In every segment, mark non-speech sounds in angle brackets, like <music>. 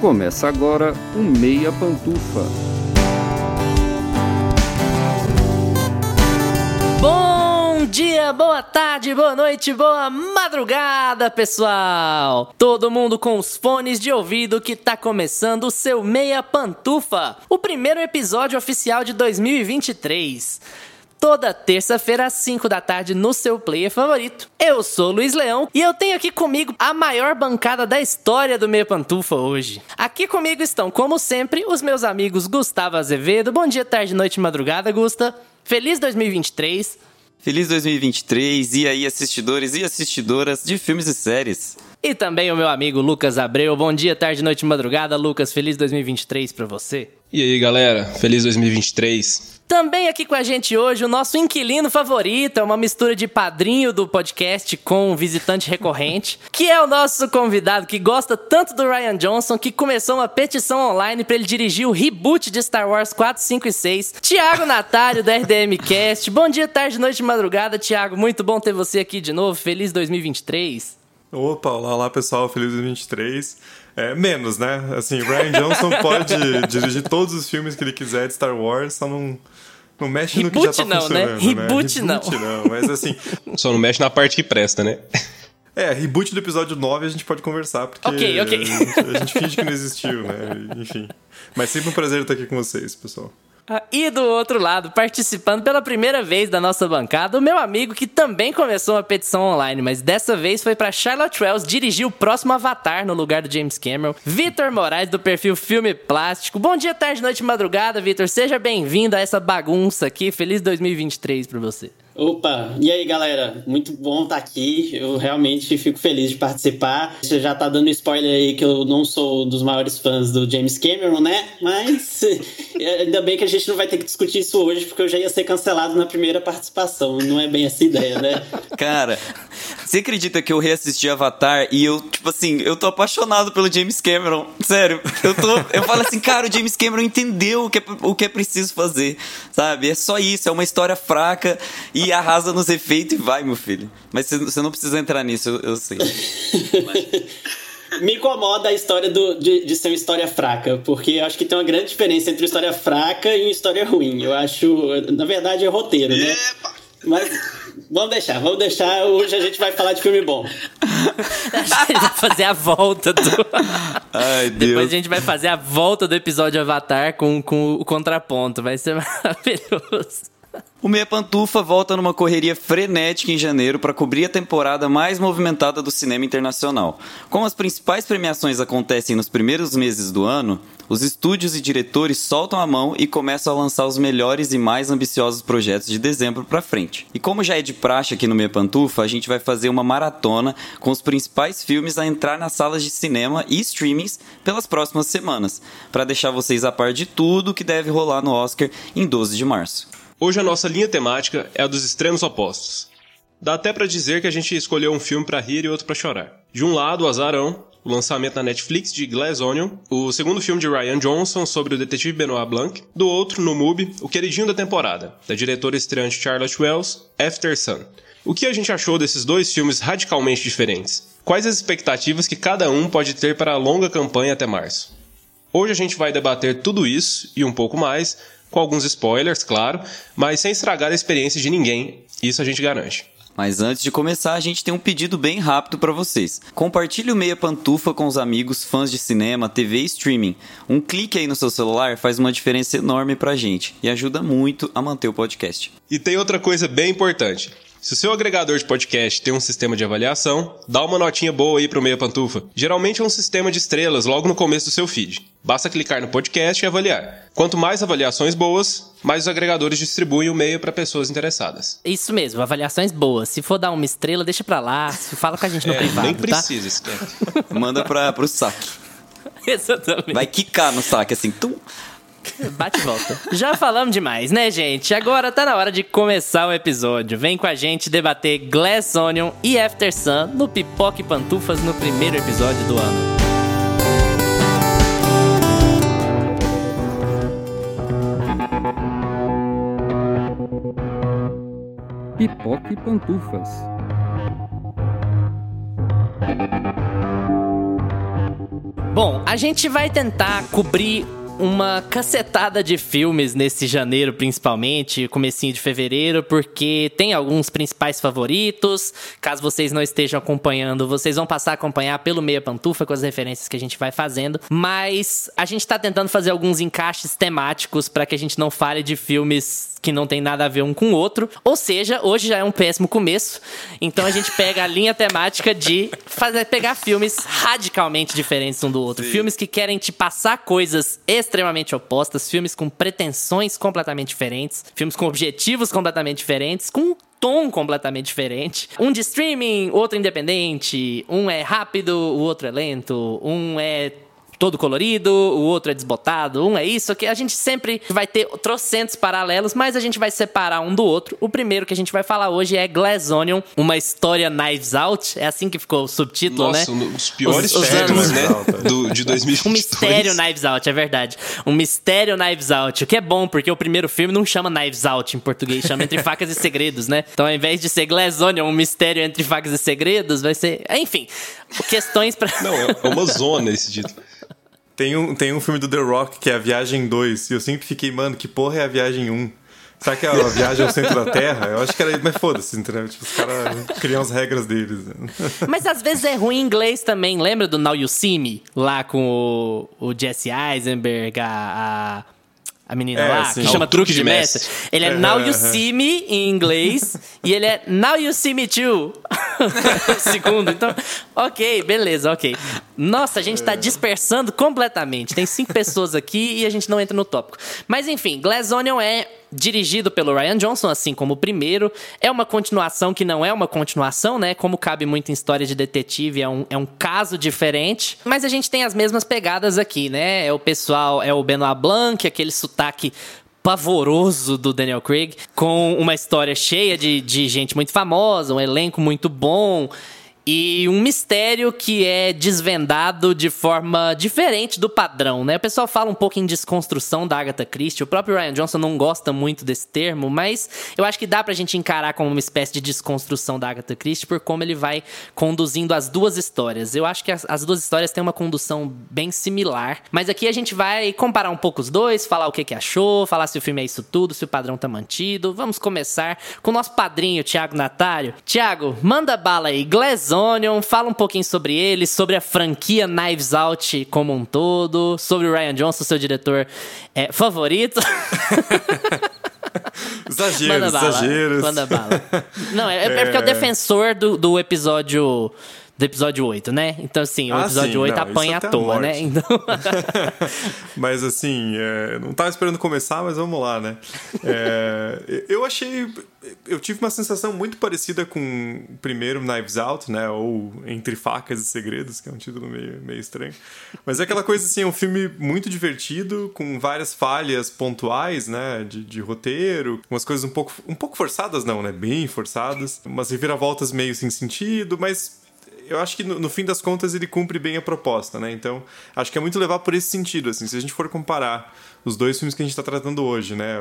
Começa agora o Meia Pantufa. Bom dia, boa tarde, boa noite, boa madrugada, pessoal! Todo mundo com os fones de ouvido que tá começando o seu Meia Pantufa, o primeiro episódio oficial de 2023 toda terça-feira às 5 da tarde no seu player favorito. Eu sou Luiz Leão e eu tenho aqui comigo a maior bancada da história do Meia Pantufa hoje. Aqui comigo estão, como sempre, os meus amigos Gustavo Azevedo. Bom dia, tarde, noite, madrugada, Gusta. Feliz 2023. Feliz 2023 e aí assistidores e assistidoras de filmes e séries. E também o meu amigo Lucas Abreu. Bom dia, tarde, noite, madrugada. Lucas, feliz 2023 para você. E aí, galera, feliz 2023. Também aqui com a gente hoje o nosso inquilino favorito, é uma mistura de padrinho do podcast com visitante recorrente, <laughs> que é o nosso convidado que gosta tanto do Ryan Johnson que começou uma petição online para ele dirigir o reboot de Star Wars 4, 5 e 6. Tiago Natário do RDM Cast. Bom dia, tarde, noite, madrugada, Tiago. Muito bom ter você aqui de novo. Feliz 2023. Opa, olá, olá pessoal, feliz 2023. É, menos, né? Assim, Ryan Johnson <laughs> pode dirigir todos os filmes que ele quiser de Star Wars, só não, não mexe Reboot no que já tá não, funcionando, né? né? Reboot não. não. Mas assim, <laughs> Só não mexe na parte que presta, né? é, reboot do episódio 9 a gente pode conversar, porque Ok, ok. A, gente, a gente finge que não existiu, né? Enfim. Mas sempre um prazer estar aqui com vocês, pessoal. Ah, E do outro lado, participando pela primeira vez da nossa bancada, o meu amigo que também começou uma petição online, mas dessa vez foi pra Charlotte Wells dirigir o próximo Avatar no lugar do James Cameron. Vitor Moraes, do perfil Filme Plástico. Bom dia, tarde, noite, madrugada, Vitor. Seja bem-vindo a essa bagunça aqui. Feliz 2023 pra você. Opa, e aí galera? Muito bom estar aqui. Eu realmente fico feliz de participar. Você já tá dando spoiler aí que eu não sou um dos maiores fãs do James Cameron, né? Mas <laughs> ainda bem que a gente não vai ter que discutir isso hoje, porque eu já ia ser cancelado na primeira participação. Não é bem essa ideia, né? Cara, você acredita que eu reassisti Avatar e eu, tipo assim, eu tô apaixonado pelo James Cameron. Sério, eu tô. Eu falo assim, cara, o James Cameron entendeu o que é, o que é preciso fazer, sabe? É só isso, é uma história fraca e arrasa nos efeitos e vai, meu filho. Mas você, não precisa entrar nisso, eu, eu sei. Me incomoda a história do, de, de ser uma história fraca, porque eu acho que tem uma grande diferença entre uma história fraca e uma história ruim. Eu acho, na verdade, é roteiro, né? Mas vamos deixar, vamos deixar. Hoje a gente vai falar de filme bom. <laughs> A gente vai fazer a volta do. Ai, <laughs> Depois Deus. a gente vai fazer a volta do episódio Avatar com, com o contraponto. Vai ser <laughs> maravilhoso. O Meia Pantufa volta numa correria frenética em janeiro para cobrir a temporada mais movimentada do cinema internacional. Como as principais premiações acontecem nos primeiros meses do ano, os estúdios e diretores soltam a mão e começam a lançar os melhores e mais ambiciosos projetos de dezembro para frente. E como já é de praxe aqui no Meia Pantufa, a gente vai fazer uma maratona com os principais filmes a entrar nas salas de cinema e streamings pelas próximas semanas, para deixar vocês a par de tudo que deve rolar no Oscar em 12 de março. Hoje a nossa linha temática é a dos extremos opostos. Dá até pra dizer que a gente escolheu um filme pra rir e outro pra chorar. De um lado, o Azarão, o lançamento na Netflix de Glass Onion, o segundo filme de Ryan Johnson sobre o detetive Benoit Blanc. Do outro, no MUBI, o queridinho da temporada, da diretora estreante Charlotte Wells, After Sun. O que a gente achou desses dois filmes radicalmente diferentes? Quais as expectativas que cada um pode ter para a longa campanha até março? Hoje a gente vai debater tudo isso e um pouco mais, com alguns spoilers, claro, mas sem estragar a experiência de ninguém, isso a gente garante. Mas antes de começar, a gente tem um pedido bem rápido para vocês. Compartilhe o Meia Pantufa com os amigos, fãs de cinema, TV e streaming. Um clique aí no seu celular faz uma diferença enorme pra gente e ajuda muito a manter o podcast. E tem outra coisa bem importante. Se o seu agregador de podcast tem um sistema de avaliação, dá uma notinha boa aí pro Meia Pantufa. Geralmente é um sistema de estrelas logo no começo do seu feed. Basta clicar no podcast e avaliar. Quanto mais avaliações boas, mais os agregadores distribuem o meio para pessoas interessadas. Isso mesmo, avaliações boas. Se for dar uma estrela, deixa pra lá. Fala com a gente no É, privado, nem tá? precisa, esquece. Manda pra, pro saque. <laughs> Exatamente. Vai quicar no saque assim. Tum. Bate e volta. Já falamos demais, né, gente? Agora tá na hora de começar o episódio. Vem com a gente debater Glass Onion e After Sun no Pipoca e Pantufas no primeiro episódio do ano. Pipoca e Pantufas. Bom, a gente vai tentar cobrir uma cacetada de filmes nesse janeiro, principalmente, comecinho de fevereiro, porque tem alguns principais favoritos. Caso vocês não estejam acompanhando, vocês vão passar a acompanhar pelo Meia Pantufa com as referências que a gente vai fazendo. Mas a gente tá tentando fazer alguns encaixes temáticos para que a gente não fale de filmes que não tem nada a ver um com o outro. Ou seja, hoje já é um péssimo começo. Então a gente pega a linha temática de fazer, pegar filmes radicalmente diferentes um do outro. Sim. Filmes que querem te passar coisas extremamente opostas, filmes com pretensões completamente diferentes, filmes com objetivos completamente diferentes, com um tom completamente diferente. Um de streaming, outro independente, um é rápido, o outro é lento, um é todo colorido, o outro é desbotado, um é isso, que a gente sempre vai ter trocentos paralelos, mas a gente vai separar um do outro. O primeiro que a gente vai falar hoje é Glass Onion, uma história Knives Out, é assim que ficou o subtítulo, Nossa, né? um dos piores Os- os né? Do, de 2022. <laughs> Um mistério Knives Out, é verdade. Um mistério Knives Out. O que é bom, porque o primeiro filme não chama Knives Out em português, chama Entre Facas e Segredos, né? Então, ao invés de ser Glass Onion, um mistério entre facas e segredos, vai ser. Enfim, questões pra. Não, é é uma zona esse título. Tem um, tem um filme do The Rock que é a Viagem 2, e eu sempre fiquei, mano, que porra é a Viagem 1? Será que é a viagem ao centro da Terra? Eu acho que era. Mas foda-se, entendeu? Tipo, os caras criam as regras deles. Mas às vezes é ruim em inglês também. Lembra do Now You See Me? Lá com o, o Jesse Eisenberg, a. a... a menina É, lá, sim. que É o chama truque Truque de de Mestre. mestre. Ele é Aham, Now You aham. See Me em inglês e ele é Now You See Me Too. <laughs> Segundo. Então, ok, beleza, ok. Nossa, a gente tá dispersando completamente. Tem cinco pessoas aqui e a gente não entra no tópico. Mas enfim, Glass Onion é dirigido pelo Ryan Johnson, assim como o primeiro. É uma continuação que não é uma continuação, né? Como cabe muito em história de detetive, é um, é um caso diferente. Mas a gente tem as mesmas pegadas aqui, né? É o pessoal, é o Benoit Blanc, aquele sotaque pavoroso do Daniel Craig, com uma história cheia de, de gente muito famosa, um elenco muito bom. E um mistério que é desvendado de forma diferente do padrão, né? O pessoal fala um pouco em desconstrução da Agatha Christie. O próprio Ryan Johnson não gosta muito desse termo, mas eu acho que dá pra gente encarar como uma espécie de desconstrução da Agatha Christie por como ele vai conduzindo as duas histórias. Eu acho que as, as duas histórias têm uma condução bem similar, mas aqui a gente vai comparar um pouco os dois, falar o que, que achou, falar se o filme é isso tudo, se o padrão tá mantido. Vamos começar com o nosso padrinho, Thiago Natário. Thiago, manda bala aí. Glass Onion, fala um pouquinho sobre ele, sobre a franquia Knives Out como um todo, sobre o Ryan Johnson, seu diretor é, favorito. <laughs> Exageros, Manda bala. exageros. Manda bala. Não, é, é porque é o defensor do, do episódio. Do episódio 8, né? Então, assim, o Ah, episódio sim, 8 não, apanha à toa, né? Então. <laughs> Mas assim, é, não tava esperando começar, mas vamos lá, né? É, eu achei. Eu tive uma sensação muito parecida com o primeiro Knives Out, né? Ou Entre Facas e Segredos, que é um título meio, meio estranho. Mas é aquela coisa assim, é um filme muito divertido, com várias falhas pontuais, né? De, de roteiro, umas coisas um pouco, um pouco forçadas, não, né? Bem forçadas, umas reviravoltas meio sem sentido, mas eu acho que no, no fim das contas ele cumpre bem a proposta, né? Então, acho que é muito levar por esse sentido, assim, se a gente for comparar os dois filmes que a gente está tratando hoje, né?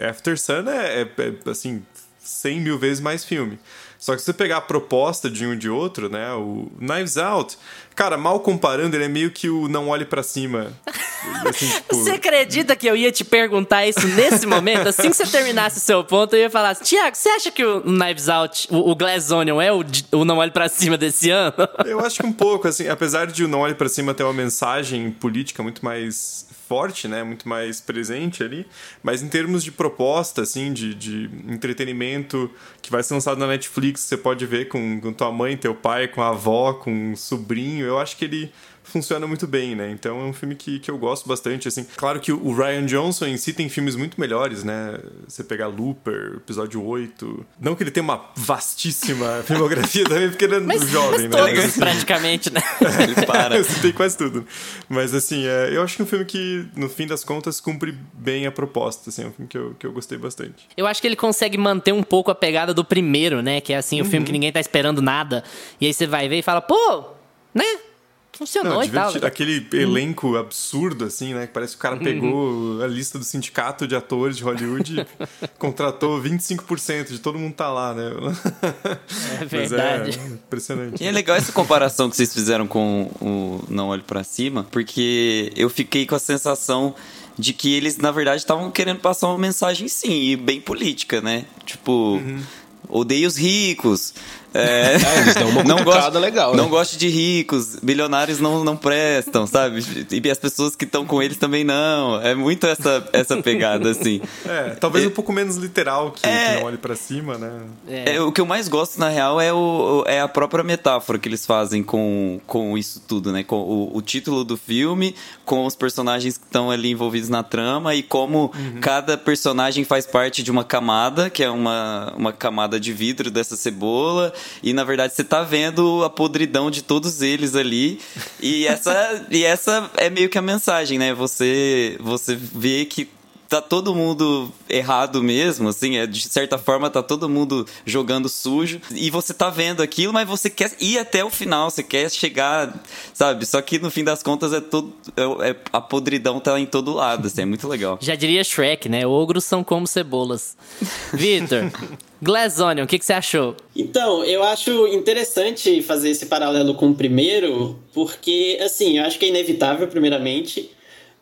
After Sun é, é, é, assim, 100 mil vezes mais filme. Só que se você pegar a proposta de um e de outro, né? O Knives Out, cara, mal comparando, ele é meio que o Não Olhe Pra Cima. <laughs> Assim, tipo, Você acredita que eu ia te perguntar isso nesse momento? Assim que você terminasse o seu ponto, eu ia falar assim, Tiago, você acha que o Knives Out, o, o Glass Onion é o, o Não Olhe Pra Cima desse ano? Eu acho que um pouco, assim, apesar de o Não Olhe Pra Cima ter uma mensagem política muito mais forte, né, muito mais presente ali, mas em termos de proposta, assim, de, de entretenimento que vai ser lançado na Netflix, você pode ver com, com tua mãe, teu pai, com a avó, com o sobrinho, eu acho que ele funciona muito bem, né? Então é um filme que, que eu gosto bastante, assim. Claro que o Ryan Johnson em si tem filmes muito melhores, né? Você pegar Looper, episódio 8. Não que ele tenha uma vastíssima <laughs> filmografia também, porque ele é Mas, jovem, mas né? todos, praticamente, né? <laughs> Ele para. <laughs> Eu citei quase tudo. Mas assim, é, eu acho que é um filme que, no fim das contas, cumpre bem a proposta. Assim, é um filme que eu, que eu gostei bastante. Eu acho que ele consegue manter um pouco a pegada do primeiro, né? Que é assim, o filme que ninguém tá esperando nada. E aí você vai ver e fala, pô, né? Funcionou Não, e tal. divertido. Aquele elenco absurdo, assim, né? Que parece que o cara Uhum. pegou a lista do sindicato de atores de Hollywood e <laughs> contratou 25% de todo mundo tá lá, né? É <laughs> Mas verdade. é impressionante. E é legal essa comparação que vocês fizeram com o Não Olhe Pra Cima, porque eu fiquei com a sensação de que eles, na verdade, estavam querendo passar uma mensagem, sim, e bem política, né? Tipo, odeio os ricos. É, É, eles dão uma não gosto, legal, Não né? gosto de ricos, bilionários não, não prestam, sabe? E as pessoas que estão com eles também não. É muito essa, essa pegada, assim. É, talvez um pouco menos literal que, É. que não olhe pra cima, né? É, o que eu mais gosto, na real, é, o, é a própria metáfora que eles fazem com, com isso tudo, né? Com o, o título do filme, com os personagens que estão ali envolvidos na trama e como cada personagem faz parte de uma camada, que é uma, uma camada de vidro dessa cebola. E, na verdade, você tá vendo a podridão de todos eles ali. E essa, e essa é meio que a mensagem, né? Você, você vê que tá todo mundo errado mesmo, assim, é, de certa forma tá todo mundo jogando sujo e você tá vendo aquilo, mas você quer ir até o final, você quer chegar, sabe? Só que no fim das contas é todo é, é- a podridão tá em todo lado, assim, é muito legal. Já diria Shrek, né? Ogros são como cebolas. <laughs> Vitor, Glass Onion, o que, que você achou? Então, eu acho interessante fazer esse paralelo com o primeiro, porque, assim, eu acho que é inevitável, primeiramente,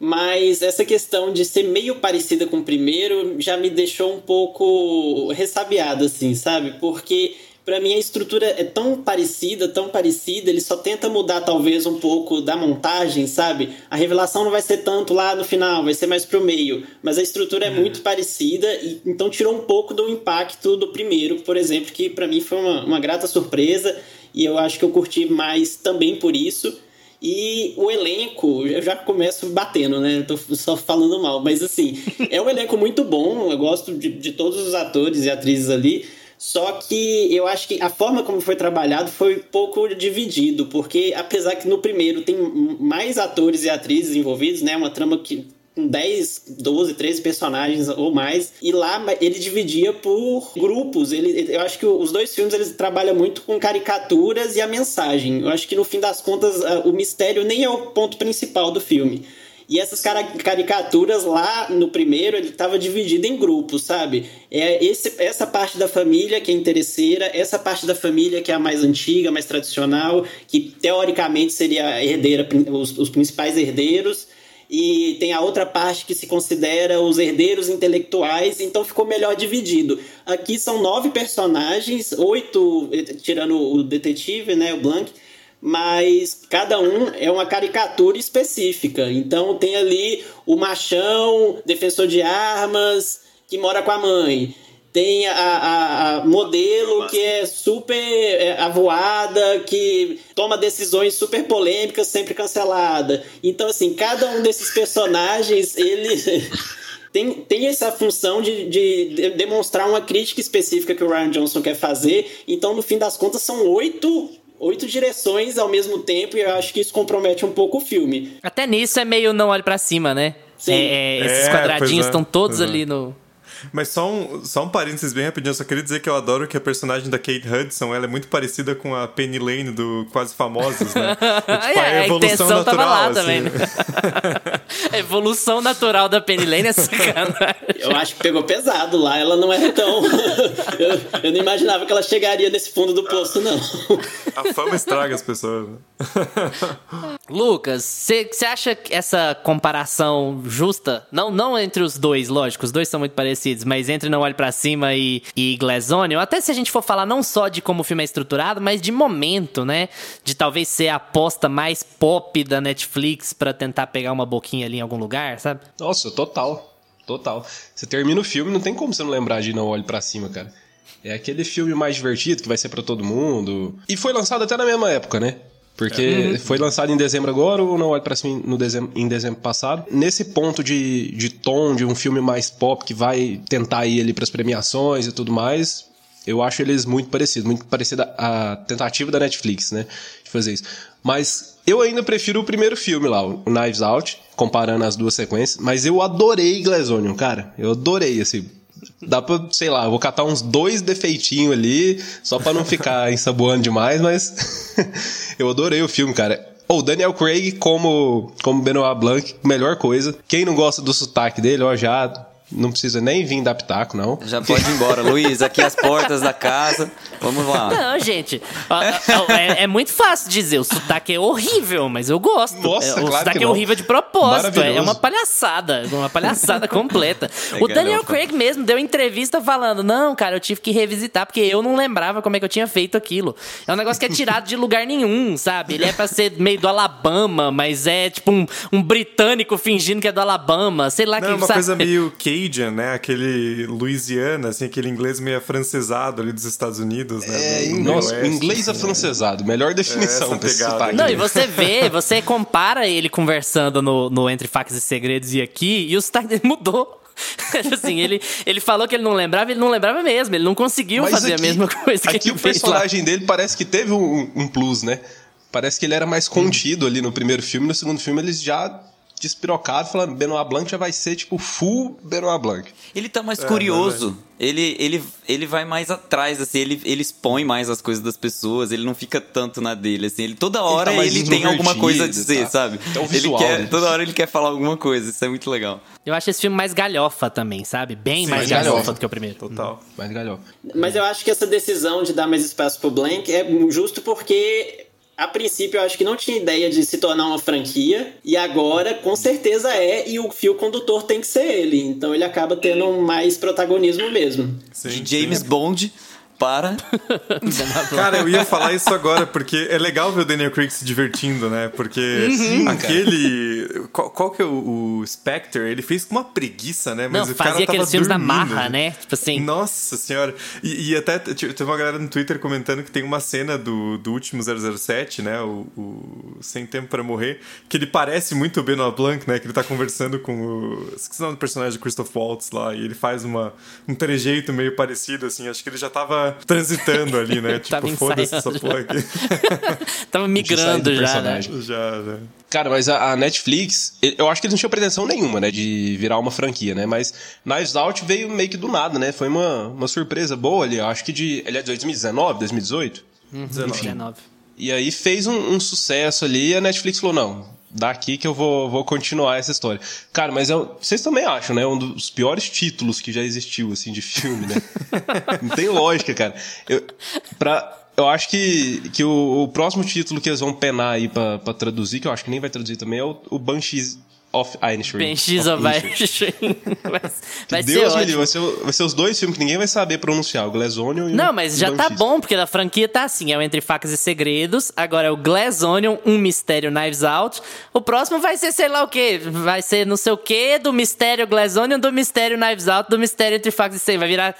mas essa questão de ser meio parecida com o primeiro já me deixou um pouco ressabiado, assim, sabe? Porque. Pra mim a estrutura é tão parecida, tão parecida, ele só tenta mudar talvez um pouco da montagem, sabe? A revelação não vai ser tanto lá no final, vai ser mais pro meio, mas a estrutura é muito parecida e então tirou um pouco do impacto do primeiro, por exemplo, que pra mim foi uma, uma grata surpresa e eu acho que eu curti mais também por isso. E o elenco, eu já começo batendo, né? Tô só falando mal, mas assim, <laughs> é um elenco muito bom, eu gosto de, de todos os atores e atrizes ali. Só que eu acho que a forma como foi trabalhado foi um pouco dividido, porque apesar que no primeiro tem mais atores e atrizes envolvidos, né? Uma trama que com 10, 12, 13 personagens ou mais. E lá ele dividia por grupos. Ele, eu acho que os dois filmes eles trabalham muito com caricaturas e a mensagem. Eu acho que no fim das contas o mistério nem é o ponto principal do filme. E essas caricaturas lá no primeiro, ele estava dividido em grupos, sabe? É esse, essa parte da família que é interesseira, essa parte da família que é a mais antiga, mais tradicional, que teoricamente seria herdeira, os, os principais herdeiros e tem a outra parte que se considera os herdeiros intelectuais, então ficou melhor dividido. Aqui são nove personagens, oito, tirando o detetive, né, o Blank, mas cada um é uma caricatura específica. Então tem ali o machão, defensor de armas, que mora com a mãe. Tem a, a, a modelo que é super é, avoada, que toma decisões super polêmicas, sempre cancelada. Então, assim, cada um desses personagens, <laughs> ele <laughs> tem, tem essa função de, de, de demonstrar uma crítica específica que o Ryan Johnson quer fazer. Então, no fim das contas, são oito oito direções ao mesmo tempo e eu acho que isso compromete um pouco o filme. Até nisso é meio não olhe para cima, né? Sim. É, é, esses É, quadradinhos é, estão todos é. ali no. Mas só um, só um parênteses bem rapidinho, eu só queria dizer que eu adoro que a personagem da Kate Hudson ela é muito parecida com a Penny Lane do Quase Famosos, né? <laughs> É, tipo, É, a intenção tava lá assim. também. Né? <laughs> a evolução natural da Penny Lane é sacanagem. Eu acho que pegou pesado lá, ela não é tão. <laughs> eu, eu não imaginava que ela chegaria nesse fundo do poço, não. A fama estraga as pessoas. né? Lucas, você acha que essa comparação justa? Não, não entre os dois, lógico, os dois são muito parecidos, mas entre Não Olhe Pra Cima e, e Onion, até se a gente for falar não só de como o filme é estruturado, mas de momento, né? De talvez ser a aposta mais pop da Netflix pra tentar pegar uma boquinha ali em algum lugar, sabe? Nossa, total. Total. Você termina o filme, não tem como você não lembrar de Não Olhe Pra Cima, cara. É aquele filme mais divertido que vai ser pra todo mundo. E foi lançado até na mesma época, né? Porque foi lançado em dezembro agora ou não olhe pra cima no dezembro, em dezembro passado. Nesse ponto de, de tom de um filme mais pop que vai tentar ir ali pras premiações e tudo mais, eu acho eles muito parecidos. Muito parecida a tentativa da Netflix, né? De fazer isso. Mas eu ainda prefiro o primeiro filme lá, o Knives Out, comparando as duas sequências. Mas eu adorei Glass Onion, cara. Eu adorei, assim. Dá pra, sei lá, vou catar uns dois defeitinhos ali, só pra não ficar <laughs> ensaboando demais, mas <laughs> eu adorei o filme, cara. O Daniel Craig como, como Benoit Blanc, melhor coisa. Quem não gosta do sotaque dele, ó, já não precisa nem vir dar pitaco, não. Já pode ir embora, Luiz. Aqui as portas da casa. Vamos lá. Não, gente. ó, ó, É, é muito fácil dizer. O sotaque é horrível, mas eu gosto. Nossa, É, o claro sotaque que é horrível de propósito. É uma palhaçada. Uma palhaçada <laughs> completa. o Daniel galhofa. Craig mesmo deu entrevista falando: Não, cara, eu tive que revisitar porque eu não lembrava como é que eu tinha feito aquilo. É um negócio que é tirado de lugar nenhum, sabe? Ele é pra ser meio do Alabama, mas é tipo um, um britânico fingindo que é do Alabama. Sei lá Não, que é uma sabe? coisa meio Cajun, né? Aquele Louisiana, assim, aquele inglês meio afrancesado ali dos Estados Unidos, né? É, do- do meio nossa, oeste, inglês assim, né? afrancesado. Melhor definição essa desse pegada sotaque. aí. Não, e você vê, <laughs> você compara ele conversando no, no Entre Facas e Segredos e aqui, e o sotaque dele <laughs> mudou. Tipo assim, ele, ele falou que ele não lembrava, ele não lembrava mesmo, ele não conseguiu Mas fazer aqui- a mesma coisa que Aqui ele o fez lá. personagem dele parece que teve um, um plus, né? Parece que ele era mais contido ali no primeiro filme. No segundo filme eles já despirocaram, falando Benoit Blanc já vai ser tipo full Benoit Blanc. Ele tá mais É, curioso. Ele, ele, ele vai mais atrás, assim, ele, ele expõe mais as coisas das pessoas, ele não fica tanto na dele, assim. Ele toda hora mais ele, tem alguma coisa a introvertido, dizer, tá? sabe? Então o ele visual quer, dele. toda hora ele quer falar alguma coisa, isso é muito legal. Eu acho esse filme mais galhofa também, sabe? Bem mais mais galhofa, galhofa. do que o primeiro. Total. Mais galhofa. Mas eu acho que essa decisão de dar mais espaço pro Blank é justo porque, a princípio, eu acho que não tinha ideia de se tornar uma franquia, e agora, com certeza é, e o fio condutor tem que ser ele. Então ele acaba tendo mais protagonismo mesmo. Sim, De James sim. Bond para. Cara, eu ia falar isso agora, porque é legal ver o Daniel Craig se divertindo, né? Porque Uhum. aquele. Qual, qual que é o, o Spectre? Ele fez com uma preguiça, né? Mas Não, o cara fazia tava aqueles filmes da dormindo. marra, né? Tipo assim. Nossa senhora. E, e até teve uma galera no Twitter comentando que tem uma cena do, do último 007, né? O, o Sem Tempo para Morrer, que ele parece muito o Benoit Blanc, né? Que ele tá conversando com o. Esqueci o nome do personagem do Christoph Waltz lá. E ele faz uma, um trejeito meio parecido, assim. Acho que ele já tava transitando ali, né? <laughs> Tipo, foda-se essa porra aqui. <laughs> Tava migrando do já, né? já, já. Cara, mas a, a Netflix, eu acho que eles não tinham pretensão nenhuma, né, de virar uma franquia, né? Mas Knives Out veio meio que do nada, né? Foi uma, uma surpresa boa ali. Eu acho que de. Ele é de 2019, 2018? 19. E aí fez um, um sucesso ali e a Netflix falou: não, daqui que eu vou, vou continuar essa história. Cara, mas é um- vocês também acham, né? Um dos piores títulos que já existiu, assim, de filme, né? <laughs> Não tem lógica, cara. Eu, pra, eu acho que, que o, o próximo título que eles vão penar aí pra, pra traduzir, que eu acho que nem vai traduzir também, é o, o Banshees of Inisherin. Benches of Inisherin. Vai, <laughs> vai ser <laughs> Deus me ótimo. livre, vai ser, o- vai ser os dois filmes que ninguém vai saber pronunciar, o Glass Onion e o Não, mas já tá Banshees. bom, porque a franquia tá assim: é o Entre Facas e Segredos, agora é o Glass Onion, um mistério Knives Out. O próximo vai ser sei lá o quê? Vai ser não sei o quê do mistério Glass Onion, do mistério Knives Out, do mistério Entre Facas e Segredos. Vai virar.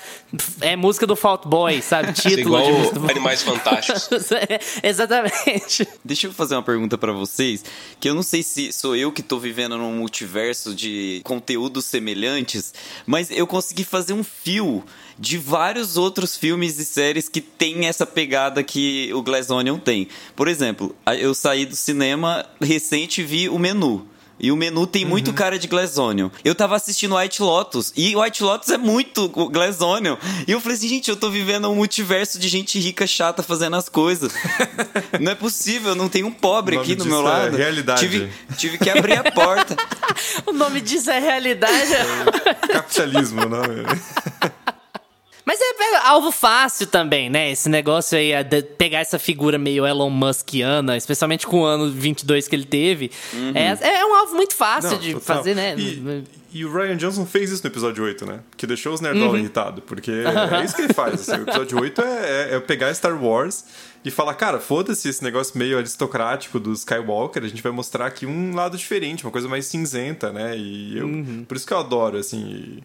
É música do Fault Boy, sabe? Ser <laughs> Título igual de música do Animais Fantásticos. É, Exatamente. Deixa eu fazer uma pergunta pra vocês, que eu não sei se sou eu que tô vivendo num multiverso de conteúdos semelhantes, mas eu consegui fazer um fio de vários outros filmes e séries que tem essa pegada que o Glass Onion tem. Por exemplo, eu saí do cinema recente e vi o menu. E o menu tem muito cara de Glass Onion. Eu tava assistindo White Lotus. E White Lotus é muito o Glass Onion. E eu falei assim, gente, eu tô vivendo um multiverso de gente rica, chata, fazendo as coisas. <laughs> não é possível, não tem um pobre aqui do meu é lado. realidade. Tive, tive que abrir a porta. <laughs> O nome disso é realidade. Capitalismo, não? <laughs> Mas é é alvo fácil também, né? Esse negócio aí, é de pegar essa figura meio Elon Muskiana, especialmente com o ano 22 que ele teve. É, é um alvo muito fácil Não, de total. fazer, né? E, e o Ryan Johnson fez isso no episódio 8, né? Que deixou os nerdola Uhum. irritados. Porque <laughs> é isso que ele faz. assim. o episódio 8 é, é- é pegar Star Wars e falar, cara, foda-se esse negócio meio aristocrático do Skywalker. A gente vai mostrar aqui um lado diferente, uma coisa mais cinzenta, né? E eu, Uhum. por isso que eu adoro, assim. e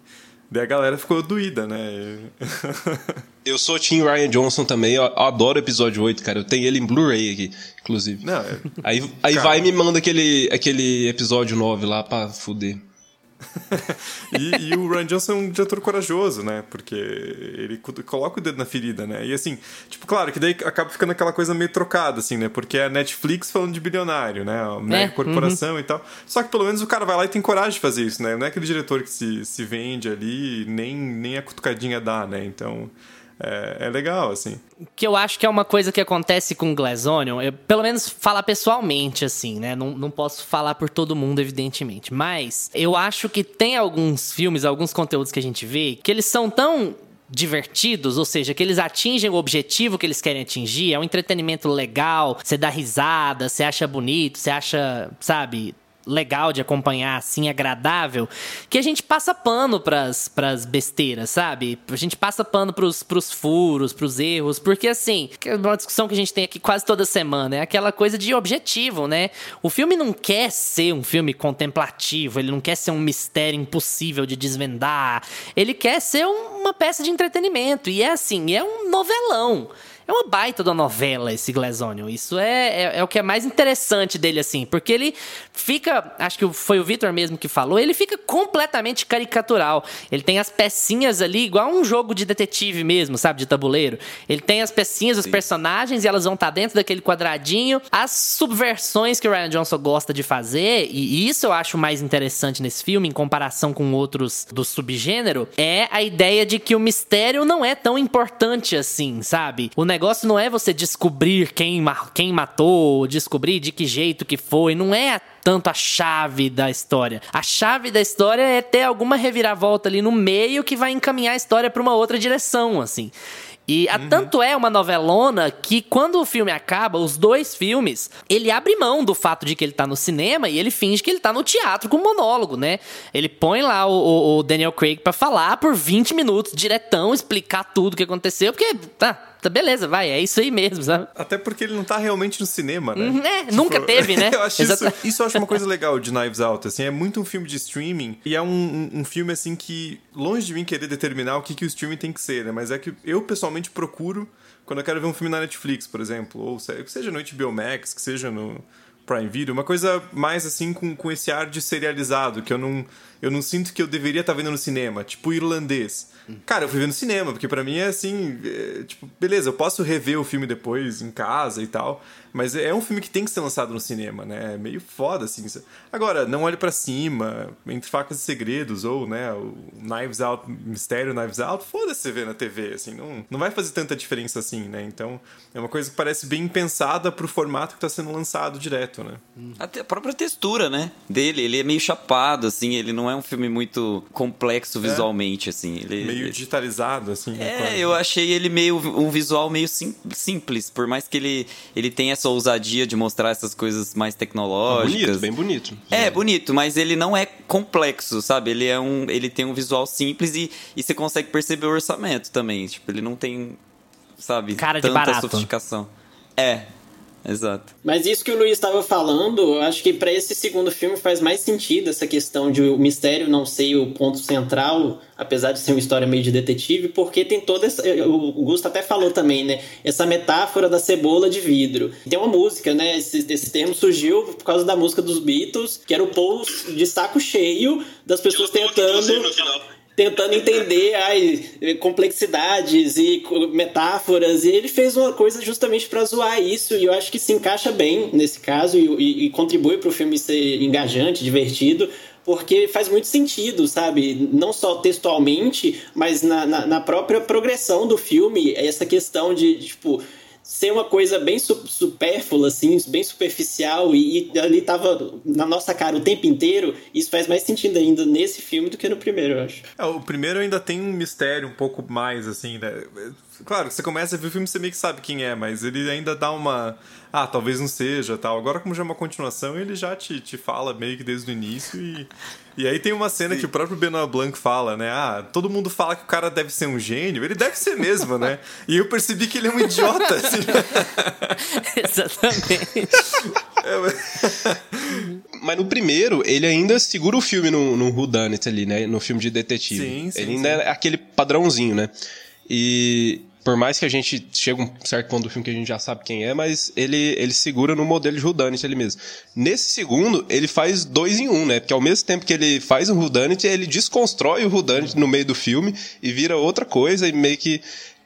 daí a galera ficou doída, né? <laughs> Eu sou Tim Ryan Johnson também, eu adoro o episódio 8, cara. Eu tenho ele em Blu-ray aqui, inclusive. Não, é- Aí, aí Cara. vai e me manda aquele, aquele episódio 9 lá pra fuder. <laughs> E, e o Ryan Johnson é um diretor corajoso, né? Porque ele co- coloca o dedo na ferida, né? E assim, tipo, claro que daí acaba ficando aquela coisa meio trocada, assim, né? Porque é a Netflix falando de bilionário, né? A mega corporação e tal. Só que pelo menos o cara vai lá e tem coragem de fazer isso, né? Não é aquele diretor que se, se vende ali, nem, nem a cutucadinha dá, né? Então. É, é legal, assim. Que eu acho que é uma coisa que acontece com Glass Onion, eu, pelo menos falar pessoalmente, assim, né? Não, não posso falar por todo mundo, evidentemente. Mas eu acho que tem alguns filmes, alguns conteúdos que a gente vê, que eles são tão divertidos, ou seja, que eles atingem o objetivo que eles querem atingir, é um entretenimento legal, você dá risada, você acha bonito, você acha, sabe, legal de acompanhar, assim, agradável, que a gente passa pano pras, pras besteiras, sabe? A gente passa pano pros, pros furos, pros erros, porque assim, é uma discussão que a gente tem aqui quase toda semana, é aquela coisa de objetivo, né? O filme não quer ser um filme contemplativo, ele não quer ser um mistério impossível de desvendar, ele quer ser uma peça de entretenimento, e é assim, é um novelão. É uma baita da novela esse Glazonion. Isso é, é, é, o que é mais interessante dele, assim. Porque ele fica. Acho que foi o Victor mesmo que falou. Ele fica completamente caricatural. Ele tem as pecinhas ali, igual um jogo de detetive mesmo, sabe? De tabuleiro. Ele tem as pecinhas, os personagens, e elas vão estar tá dentro daquele quadradinho. As subversões que o Ryan Johnson gosta de fazer, e isso eu acho mais interessante nesse filme, em comparação com outros do subgênero, é a ideia de que o mistério não é tão importante assim, sabe? O negócio não é você descobrir quem, quem matou, descobrir de que jeito que foi. Não é tanto a chave da história. A chave da história é ter alguma reviravolta ali no meio que vai encaminhar a história para uma outra direção, assim. E a, uhum. tanto é uma novelona que quando o filme acaba, os dois filmes, ele abre mão do fato de que ele tá no cinema e ele finge que ele tá no teatro com monólogo, né? Ele põe lá o, o Daniel Craig para falar por 20 minutos, diretão, explicar tudo o que aconteceu, porque tá, Tá, beleza, vai, é isso aí mesmo, sabe? Até porque ele não tá realmente no cinema, né? Uhum, é, tipo, nunca teve, né? <laughs> eu acho isso, isso eu acho uma coisa legal de Knives Out, assim, é muito um filme de streaming e é um, um, um, filme, assim, que longe de mim querer determinar o que, que o streaming tem que ser, né? Mas é que eu, pessoalmente, procuro quando eu quero ver um filme na Netflix, por exemplo, ou seja no HBO Max, que seja no Prime Video, uma coisa mais, assim, com, com esse ar de serializado, que eu não, eu não sinto que eu deveria estar tá vendo no cinema, tipo irlandês Cara, eu fui ver no cinema, porque para mim é assim, é, tipo, beleza, eu posso rever o filme depois em casa e tal, mas é um filme que tem que ser lançado no cinema, né? É meio foda, assim. Agora, Não Olhe para Cima, Entre Facas e Segredos, ou, né, o Knives Out, Mistério Knives Out, foda-se você ver na TV, assim. Não, não vai fazer tanta diferença assim, né? Então, é uma coisa que parece bem pensada pro formato que tá sendo lançado direto, né? Até a própria textura, né? Dele, ele é meio chapado, assim. Ele não é um filme muito complexo é. visualmente, é. assim. Ele, meio digitalizado, assim. Né? É, eu achei ele meio um visual meio sim, simples, por mais que ele, ele tenha essa ousadia de mostrar essas coisas mais tecnológicas. bonito, bem bonito. É, bonito, mas ele não é complexo, sabe? Ele é um, ele tem um visual simples e, e você consegue perceber o orçamento também. Tipo, ele não tem, sabe, Cara tanta de barato. sofisticação. É, Exato. Mas isso que o Luiz estava falando, eu acho que para esse segundo filme faz mais sentido essa questão de o mistério não ser o ponto central, apesar de ser uma história meio de detetive, porque tem toda essa. O Gusto até falou também, né? Essa metáfora da cebola de vidro. Tem uma música, né? Esse, esse termo surgiu por causa da música dos Beatles, que era o Paul de saco cheio das pessoas tentando tentando entender as complexidades e metáforas, e ele fez uma coisa justamente para zoar isso, e eu acho que se encaixa bem nesse caso e, e, e contribui para o filme ser engajante, divertido, porque faz muito sentido, sabe? Não só textualmente, mas na, na, na própria progressão do filme, essa questão de tipo ser uma coisa bem supérflua, assim, bem superficial, e, e, ali tava na nossa cara o tempo inteiro, isso faz mais sentido ainda nesse filme do que no primeiro, eu acho. É, o primeiro ainda tem um mistério um pouco mais, assim, né? Claro, você começa a ver o filme, você meio que sabe quem é, mas ele ainda dá uma. Ah, talvez não seja tal. Agora, como já é uma continuação, ele já te, te fala meio que desde o início e. E aí tem uma cena Sim. que o próprio Benoit Blanc fala, né? Ah, todo mundo fala que o cara deve ser um gênio. Ele deve ser mesmo, né? E eu percebi que ele é um idiota. <laughs> Assim. Exatamente. <laughs> É, mas... mas... no primeiro, ele ainda segura o filme no, no Whodunit ali, né? No filme de detetive. Sim, sim, ele ainda sim. é aquele padrãozinho, né? E por mais que a gente chegue a um certo ponto do filme que a gente já sabe quem é, mas ele, ele segura no modelo de Whodunit ele mesmo. Nesse segundo, ele faz dois em um, né? Porque ao mesmo tempo que ele faz um Whodunit, ele desconstrói o Whodunit no meio do filme e vira outra coisa e meio que...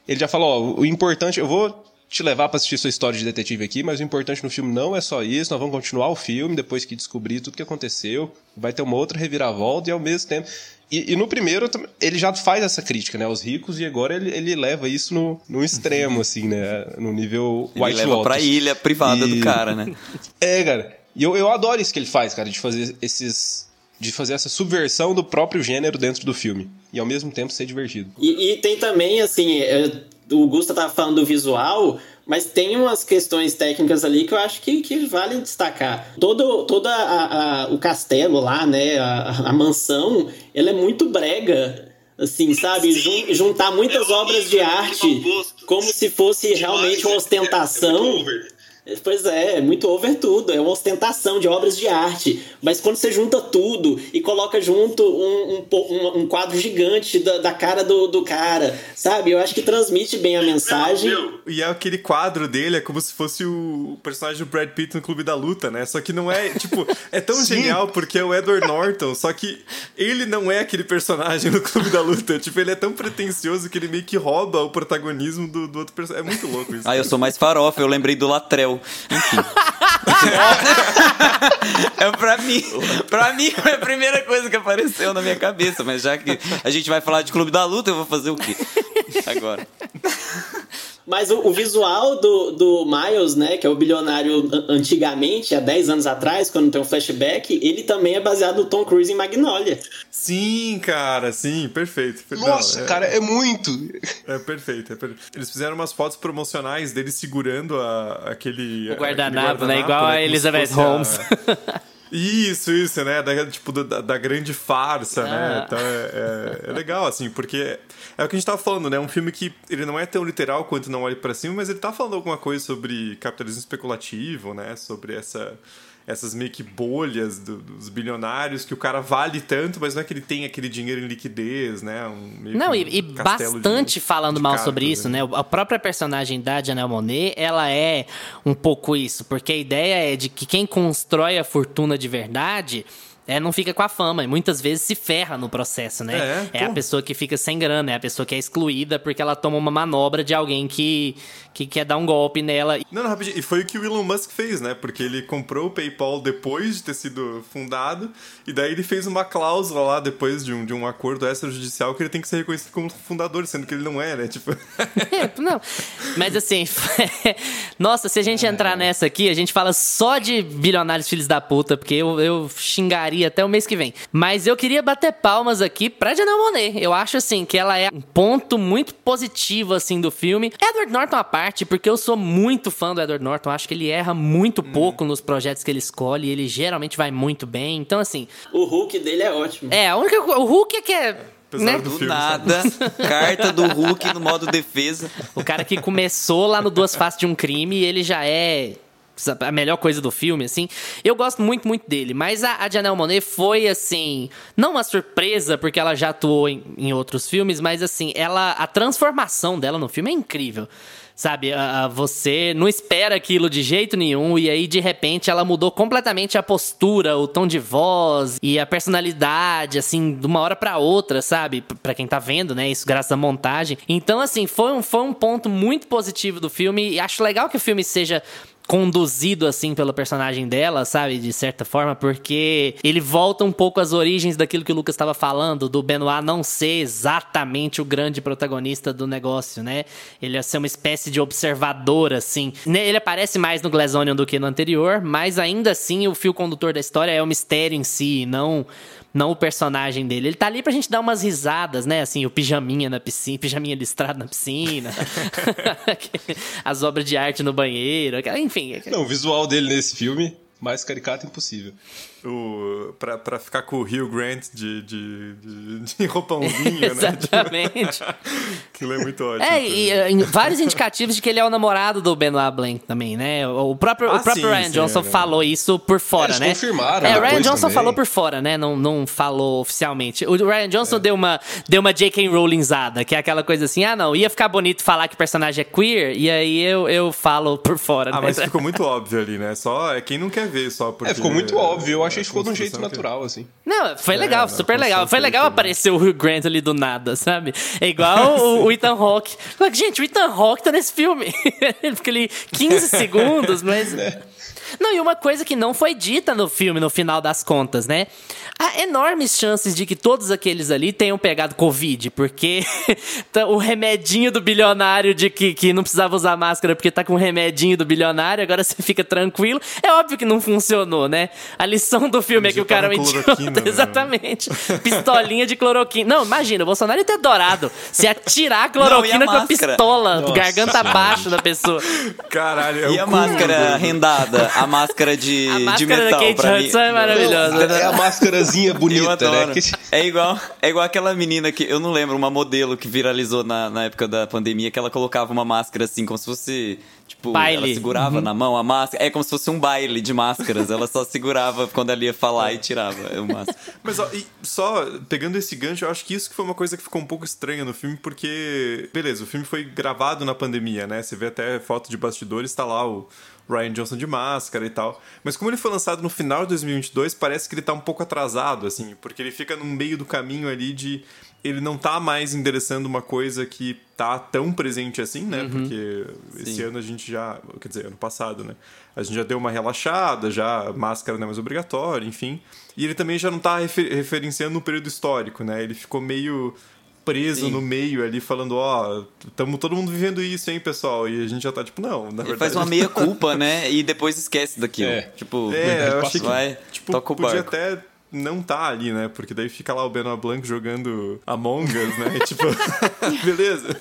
Ele já falou, ó, o importante... Eu vou te levar para assistir sua história de detetive aqui, mas o importante no filme não é só isso, nós vamos continuar o filme depois que descobrir tudo que aconteceu, vai ter uma outra reviravolta e ao mesmo tempo E, e, no primeiro ele já faz essa crítica, né? Aos ricos, e agora ele, ele leva isso no, no extremo, assim, né? No nível ele White leva Lotus. pra ilha privada E- do cara, né? <laughs> É, cara. E eu, eu adoro isso que ele faz, cara, de fazer esses. De fazer essa subversão do próprio gênero dentro do filme. E ao mesmo tempo ser divertido. E, e tem também, assim, é, o Gusta tava falando do visual, mas tem umas questões técnicas ali que eu acho que, que vale destacar. Todo, toda a, a- o castelo lá, né, a, a mansão, ela é muito brega. Assim, sabe? Jun- juntar muitas obras de arte como se fosse realmente uma ostentação. Pois é, é muito over tudo. É uma ostentação de obras de arte. Mas quando você junta tudo e coloca junto um, um um- um quadro gigante da, da cara do, do cara, sabe? Eu acho que transmite bem a mensagem. E é aquele quadro dele, é como se fosse o personagem do Brad Pitt no Clube da Luta, né? Só que não é, tipo, é tão <laughs> genial porque é o Edward Norton, só que ele não é aquele personagem no Clube da Luta. Tipo, ele é tão pretencioso que ele meio que rouba o protagonismo do, do outro personagem. É muito louco isso. Ah, eu sou mais farofa, eu lembrei do Latrell. Enfim. <laughs> é pra mim. Pra mim foi a primeira coisa que apareceu na minha cabeça, mas já que a gente vai falar de Clube da Luta, eu vou fazer o quê? Agora. Mas o, o visual do, do Miles, né, que é o bilionário an- antigamente, há 10 anos atrás, quando tem um flashback, ele também é baseado no Tom Cruise em Magnolia. Sim, cara, sim, perfeito. Não, Nossa, é- cara, é muito. É perfeito, é perfeito. Eles fizeram umas fotos promocionais dele segurando a- aquele. O guardanapo, aquele né? Igual a como se Elizabeth fosse a- Holmes. <laughs> Isso, isso, né? Da, tipo, da, da grande farsa, né? Ah. Então é, é- é legal, assim, porque é o que a gente tava falando, né? Um filme que ele não é tão literal quanto Não Olhe Pra Cima, mas ele tá falando alguma coisa sobre capitalismo especulativo, né? Sobre essa, essas meio que bolhas do- dos bilionários, que o cara vale tanto, mas não é que ele tem aquele dinheiro em liquidez, né? Um, meio Não, que e, e um castelo de- bastante falando de mal cartas, sobre isso, né? A própria personagem da Janelle Monet, ela é um pouco isso, porque a ideia é de que quem constrói a fortuna de verdade é, não fica com a fama, e muitas vezes se ferra no processo, né? É, a pô. pessoa que fica sem grana, é a pessoa que é excluída porque ela toma uma manobra de alguém que, que quer dar um golpe nela. Não, não, rapidinho. E foi o que o Elon Musk fez, né? Porque ele comprou o PayPal depois de ter sido fundado, e daí ele fez uma cláusula lá, depois de um, de um acordo extrajudicial, que ele tem que ser reconhecido como fundador, sendo que ele não é, né? Tipo. <laughs> É, não. Mas assim, <laughs> nossa, se a gente entrar nessa aqui, a gente fala só de bilionários filhos da puta, porque eu, eu xingaria até o mês que vem. Mas eu queria bater palmas aqui pra Janelle Monet. Eu acho assim que ela é um ponto muito positivo assim do filme. Edward Norton à parte, porque eu sou muito fã do Edward Norton, acho que ele erra muito pouco nos projetos que ele escolhe, ele geralmente vai muito bem. Então assim, O Hulk dele é ótimo. é, a única o Hulk é que é Apesar né? do Do filme, nada, <laughs> carta do Hulk no modo defesa. O cara que começou lá no Duas Faces de um Crime e ele já é sabe, a melhor coisa do filme, assim. Eu gosto muito, muito dele. Mas a, a Janelle Monet foi, assim, não uma surpresa, porque ela já atuou em, em outros filmes, mas, assim, ela a transformação dela no filme é incrível. Sabe, a- a- você não espera aquilo de jeito nenhum, e aí de repente ela mudou completamente a postura, o tom de voz e a personalidade, assim, de uma hora pra outra, sabe? P- Pra quem tá vendo, né? Isso graças à montagem. Então, assim, foi um, foi um ponto muito positivo do filme, e acho legal que o filme seja conduzido assim pelo personagem dela, sabe, de certa forma, porque ele volta um pouco às origens daquilo que o Lucas estava falando, do Benoit não ser exatamente o grande protagonista do negócio, né? Ele é ser uma espécie de observador assim. Né, Ele aparece mais no Glass Onion do que no anterior, mas ainda assim o fio condutor da história é o mistério em si, não não o personagem dele. Ele tá ali pra gente dar umas risadas, né? Assim, o pijaminha na piscina, pijaminha listrado na piscina, <laughs> <laughs> as obras de arte no banheiro, enfim. Não, o visual dele nesse filme, mais caricato impossível. O, pra, pra ficar com o Hugh Grant de, de, de, de <laughs> roupãozinho, né? <laughs> Exatamente. <laughs> Aquilo é muito ótimo. É, e em vários indicativos de que ele é o namorado do Benoit Blanc também, né? O próprio, Ah, o próprio sim, Ryan sim, Johnson é. falou isso por fora, Eles né? confirmaram É, o Ryan Johnson também. falou por fora, né? Não, não falou oficialmente. O Ryan Johnson deu uma, deu uma J.K. Rowlingzada, que é aquela coisa assim, ah, não, ia ficar bonito falar que o personagem é queer, e aí eu, eu falo por fora, Ah, né? mas ficou muito óbvio ali, né? Só é quem não quer ver, só porque... É, ficou muito óbvio. Eu achei a que ficou de um jeito que- natural, assim. Não, foi legal, não, super legal. Foi legal né? aparecer o Hugh Grant ali do nada, sabe? É igual o, o Ethan Hawke. Gente, o Ethan Hawke tá nesse filme. <laughs> Ele fica ali 15 <laughs> segundos, mas... Não, e uma coisa que não foi dita no filme, no final das contas, né? Há enormes chances de que todos aqueles ali tenham pegado Covid, porque <laughs> tá o remedinho do bilionário de que, que não precisava usar máscara porque tá com o remedinho do bilionário, agora <laughs> você fica tranquilo. É óbvio que não funcionou, né? A lição do filme é que o cara é um idiota. Né? <laughs> Exatamente. Pistolinha de cloroquina. Não, imagina, o Bolsonaro ia ter adorado se atirar a cloroquina não, a com a pistola, Nossa, garganta abaixo da pessoa. Caralho, é E a máscara rendada? A máscara de, a máscara de metal. Da Kate Hudson é maravilhosa. É a máscarazinha <laughs> bonita, né? É igual, é igual aquela menina que, eu não lembro, uma modelo que viralizou na, na época da pandemia, que ela colocava uma máscara assim, como se fosse Tipo, baile. ela segurava uhum. na mão a máscara. É como se fosse um baile de máscaras. ela só segurava quando ela ia falar e tirava o máscara. Mas ó, só pegando esse gancho, eu acho que isso que foi uma coisa que ficou um pouco estranha no filme, porque, beleza, o filme foi gravado na pandemia, né? Você vê até foto de bastidores, tá lá o Ryan Johnson de máscara e tal. Mas como ele foi lançado no final de 2022, parece que ele tá um pouco atrasado, assim, porque ele fica no meio do caminho ali de ele não tá mais endereçando uma coisa que tá tão presente assim, né? Uhum. Porque Sim. esse ano a gente já, quer dizer, ano passado, né? A gente já deu uma relaxada, já máscara não é mais obrigatória, enfim. E ele também já não tá refer referenciando no período histórico, né? Ele ficou meio preso Sim. no meio ali, falando, ó, oh, estamos todo mundo vivendo isso, hein, pessoal? E a gente já tá, tipo, não, na verdade... Ele faz uma <laughs> meia-culpa, né? E depois esquece daquilo. É. Tipo, é, eu achei que, vai, tipo, toca o podia barco. até não tá ali, né? Porque daí fica lá o Benoit Blanc jogando Among Us, né? <laughs> tipo, <laughs> beleza.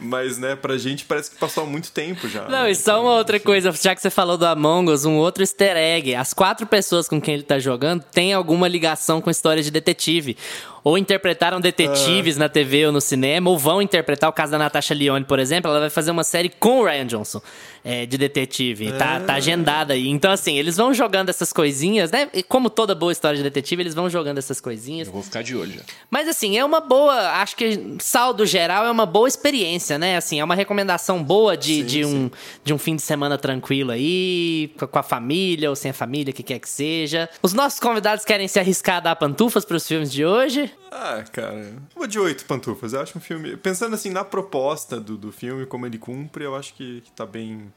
Mas, né, pra gente parece que passou muito tempo já. Não, né? e só uma outra coisa, já que você falou do Among Us, um outro easter egg. As quatro pessoas com quem ele tá jogando têm alguma ligação com história de detetive ou interpretaram detetives uh. na TV ou no cinema, ou vão interpretar o caso da Natasha Lyonne, por exemplo, ela vai fazer uma série com o Ryan Johnson é, de detetive. Tá, tá agendada aí. Então, assim, eles vão jogando essas coisinhas, né? E como toda boa história de detetive, eles vão jogando essas coisinhas. Eu vou ficar de olho já. Mas, assim, é uma boa. Acho que, saldo geral, é uma boa experiência, né? Assim, é uma recomendação boa de, sim, de, um, de um fim de semana tranquilo aí, com a família ou sem a família, que quer que seja. Os nossos convidados querem se arriscar a dar pantufas para os filmes de hoje? Ah, cara, vou de oito pantufas. Eu acho um filme. Pensando assim na proposta do, do filme, como ele cumpre, eu acho que, que tá bem,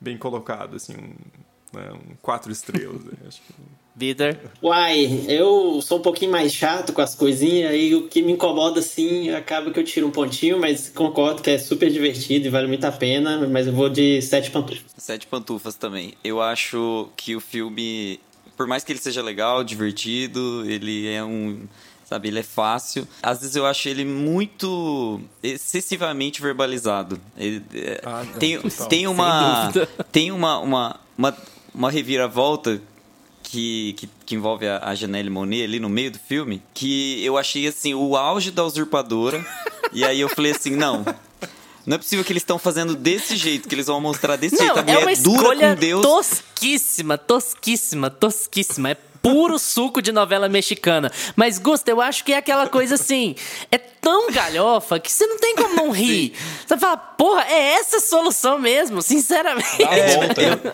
bem colocado, assim, um, né, um quatro estrelas. <laughs> acho que... Vitor? Uai, eu sou um pouquinho mais chato com as coisinhas, aí o que me incomoda assim, acaba que eu tiro um pontinho, mas concordo que é super divertido e vale muito a pena, mas eu vou de sete pantufas. Sete pantufas também. Eu acho que o filme, por mais que ele seja legal, divertido, ele é um sabe? Ele é fácil. Às vezes eu acho ele muito excessivamente verbalizado. Ele, é, ah, tem, tem uma tem uma, uma, uma, uma reviravolta que, que, que, envolve a, a Janelle Monet ali no meio do filme, que eu achei assim o auge da usurpadora. e aí eu falei assim, não, não é possível que eles estão fazendo desse jeito, que eles vão mostrar desse não, jeito. A mulher é uma dura com Deus. Tosquíssima, tosquíssima, tosquíssima. É puro suco de novela mexicana. Mas, Gusta, eu acho que é aquela coisa assim. É tão galhofa que você não tem como não rir. Você fala, porra, é essa a solução mesmo, sinceramente. É, eu,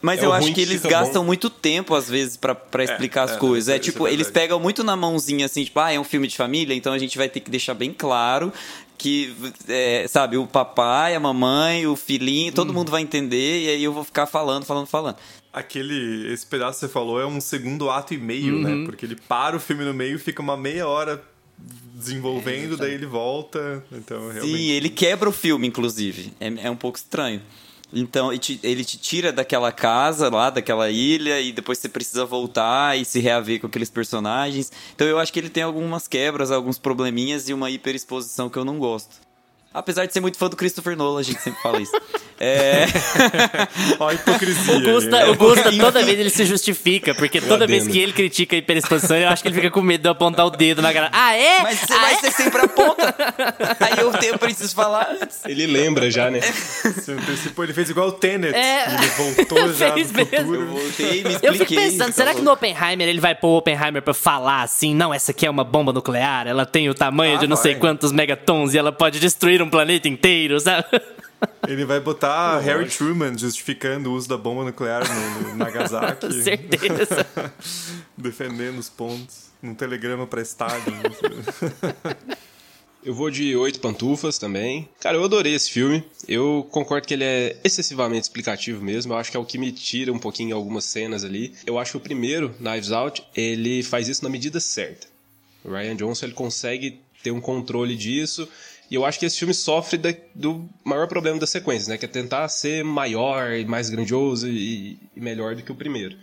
mas é eu acho que eles gastam bom. muito tempo, às vezes, para é, explicar é, as coisas. É, é tipo, eles pegam muito na mãozinha, assim, tipo, ah, é um filme de família, então a gente vai ter que deixar bem claro que, é, sabe, o papai, a mamãe, o filhinho, todo hum. mundo vai entender, e aí eu vou ficar falando, falando, falando aquele. Esse pedaço que você falou é um segundo ato e meio, né? uhum. né? Porque ele para o filme no meio, fica uma meia hora desenvolvendo, é, daí ele volta. Então, realmente... Sim, ele quebra o filme, inclusive. É, é um pouco estranho. Então, ele te, tira daquela casa lá, daquela ilha, e depois você precisa voltar e se reaver com aqueles personagens. Então, eu acho que ele tem algumas quebras, alguns probleminhas e uma hiperexposição que eu não gosto. Apesar de ser muito fã do Christopher Nolan, a gente sempre fala isso. <laughs> É. Ó, a hipocrisia. O Gusta, o Gusta, toda vez ele se justifica, porque toda vez que ele critica a hiperexposição, eu acho que ele fica com medo de apontar o dedo na cara. Ah, é? Mas você ah, vai é? ser sempre a ponta. Aí eu, tenho, eu preciso falar antes. Ele lembra já, né? <laughs> Você antecipou, ele fez igual o Tenet. É... Ele voltou <laughs> já no futuro. Eu voltei me expliquei. Eu fico pensando, será que no Oppenheimer ele vai pôr o Oppenheimer pra falar assim, não, essa aqui é uma bomba nuclear, ela tem o tamanho ah, de não vai. sei quantos megatons e ela pode destruir um planeta inteiro, sabe? <laughs> Ele vai botar Harry Truman justificando o uso da bomba nuclear no, no <laughs> Nagasaki. Com certeza. <laughs> Defendendo os pontos. Num telegrama para estádio. Eu vou de oito pantufas também. Cara, eu adorei esse filme. Eu concordo que ele é excessivamente explicativo mesmo. Eu acho que é o que me tira um pouquinho algumas cenas ali. Eu acho que o primeiro, Knives Out, ele faz isso na medida certa. O Ryan Johnson ele consegue ter um controle disso. E eu acho que esse filme sofre da, do maior problema das sequências, né? Que é tentar ser maior e mais grandioso e, e melhor do que o primeiro.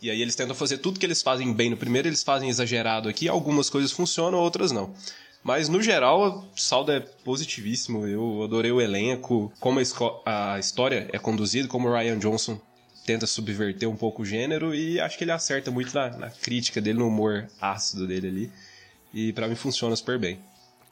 E aí eles tentam fazer tudo que eles fazem bem no primeiro, eles fazem exagerado aqui. Algumas coisas funcionam, outras não. Mas no geral, o saldo é positivíssimo. Eu adorei o elenco, como a, a história é conduzida, como o Ryan Johnson tenta subverter um pouco o gênero e acho que ele acerta muito na, na crítica dele, no humor ácido dele ali. E para mim funciona super bem.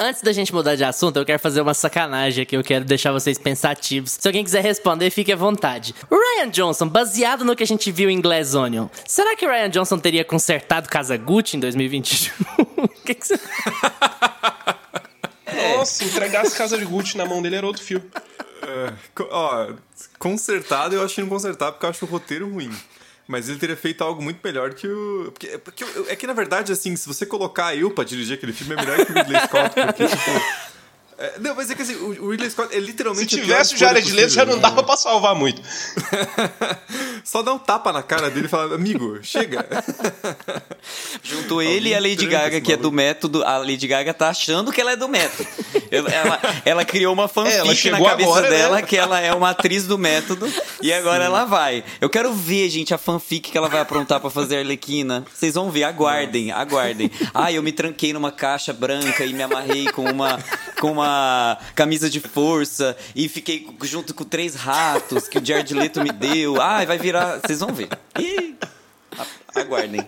Antes da gente mudar de assunto, eu quero fazer uma sacanagem aqui, eu quero deixar vocês pensativos. Se alguém quiser responder, fique à vontade. O Ryan Johnson, baseado no que a gente viu em Glass Onion, será que o Ryan Johnson teria consertado Casa Gucci em 2021? <laughs> que que você... Nossa, entregar as casas de Gucci na mão dele era outro filme. É, ó, consertado eu acho que não consertar porque eu acho o roteiro ruim. Mas ele teria feito algo muito melhor que o. Porque, porque é que, na verdade, assim, se você colocar eu pra dirigir aquele filme, é melhor que o Ridley Scott, porque, tipo. É, não, mas é que assim, o Ridley Scott é literalmente. Se tivesse o Jared Leto, já não dava né? pra salvar muito. <laughs> Só dá um tapa na cara dele e falar, amigo, chega. <laughs> Juntou ele e a Lady Gaga, que é do método. A Lady Gaga tá achando que ela é do método. Ela, ela criou uma fanfic é, na cabeça agora, né? dela né? que ela é uma atriz do método e agora Sim. ela vai. Eu quero ver, gente, a fanfic que ela vai aprontar para fazer a Arlequina. Vocês vão ver, aguardem, aguardem. Ah, eu me tranquei numa caixa branca e me amarrei com uma com uma camisa de força e fiquei junto com três ratos que o Jared Leto me deu. Ah, vai virar. Vocês vão ver. Ih, aguardem.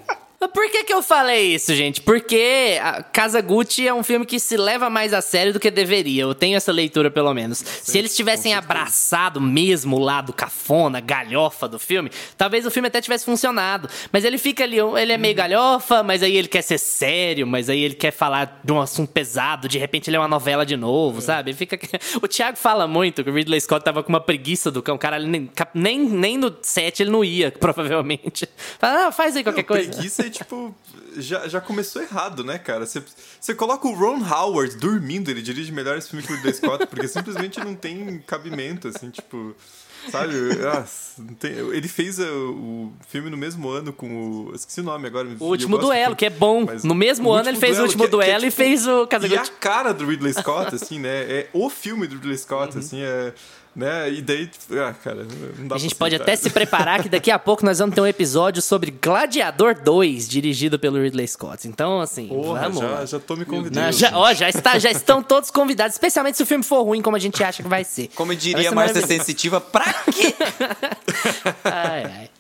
Por que, que eu falei isso, gente? Porque Casa Gucci é um filme que se leva mais a sério do que deveria. Eu tenho essa leitura, pelo menos. Sim, se eles tivessem abraçado mesmo o lado cafona, galhofa do filme, talvez o filme até tivesse funcionado. Mas ele fica ali, ele é meio uhum. galhofa, mas aí ele quer ser sério, mas aí ele quer falar de um assunto pesado, de repente ele é uma novela de novo, é. sabe? Ele fica... <laughs> O Thiago fala muito que o Ridley Scott tava com uma preguiça do cão. Cara, nem, nem, nem no set ele não ia, <laughs> provavelmente. Fala, ah, faz aí qualquer não, coisa. Preguiça tipo, já, já começou errado, né, cara? Você, você coloca o Ron Howard dormindo, ele dirige melhores filmes que o Ridley Scott, porque simplesmente não tem cabimento, assim, tipo. Sabe? Tem, ele fez o, o, filme no mesmo ano com o. Esqueci o nome agora. O Último Duelo, que é bom. No mesmo ano ele fez o Último que, é, é Duelo que é, tipo, e fez o Casamento. E a cara do Ridley Scott, assim, né? É o filme do Ridley Scott, uhum. assim, é né? E daí, ah, cara, não dá A gente pode até se preparar que daqui a pouco nós vamos ter um episódio sobre Gladiador 2, dirigido pelo Ridley Scott. Então, assim, Porra, vamos. Já, já tô me convidando. já, ó, já, está, já estão todos convidados, especialmente se o filme for ruim, como a gente acha que vai ser. Como diria Márcia Sensitiva, pra quê? <laughs> ai, ai.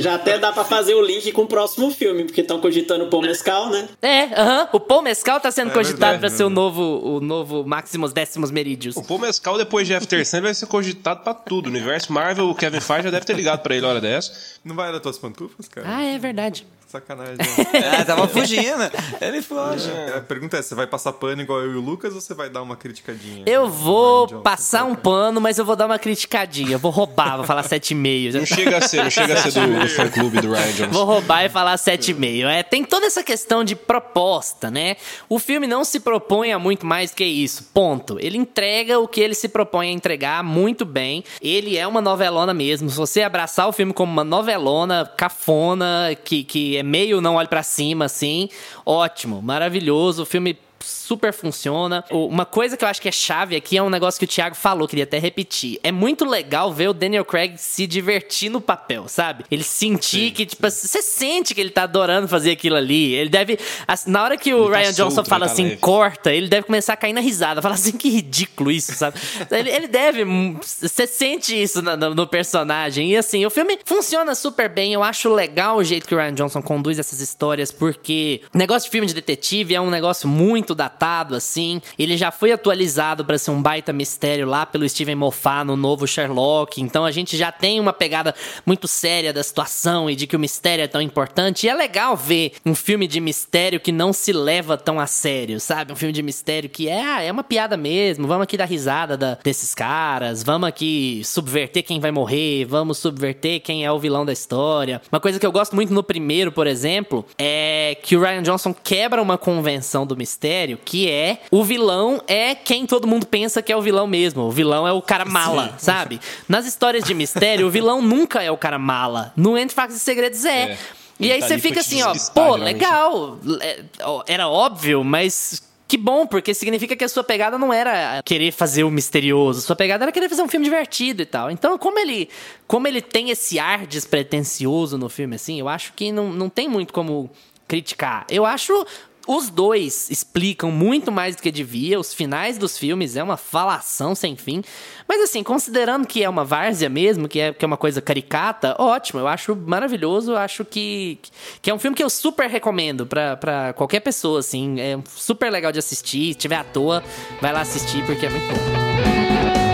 Já até dá pra fazer o link com o próximo filme, porque estão cogitando o Paul Mescal, né? É, aham. Uh -huh. O Paul Mescal tá sendo é cogitado verdade, pra ser o novo, o novo Maximus Décimos Meridius. O Paul Mescal, depois de After Sun, vai ser cogitado pra tudo. O universo Marvel, o Kevin Feige já deve ter ligado pra ele hora dessa. Não vai dar tuas pantufas, cara? Ah, é verdade. Sacanagem. <laughs> ah, tava fugindo. Ele foge. É, a pergunta é: você vai passar pano igual eu e o Lucas ou você vai dar uma criticadinha? Eu vou passar um pano, mas eu vou dar uma criticadinha. Vou roubar, vou falar 7,5. Não chega a ser, não chega a ser do, do fã clube do Ryan Johnson. Vou roubar e falar 7,5. É, tem toda essa questão de proposta, né? O filme não se propõe a muito mais que isso. Ponto. Ele entrega o que ele se propõe a entregar muito bem. Ele é uma novelona mesmo. Se você abraçar o filme como uma novelona cafona, que, que é meio não olhe para cima, assim, ótimo, maravilhoso. O filme super funciona. Uma coisa que eu acho que é chave aqui é um negócio que o Thiago falou, queria até repetir. É muito legal ver o Daniel Craig se divertir no papel, sabe? Ele sentir Sim. que, tipo, você sente que ele tá adorando fazer aquilo ali. Ele deve. Na hora que o ele tá Ryan tá Johnson solto, fala tá assim, leve. corta, ele deve começar a cair na risada. Fala assim, que ridículo isso, sabe? <laughs> ele, ele deve. Você sente isso no, no, no, personagem. E assim, o filme funciona super bem. Eu acho legal o jeito que o Ryan Johnson conduz essas histórias, porque negócio de filme de detetive é um negócio muito datado assim. Ele já foi atualizado para ser um baita mistério lá pelo Steven Moffat no novo Sherlock. Então a gente já tem uma pegada muito séria da situação e de que o mistério é tão importante. E é legal ver um filme de mistério que não se leva tão a sério, sabe? Um filme de mistério que é, ah, é uma piada mesmo. Vamos aqui dar risada da, desses caras. Vamos aqui subverter quem vai morrer. Vamos subverter quem é o vilão da história. Uma coisa que eu gosto muito no primeiro, por exemplo, é que o Ryan Johnson quebra uma convenção do mistério mistério, que é o vilão é quem todo mundo pensa que é o vilão mesmo. O vilão é o cara mala, Sim. sabe? Nas histórias de mistério, o vilão nunca é o cara mala. No Entre Factos e Segredos é. é. E aí tá você fica assim, ó, pô, legal. É, era óbvio, mas que bom, porque significa que a sua pegada não era querer fazer o misterioso, sua pegada era querer fazer um filme divertido e tal. Então, como ele, como ele tem esse ar despretensioso no filme, assim, eu acho que não, não tem muito como criticar. Eu acho os dois explicam muito mais do que devia. Os finais dos filmes é uma falação sem fim. Mas assim, considerando que é uma várzea mesmo, que é, que é uma coisa caricata, ótimo. Eu acho maravilhoso. Eu acho que, que é um filme que eu super recomendo para qualquer pessoa, assim. É super legal de assistir. Se tiver à toa, vai lá assistir porque é muito bom.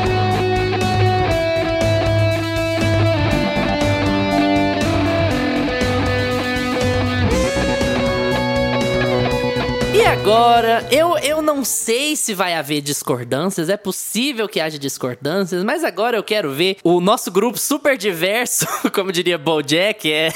E agora, eu, eu não sei se vai haver discordâncias, é possível que haja discordâncias, mas agora eu quero ver o nosso grupo super diverso, <laughs> como diria Bojack, é,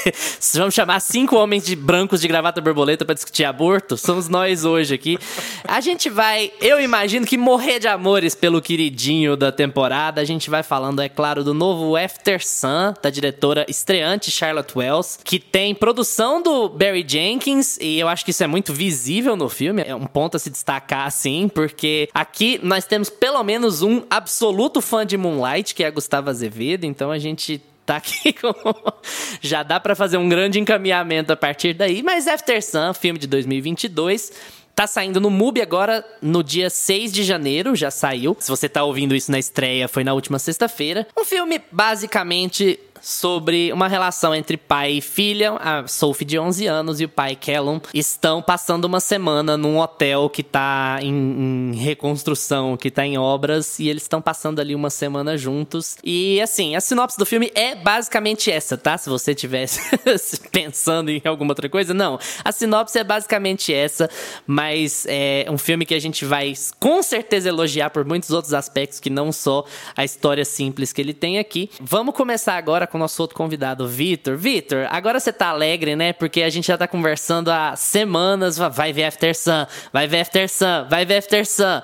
vamos chamar cinco homens de brancos de gravata borboleta para discutir aborto, somos nós hoje aqui. A gente vai, eu imagino que morrer de amores pelo queridinho da temporada, a gente vai falando, é claro, do novo After Sun, da diretora estreante Charlotte Wells, que tem produção do Barry Jenkins, e eu acho que isso é muito visível no filme. É um ponto a se destacar, assim, porque aqui nós temos pelo menos um absoluto fã de Moonlight, que é Gustavo Azevedo, então a gente tá aqui <laughs> com... Já dá para fazer um grande encaminhamento a partir daí, mas After Sun, filme de 2022, Tá saindo no MUBI agora no dia 6 de janeiro, já saiu. Se você tá ouvindo isso na estreia, foi na última sexta-feira. Um filme basicamente sobre uma relação entre pai e filha. A Sophie, de 11 anos, e o pai, Callum, estão passando uma semana num hotel que tá em, em reconstrução, que tá em obras, e eles estão passando ali uma semana juntos. E assim, a sinopse do filme é basicamente essa, tá? Se você tivesse <laughs> pensando em alguma outra coisa, não. A sinopse é basicamente essa, mas é um filme que a gente vai com certeza elogiar por muitos outros aspectos que não só a história simples que ele tem aqui. Vamos começar agora com o nosso outro convidado, Vitor. Vitor, agora você tá alegre, né? Porque a gente já tá conversando há semanas. Vai ver After Sun, vai ver After Sun, vai ver After Sun.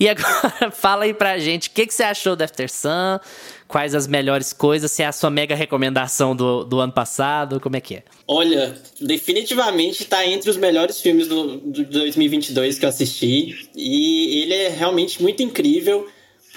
E agora <laughs> fala aí pra gente, o que, que você achou do After Sun? Quais as melhores coisas? Se é a sua mega recomendação do, do ano passado, como é que é? Olha, definitivamente tá entre os melhores filmes do, do 2022 que eu assisti. E ele é realmente muito incrível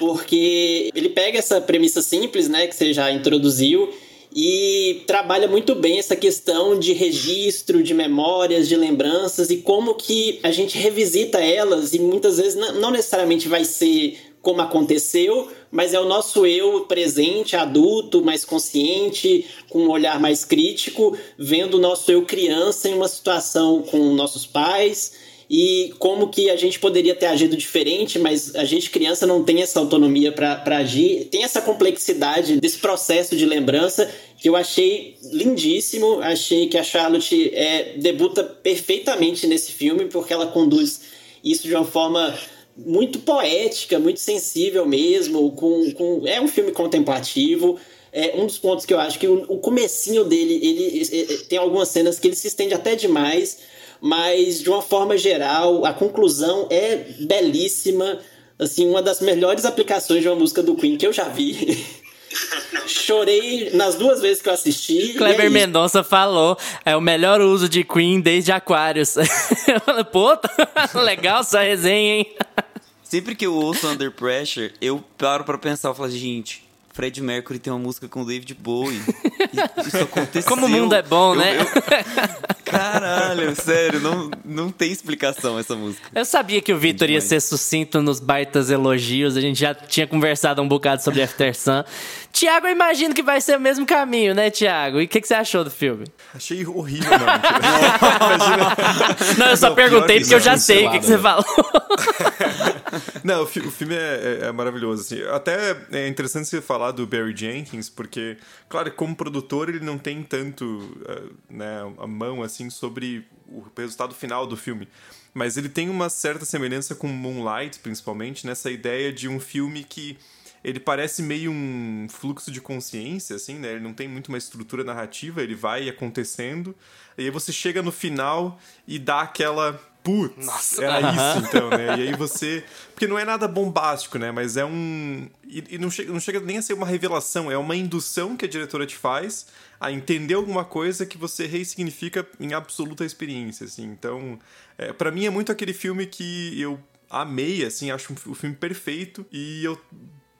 porque ele pega essa premissa simples, né, que você já introduziu, e trabalha muito bem essa questão de registro, de memórias, de lembranças e como que a gente revisita elas e muitas vezes não necessariamente vai ser como aconteceu, mas é o nosso eu presente, adulto, mais consciente, com um olhar mais crítico, vendo o nosso eu criança em uma situação com nossos pais e como que a gente poderia ter agido diferente, mas a gente criança não tem essa autonomia para agir, tem essa complexidade desse processo de lembrança que eu achei lindíssimo, achei que a Charlotte é, debuta perfeitamente nesse filme porque ela conduz isso de uma forma muito poética, muito sensível mesmo, com, com é um filme contemplativo. É um dos pontos que eu acho que o, o comecinho dele, ele, ele, tem algumas cenas que ele se estende até demais, mas de uma forma geral, a conclusão é belíssima, assim, uma das melhores aplicações de uma música do Queen que eu já vi. <laughs> Chorei nas duas vezes que eu assisti. Kleber é Mendonça falou: é o melhor uso de Queen desde Aquários. <laughs> Pô, <laughs> legal essa resenha, hein? Sempre que eu ouço Under Pressure, eu paro pra pensar e falo, gente, Fred Mercury tem uma música com David Bowie. Isso aconteceu. Como o mundo é bom, eu, né? Eu... Caralho, sério, não, não tem explicação essa música. Eu sabia que o Vitor ia ser sucinto nos baitas elogios. A gente já tinha conversado um bocado sobre After Sun. Tiago, eu imagino que vai ser o mesmo caminho, né, Tiago? E o que, que, você achou do filme? Achei horrível, <laughs> não. Eu só não, perguntei porque eu já sei o que, que, você falou. <laughs> <laughs> não, o, fi o filme é, é, é, maravilhoso. Assim. Até é interessante você falar do Barry Jenkins, porque, claro, como produtor, ele não tem tanto eh, né, a mão assim sobre o resultado final do filme. Mas ele tem uma certa semelhança com Moonlight, principalmente, nessa ideia de um filme que ele parece meio um fluxo de consciência, assim, né? Ele não tem muito uma estrutura narrativa, ele vai acontecendo. E aí você chega no final e dá aquela putz, Nossa, era isso então, né? E aí você. Porque não é nada bombástico, né? Mas é um. E, não, chega, não chega nem a ser uma revelação, é uma indução que a diretora te faz a entender alguma coisa que você ressignifica em absoluta experiência, assim. Então, é, para mim é muito aquele filme que eu amei, assim, acho um- o filme perfeito e eu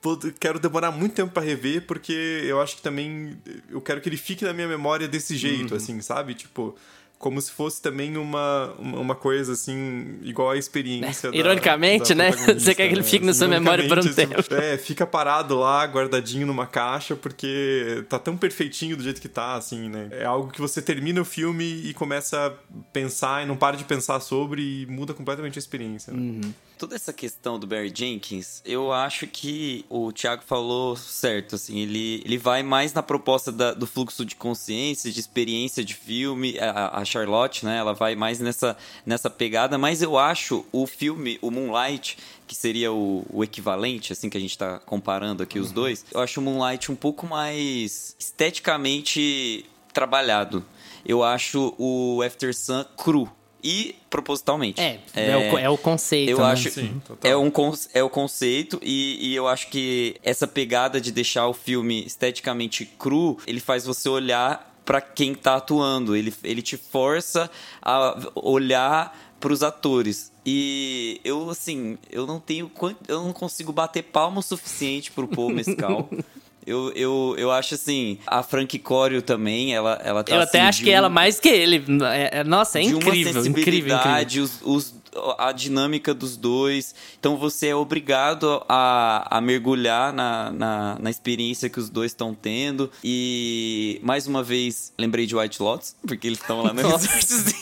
vou- quero demorar muito tempo pra rever porque eu acho que também eu quero que ele fique na minha memória desse jeito, assim, sabe? Tipo, como se fosse também uma, uma coisa assim, igual a experiência. da- Ironicamente, da né? Você quer que ele né? fique na sua memória por um Ironicamente, tempo. É, fica parado lá, guardadinho numa caixa, porque tá tão perfeitinho do jeito que tá, assim, né? É algo que você termina o filme e começa a pensar e não para de pensar sobre e muda completamente a experiência. Né? Toda essa questão do Barry Jenkins, eu acho que o Thiago falou certo, assim, ele, ele vai mais na proposta da- do fluxo de consciência, de experiência de filme, a, a Charlotte, né, ela vai mais nessa, nessa pegada, mas eu acho o filme, o Moonlight, que seria o, o equivalente, assim, que a gente tá comparando aqui os dois, eu acho o Moonlight um pouco mais esteticamente trabalhado. Eu acho o After Sun cru. E propositalmente. É, é, o, é o conceito. Eu né? acho Sim, é um é o conceito e, e eu acho que essa pegada de deixar o filme esteticamente cru, ele faz você olhar pra quem tá atuando, ele, ele te força a olhar pros atores. E eu assim, eu não tenho eu não consigo bater palma o suficiente pro Paul Mescal. <laughs> Eu, eu, eu acho assim, a Frank Corio também, ela, ela tá Eu até assim, acho que um- ela mais que ele. É- é- nossa, é de incrível, uma incrível, incrível. sensibilidade, Os, os- a dinâmica dos dois. Então você é obrigado a, a mergulhar na, na, na experiência que os dois estão tendo. E mais uma vez lembrei de White Lotus, porque eles estão lá no Nossa. resort.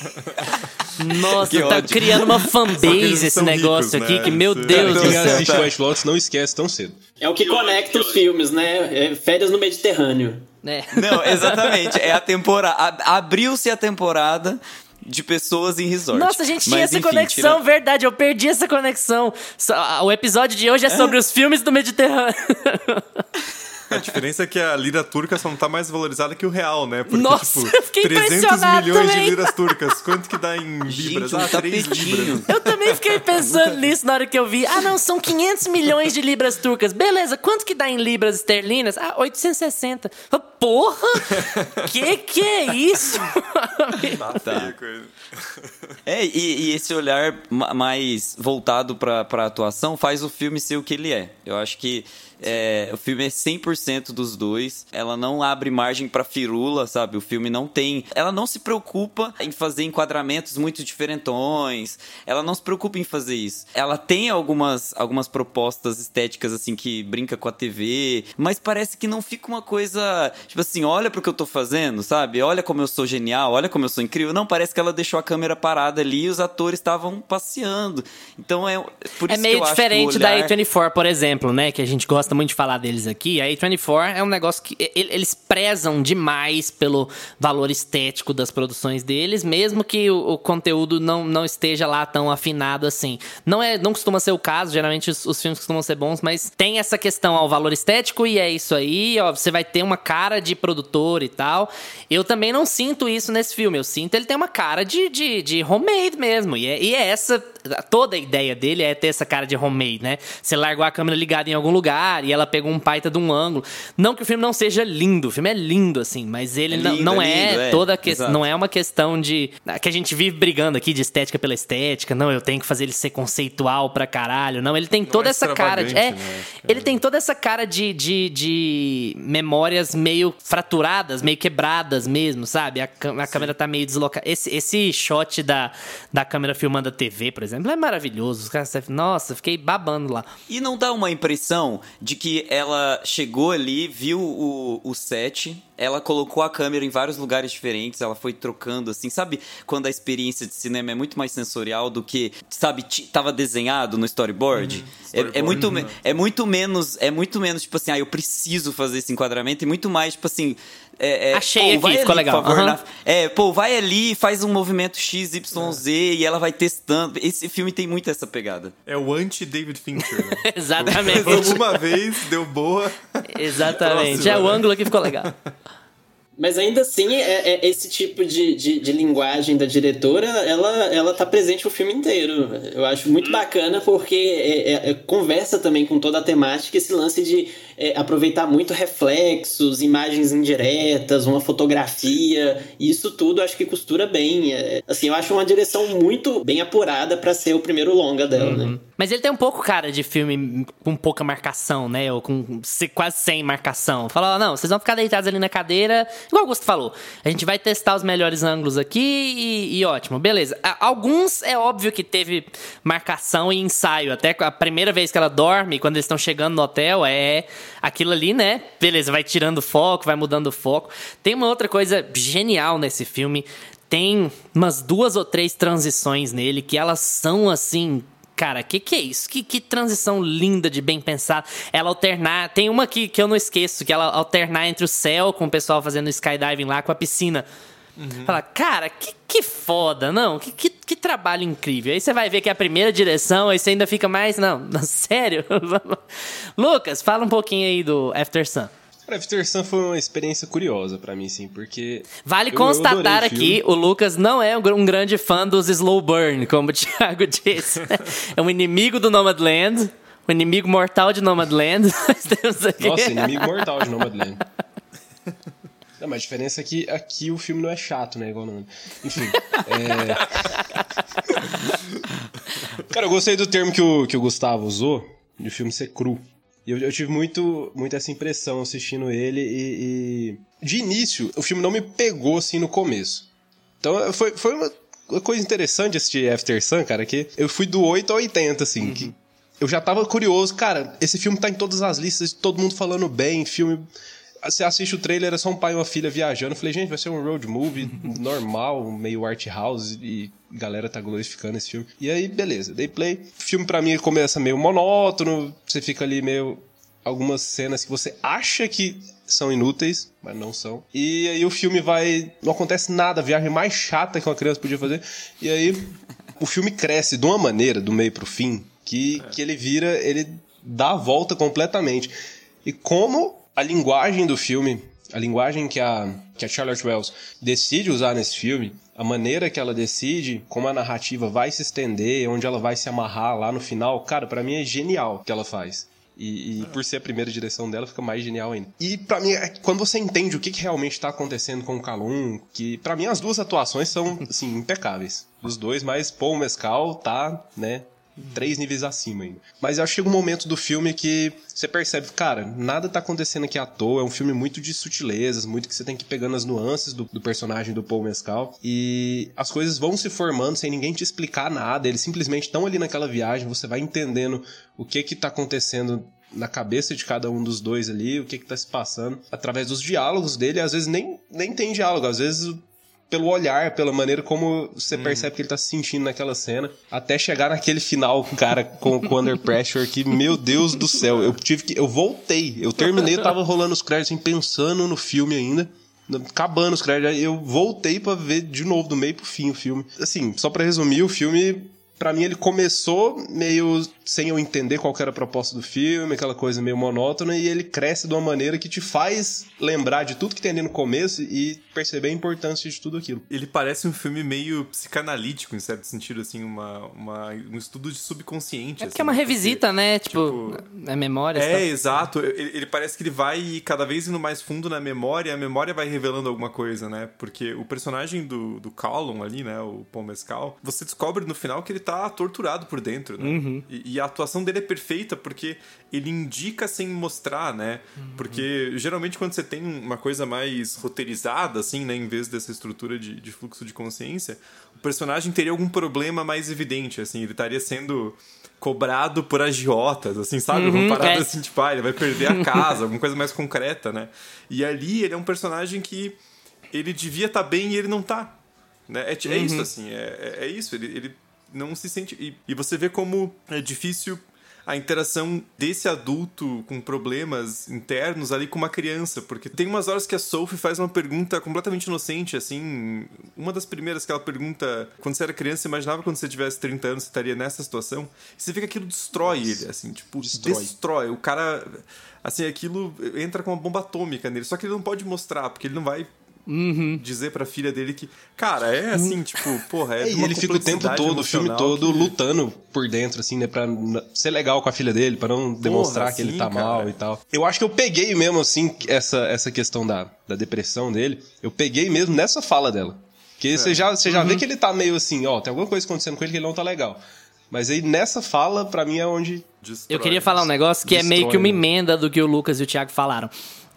<laughs> Nossa, Que tá ódio. criando uma fanbase esse negócio ricos, aqui, né? que, meu Isso- Deus Então, do Quem céu. assiste White Lotus não esquece tão cedo. É o que conecta os filmes, né? É férias no Mediterrâneo. É. Não, exatamente. É a temporada. Abriu-se a temporada de pessoas em resort. Nossa, a gente tinha Mas, essa enfim, conexão, tira- verdade, eu perdi essa conexão. O episódio de hoje é sobre os filmes do Mediterrâneo. <laughs> A diferença é que a lira turca só não tá mais valorizada que o real, né? Porque, Nossa, tipo, eu fiquei 300 impressionado milhões também. de liras turcas. Quanto que dá em <laughs> Gente, libras? um ah, 3 tapetinho. libras. Eu também fiquei <laughs> pensando nisso na hora que eu vi. Ah, não, são 500 milhões de libras turcas. Beleza, quanto que dá em libras esterlinas? Ah, 860. Ah, Porra! Que que é isso? <laughs> Tá. É, e, e esse olhar ma- mais voltado pra, pra atuação faz o filme ser o que ele é. Eu acho que é, o filme é 100% dos dois. Ela não abre margem pra firula, sabe? O filme não tem. Ela não se preocupa em fazer enquadramentos muito diferentões. Ela não se preocupa em fazer isso. Ela tem algumas, algumas propostas estéticas, assim, que brinca com a TV, mas parece que não fica uma coisa. Tipo assim, olha pro que eu tô fazendo, sabe? Olha como eu sou genial, olha como eu sou incrível. Não, parece que ela deixou a câmera parada ali e os atores estavam passeando. Então é. Por É isso meio que eu acho que o diferente olhar- da A24, por exemplo, né? Que a gente gosta muito de falar deles aqui. A A24 é um negócio que eles prezam demais pelo valor estético das produções deles, mesmo que o, o conteúdo não, não esteja lá tão afinado assim. Não é, não costuma ser o caso, geralmente os, os filmes costumam ser bons, mas tem essa questão ao valor estético e é isso aí, ó, você vai ter uma cara de produtor e tal. Eu também não sinto isso nesse filme, eu sinto ele tem uma cara de, de, de homemade mesmo, e é, e é essa, toda a ideia dele é ter essa cara de homemade, né? Você largou a câmera ligada em algum lugar e ela pegou um baita de um ângulo. Não que o filme não seja lindo, o filme é lindo, assim, mas ele É não, lindo, não é é, lindo, é, toda que, exato. não é uma questão de que a gente vive brigando aqui de estética pela estética. Não, eu tenho que fazer ele ser conceitual pra caralho. Não, ele tem toda é essa cara de, é, né? Que ele tem toda essa cara de, de, de memórias meio fraturadas, meio quebradas mesmo, sabe? A, a câmera tá meio deslocada. Esse, esse shot da, da câmera filmando a TV, por exemplo, é maravilhoso. Os caras, nossa, fiquei babando lá. E não dá uma impressão de que ela chegou ali, viu o, o set, ela colocou a câmera em vários lugares diferentes, ela foi trocando, assim, sabe? Quando a experiência de cinema é muito mais sensorial do que, sabe, tava desenhado no storyboard. É- é, storyboard, muito, né? me- é muito menos, é muito menos, tipo assim, ah, eu preciso fazer esse enquadramento, e muito mais, tipo assim. é- é, Achei pô, aqui, ficou ali, legal. Favor, Aham. na- é, pô, vai ali, faz um movimento X, Y, Z e ela vai testando. Esse filme tem muito essa pegada. É o anti-David Fincher, né? <laughs> Exatamente. Fez uma vez, deu boa. Exatamente. Próximo, é o né? ângulo que ficou legal. <laughs> Mas ainda assim, é, é esse tipo de, de, de, linguagem da diretora, ela, ela tá presente o filme inteiro. Eu acho muito bacana porque é, é, é conversa também com toda a temática, esse lance de é, aproveitar muito reflexos, imagens indiretas, uma fotografia, isso tudo acho que costura bem. É, assim, eu acho uma direção muito bem apurada para ser o primeiro longa dela, né? uhum. né? Mas ele tem um pouco cara de filme com pouca marcação, né? Ou com quase sem marcação. Fala, não, vocês vão ficar deitados ali na cadeira, igual o Augusto falou. A gente vai testar os melhores ângulos aqui e, e ótimo, beleza. Alguns é óbvio que teve marcação e ensaio. Até a primeira vez que ela dorme, quando eles estão chegando no hotel, é aquilo ali, né? Beleza, vai tirando foco, vai mudando o foco. Tem uma outra coisa genial nesse filme. Tem umas duas ou três transições nele que elas são assim cara, que que é isso? Que, que transição linda de bem pensar. Ela alternar. Tem uma que, que eu não esqueço, que ela alternar entre o céu com o pessoal fazendo skydiving lá com a piscina. Uhum. Fala, cara, que, que foda, não? Que, que, que, trabalho incrível. Aí você vai ver que é a primeira direção, aí você ainda fica mais. Não, não <laughs> sério? <laughs> Lucas, fala um pouquinho aí do After Sun. After Sun foi uma experiência curiosa para mim, sim, porque. Vale eu, constatar eu aqui: o Lucas não é um grande fã dos slow burn, como o <laughs> Thiago disse. é um inimigo do Nomadland, um inimigo mortal de Nomadland. Nossa, inimigo mortal de Nomadland. Não, mas a diferença é que aqui o filme não é chato, né? Igual no... Enfim. <laughs> É... Cara, eu gostei do termo que o, que o Gustavo usou, de o filme ser cru. E eu, eu, tive muito, muito essa impressão assistindo ele e, e, De início, o filme não me pegou assim no começo. Então foi, foi uma, coisa interessante assistir After Sun, cara, que eu fui do 8 ao 80, assim. Uhum. Que eu já tava curioso, cara, esse filme tá em todas as listas, todo mundo falando bem, filme você assiste o trailer, é só um pai e uma filha viajando. Eu falei, gente, vai ser um road movie <laughs> normal, meio art house, e galera tá glorificando esse filme. E aí, beleza, dei play. O filme para mim começa meio monótono, você fica ali meio. Algumas cenas que você acha que são inúteis, mas não são. E aí o filme vai. Não acontece nada, a viagem mais chata que uma criança podia fazer. E aí o filme cresce de uma maneira, do meio pro fim, que, é. que ele vira. Ele dá a volta completamente. E como a linguagem do filme, a linguagem que a, que a Charlotte Wells decide usar nesse filme, a maneira que ela decide, como a narrativa vai se estender, onde ela vai se amarrar lá no final, cara, para mim é genial o que ela faz. E, e, por ser a primeira direção dela, fica mais genial ainda. E para mim, é quando você entende o que, que realmente está acontecendo com o Calum, que para mim as duas atuações são, assim, impecáveis. Dos dois, mas Paul Mescal tá, né, três níveis acima ainda. Mas eu acho que chega um momento do filme que você percebe, cara, nada tá acontecendo aqui à toa. É um filme muito de sutilezas, muito que você tem que ir pegando as nuances do, do personagem do Paul Mescal. E as coisas vão se formando sem ninguém te explicar nada. Eles simplesmente estão ali naquela viagem, você vai entendendo o que que tá acontecendo na cabeça de cada um dos dois ali, o que que tá se passando, através dos diálogos dele, às vezes nem, nem tem diálogo, às vezes pelo olhar, pela maneira como você uhum. percebe que ele tá se sentindo naquela cena, até chegar naquele final, cara, com, o Under Pressure, que, meu Deus do céu, eu tive que. Eu voltei, eu terminei, eu tava rolando os créditos, assim, pensando no filme ainda. Acabando os créditos, eu voltei para ver de novo, do meio pro fim o filme. Assim, só para resumir, o filme para mim ele começou meio sem eu entender qual era a proposta do filme, aquela coisa meio monótona, e ele cresce de uma maneira que te faz lembrar de tudo que tem ali no começo e perceber a importância de tudo aquilo. Ele parece um filme meio psicanalítico, em certo sentido, assim, uma, uma um estudo de subconsciente. É porque assim, é uma revisita, porque, né? Tipo, tipo, é memória. É, exato. Ele, ele, parece que ele vai cada vez indo mais fundo na memória, a memória vai revelando alguma coisa, né? Porque o personagem do, do Callum ali, né, o Paul Mescal, você descobre no final que ele tá torturado por dentro, né? Uhum. E, e, a atuação dele é perfeita porque ele indica sem mostrar, né? Uhum. Porque geralmente quando você tem uma coisa mais roteirizada, assim, né? Em vez dessa estrutura de, de fluxo de consciência, o personagem teria algum problema mais evidente, assim. Ele estaria sendo cobrado por agiotas, assim, sabe? Uhum, uma parada é. assim, tipo, ah, ele vai perder a <laughs> casa, alguma coisa mais concreta, né? E ali ele é um personagem que ele devia estar tá bem e ele não tá. Né? É, é uhum. isso, assim, é, é, é isso. Ele, ele não se sente. E, e você vê como é difícil a interação desse adulto com problemas internos ali com uma criança, porque tem umas horas que a Sophie faz uma pergunta completamente inocente, assim, uma das primeiras que ela pergunta, quando você era criança, você imaginava quando você tivesse 30 anos você estaria nessa situação? E você vê que aquilo destrói Nossa, ele, assim, tipo, destrói. destrói. O cara, assim, aquilo entra com uma bomba atômica nele, só que ele não pode mostrar, porque ele não vai dizer pra filha dele que, cara, é assim, tipo, porra, é, É, e ele fica o tempo todo, o filme todo, que- lutando por dentro, assim, né? Pra ser legal com a filha dele, pra não demonstrar que ele tá cara. mal e tal. Eu acho que eu peguei mesmo, assim, essa, essa questão da, da depressão dele. Eu peguei mesmo nessa fala dela. Porque É. você já, você já vê Uhum. que ele tá meio assim, ó, tem alguma coisa acontecendo com ele que ele não tá legal. Mas aí nessa fala, pra mim, é onde. Destrói. Eu queria falar um negócio que é meio que uma Destrói, emenda do que o Lucas e o Thiago falaram.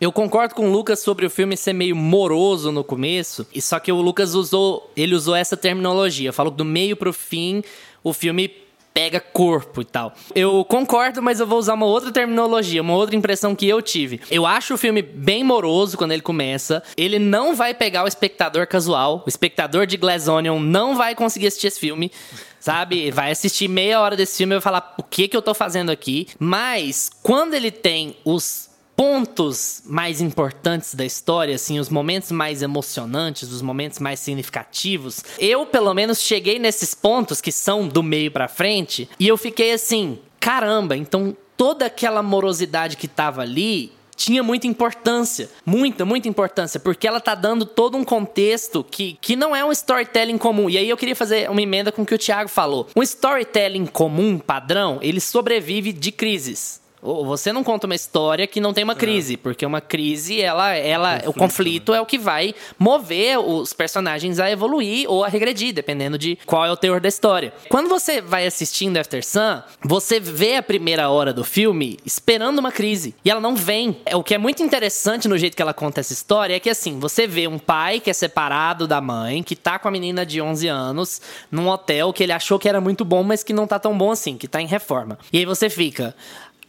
Eu concordo com o Lucas sobre o filme ser meio moroso no começo, e só que o Lucas usou, ele usou essa terminologia, falou que do meio pro fim o filme pega corpo e tal. Eu concordo, mas eu vou usar uma outra terminologia, uma outra impressão que eu tive. Eu acho o filme bem moroso quando ele começa. Ele não vai pegar o espectador casual. O espectador de Glass Onion não vai conseguir assistir esse filme. Sabe? <laughs> Vai assistir meia hora desse filme e vai falar o que que eu tô fazendo aqui. Mas quando ele tem os pontos mais importantes da história, assim, os momentos mais emocionantes, os momentos mais significativos, eu pelo menos cheguei nesses pontos que são do meio pra frente e eu fiquei assim, caramba, então toda aquela morosidade que tava ali tinha muita importância, muita, muita importância, porque ela tá dando todo um contexto que, que não é um storytelling comum. E aí eu queria fazer uma emenda com o que o Thiago falou. Um storytelling comum, padrão, ele sobrevive de crises. Você não conta uma história que não tem uma crise, porque uma crise, ela, ela, o conflito é o que vai mover os personagens a evoluir ou a regredir, dependendo de qual é o teor da história. Quando você vai assistindo After Sun, você vê a primeira hora do filme esperando uma crise e ela não vem. É o que é muito interessante no jeito que ela conta essa história é que assim, você vê um pai que é separado da mãe, que tá com a menina de 11 anos num hotel que ele achou que era muito bom, mas que não tá tão bom assim, que tá em reforma. E aí você fica,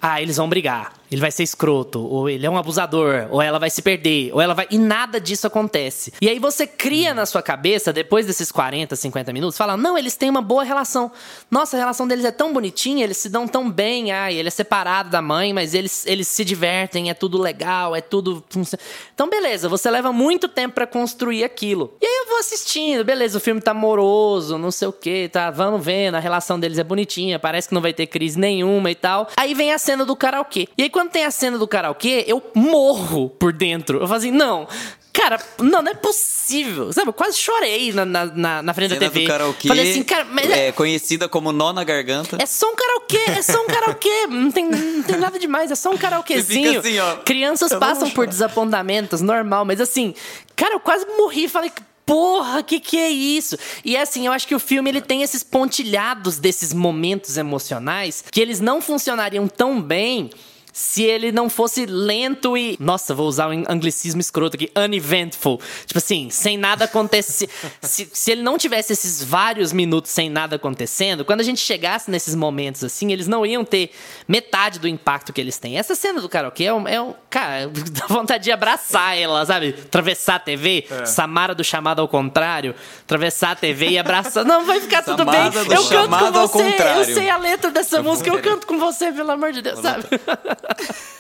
ah, eles vão brigar. Ele vai ser escroto, ou ele é um abusador, ou ela vai se perder, ou ela vai. E nada disso acontece. E aí você cria na sua cabeça, depois desses 40, 50 minutos, fala: não, eles têm uma boa relação. Nossa, a relação deles é tão bonitinha, eles se dão tão bem. Ah, ele é separado da mãe, mas eles, eles se divertem, é tudo legal, é tudo. Então, beleza, você leva muito tempo pra construir aquilo. E aí eu vou assistindo, beleza, o filme tá moroso, não sei o que, tá? Vamos vendo, a relação deles é bonitinha, parece que não vai ter crise nenhuma e tal. Aí vem a cena do karaokê. E aí, quando tem a cena do karaokê, eu morro por dentro. Eu falo assim, não. Cara, não, não é possível. Sabe, eu quase chorei na, na, na, na frente Cena da TV. do karaokê, Falei assim, cara, mas é, é conhecida como nó na garganta. é só um karaokê, é só um karaokê. Não tem, não tem nada demais, é só um karaokezinho. assim, ó, Crianças passam por desapontamentos, normal. Mas assim, cara, eu quase morri. Falei, porra, que que é isso? E assim, eu acho que o filme ele tem esses pontilhados desses momentos emocionais que eles não funcionariam tão bem se ele não fosse lento e. Nossa, vou usar um anglicismo escroto aqui. Uneventful. Tipo assim, sem nada acontecer. <laughs> se, se ele não tivesse esses vários minutos sem nada acontecendo, quando a gente chegasse nesses momentos assim, eles não iam ter metade do impacto que eles têm. Essa cena do karaokê é um. É um cara, <laughs> dá vontade de abraçar ela, sabe? Atravessar a TV. Samara do chamado ao contrário. Atravessar a TV e abraçar. Não, vai ficar tudo bem. Samara Eu canto com você. Eu sei a letra dessa música. Eu canto com você, pelo amor de Deus, sabe? <laughs>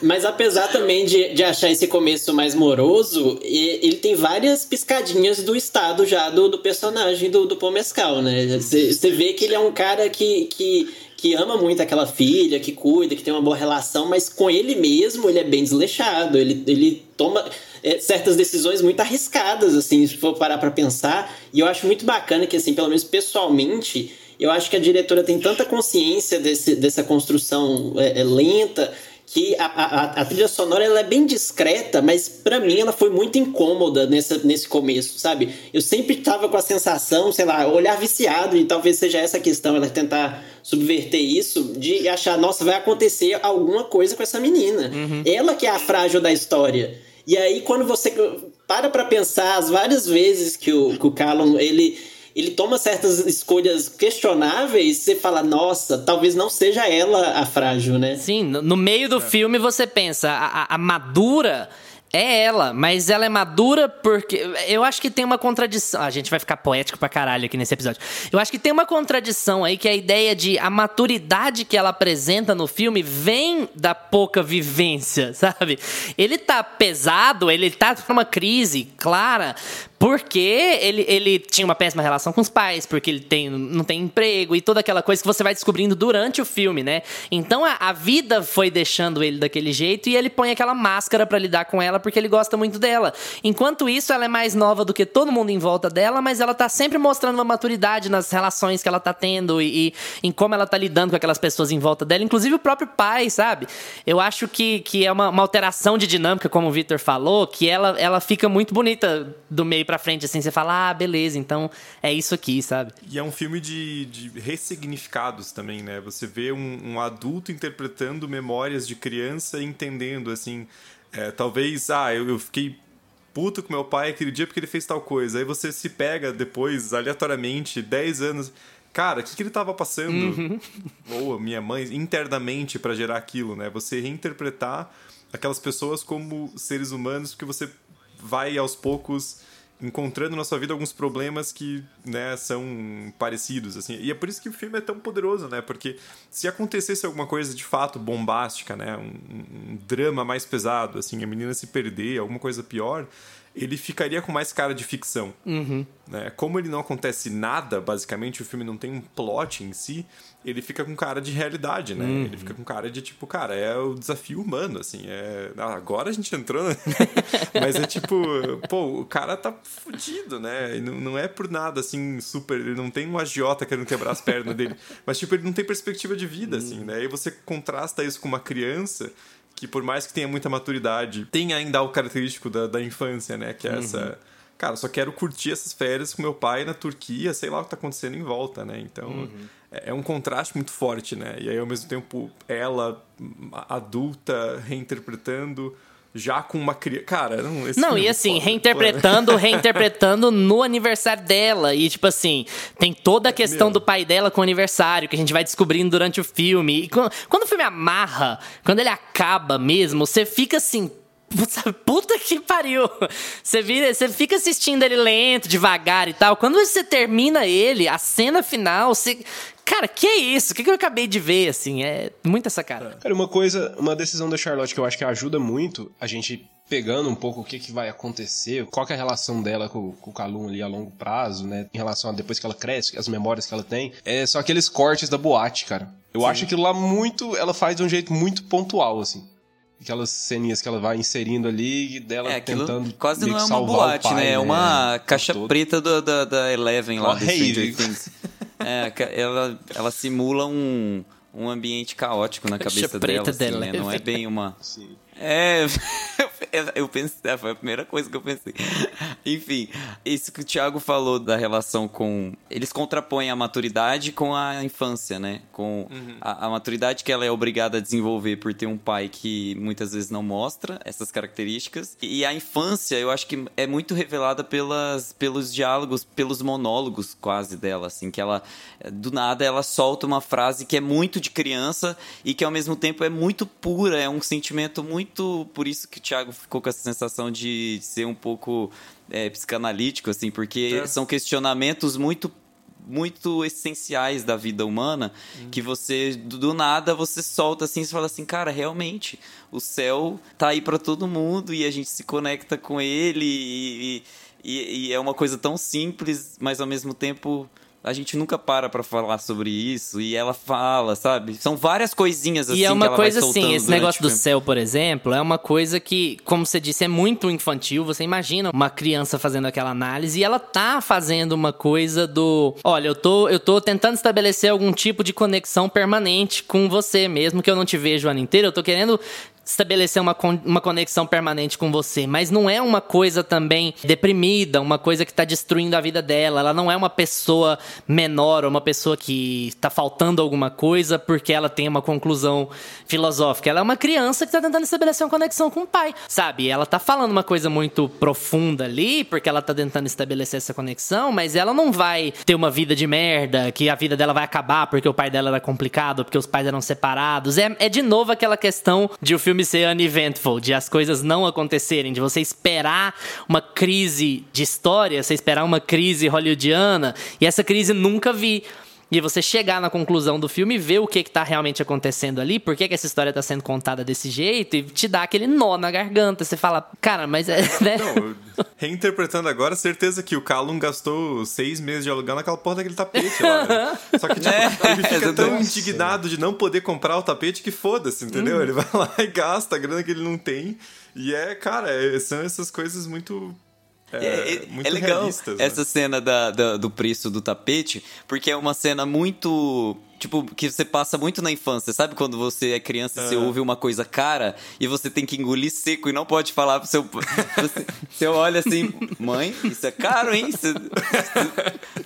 Mas apesar também de, de achar esse começo mais moroso, ele tem várias piscadinhas do estado já do, do personagem do, do Paul Mescal, né? Você vê que ele é um cara que, que, que ama muito aquela filha, que cuida, que tem uma boa relação, mas com ele mesmo ele é bem desleixado. Ele, ele toma é, certas decisões muito arriscadas, assim, se for parar pra pensar. E eu acho muito bacana que, assim, pelo menos pessoalmente, eu acho que a diretora tem tanta consciência desse, dessa construção é, é, lenta que a, a, a trilha sonora ela é bem discreta, mas pra mim ela foi muito incômoda nessa, nesse começo, sabe? Eu sempre tava com a sensação, sei lá, olhar viciado, e talvez seja essa a questão, ela tentar subverter isso, de achar, nossa, vai acontecer alguma coisa com essa menina. Ela que é a frágil da história. E aí, quando você para pra pensar as várias vezes que o, que o Callum, ele ele toma certas escolhas questionáveis, você fala, nossa, talvez não seja ela a frágil, né? Sim, no, meio do filme você pensa, a, a- a madura é ela, mas ela é madura porque. Eu acho que tem uma contradição. Ah, a gente vai ficar poético pra caralho aqui nesse episódio. Eu acho que tem uma contradição aí que é a ideia de a maturidade que ela apresenta no filme vem da pouca vivência, <laughs> sabe? Ele tá pesado, ele tá numa crise clara porque ele, ele tinha uma péssima relação com os pais, porque ele tem, não tem emprego e toda aquela coisa que você vai descobrindo durante o filme, né? Então a, a vida foi deixando ele daquele jeito e ele põe aquela máscara para lidar com ela porque ele gosta muito dela. Enquanto isso, ela é mais nova do que todo mundo em volta dela, mas ela tá sempre mostrando uma maturidade nas relações que ela tá tendo e, e em como ela tá lidando com aquelas pessoas em volta dela, inclusive o próprio pai, sabe? Eu acho que, que é uma, uma alteração de dinâmica, como o Victor falou, que ela, ela fica muito bonita do meio para frente, assim, você fala, ah, beleza, então é isso aqui, sabe? E é um filme de, de ressignificados também, né? Você vê um, um adulto interpretando memórias de criança entendendo, assim, é, talvez, ah, eu, eu fiquei puto com meu pai aquele dia porque ele fez tal coisa. Aí você se pega depois, aleatoriamente, 10 anos. Cara, o que, que ele tava passando? Uhum. Ou minha mãe, internamente para gerar aquilo, né? Você reinterpretar aquelas pessoas como seres humanos, porque você vai aos poucos encontrando na sua vida alguns problemas que né, são parecidos assim. E é por isso que o filme é tão poderoso né? Porque se acontecesse alguma coisa de fato bombástica né? Um, um drama mais pesado assim a menina se perder alguma coisa pior ele ficaria com mais cara de ficção. Uhum. Né? Como ele não acontece nada, basicamente, o filme não tem um plot em si, ele fica com cara de realidade, né? Uhum. Ele fica com cara de tipo, cara, é o desafio humano, assim. É... Ah, agora a gente entrou, né? <laughs> Mas é tipo, pô, o cara tá fudido, né? E não, não é por nada, assim, super. Ele não tem um agiota querendo quebrar as pernas dele. Mas, tipo, ele não tem perspectiva de vida, assim, né? E você contrasta isso com uma criança que por mais que tenha muita maturidade, tem ainda o característico da, da infância, né? Que é essa. Cara, só quero curtir essas férias com meu pai na Turquia, sei lá o que tá acontecendo em volta, né? Então é, é um contraste muito forte, né? E aí ao mesmo tempo ela adulta reinterpretando já com uma criança. Cara, não, Não, e é assim, foda. reinterpretando, reinterpretando no aniversário dela. E, tipo assim, tem toda a questão Meu. do pai dela com o aniversário, que a gente vai descobrindo durante o filme. E quando, quando o filme amarra, quando ele acaba mesmo, você fica assim. Puta, puta que pariu! Você, vira, você fica assistindo ele lento, devagar e tal. Quando você termina ele, a cena final, você. Cara, que é isso? O que, que eu acabei de ver, assim? É muita sacada. Cara, uma coisa, uma decisão da Charlotte que eu acho que ajuda muito a gente pegando um pouco o que, que vai acontecer, qual que é a relação dela com, com o Calum ali a longo prazo, né? Em relação a depois que ela cresce, as memórias que ela tem, é só aqueles cortes da boate, cara. Eu acho aquilo lá muito, ela faz de um jeito muito pontual, assim. Aquelas ceninhas que ela vai inserindo ali dela É, tentando. quase não é uma boate, pai, né? É uma o caixa todo. preta do- da, da Eleven lá Uma rave. <laughs> É, ela, ela simula um, um ambiente caótico na cabeça preta dela, assim, da né? Não é bem uma... Sim. É, <laughs> eu pensei, foi a primeira coisa que eu pensei. Enfim, isso que o Thiago falou da relação com. Eles contrapõem a maturidade com a infância, né? Com a, a maturidade que ela é obrigada a desenvolver por ter um pai que muitas vezes não mostra essas características. E a infância, eu acho que é muito revelada pelas, pelos diálogos, pelos monólogos quase dela, assim, que ela, do nada, ela solta uma frase que é muito de criança e que ao mesmo tempo é muito pura, é um sentimento muito. Por isso que o Thiago ficou com essa sensação de ser um pouco é, psicanalítico, assim, porque É. são questionamentos muito muito essenciais da vida humana que você do nada você solta assim e fala assim cara realmente o céu tá aí pra todo mundo e a gente se conecta com ele e, e- e é uma coisa tão simples mas ao mesmo tempo a gente nunca para pra falar sobre isso e ela fala sabe são várias coisinhas assim E é que uma coisa assim, esse durante negócio do filme. céu, por exemplo, é uma coisa que, como você disse, é muito infantil. Você imagina uma criança fazendo aquela análise e ela tá fazendo uma coisa do. Olha, eu tô, eu tô tentando estabelecer algum tipo de conexão permanente com você, mesmo que eu não te veja o ano inteiro. Eu tô querendo estabelecer uma, con- uma conexão permanente com você, mas não é uma coisa também deprimida, uma coisa que tá destruindo a vida dela. Ela não é uma pessoa menor, uma pessoa que tá faltando alguma coisa porque ela tem uma conclusão filosófica. Ela é uma criança que tá tentando estabelecer uma conexão com o pai, sabe? Ela tá falando uma coisa muito profunda ali, porque ela tá tentando estabelecer essa conexão, mas ela não vai ter uma vida de merda, que a vida dela vai acabar porque o pai dela era complicado, porque os pais eram separados. É, é de novo aquela questão de o filme ser uneventful, de as coisas não acontecerem, de você esperar uma crise de história, você esperar uma crise hollywoodiana, e essa crise nunca vi. E você chegar na conclusão do filme e ver o que, que tá realmente acontecendo ali, por que, que essa história tá sendo contada desse jeito, e te dá aquele nó na garganta. Você fala, cara, mas é. <laughs> Né? Não, reinterpretando agora, certeza que o Callum gastou seis meses de alugar naquela porra daquele tapete lá. né? <laughs> Só que, tipo, É, ele fica tão indignado de não poder comprar o tapete que foda-se, entendeu? Uhum. Ele vai lá e gasta a grana que ele não tem. E é, cara, é- são essas coisas muito. É, É, é- muito é legal né? essa cena da, da- do preço do tapete, porque é uma cena muito. Tipo, que você passa muito na infância. Sabe quando você é criança e você ouve uma coisa cara e você tem que engolir seco e não pode falar pro seu. Você, você olha assim, mãe, isso é caro, hein? Você,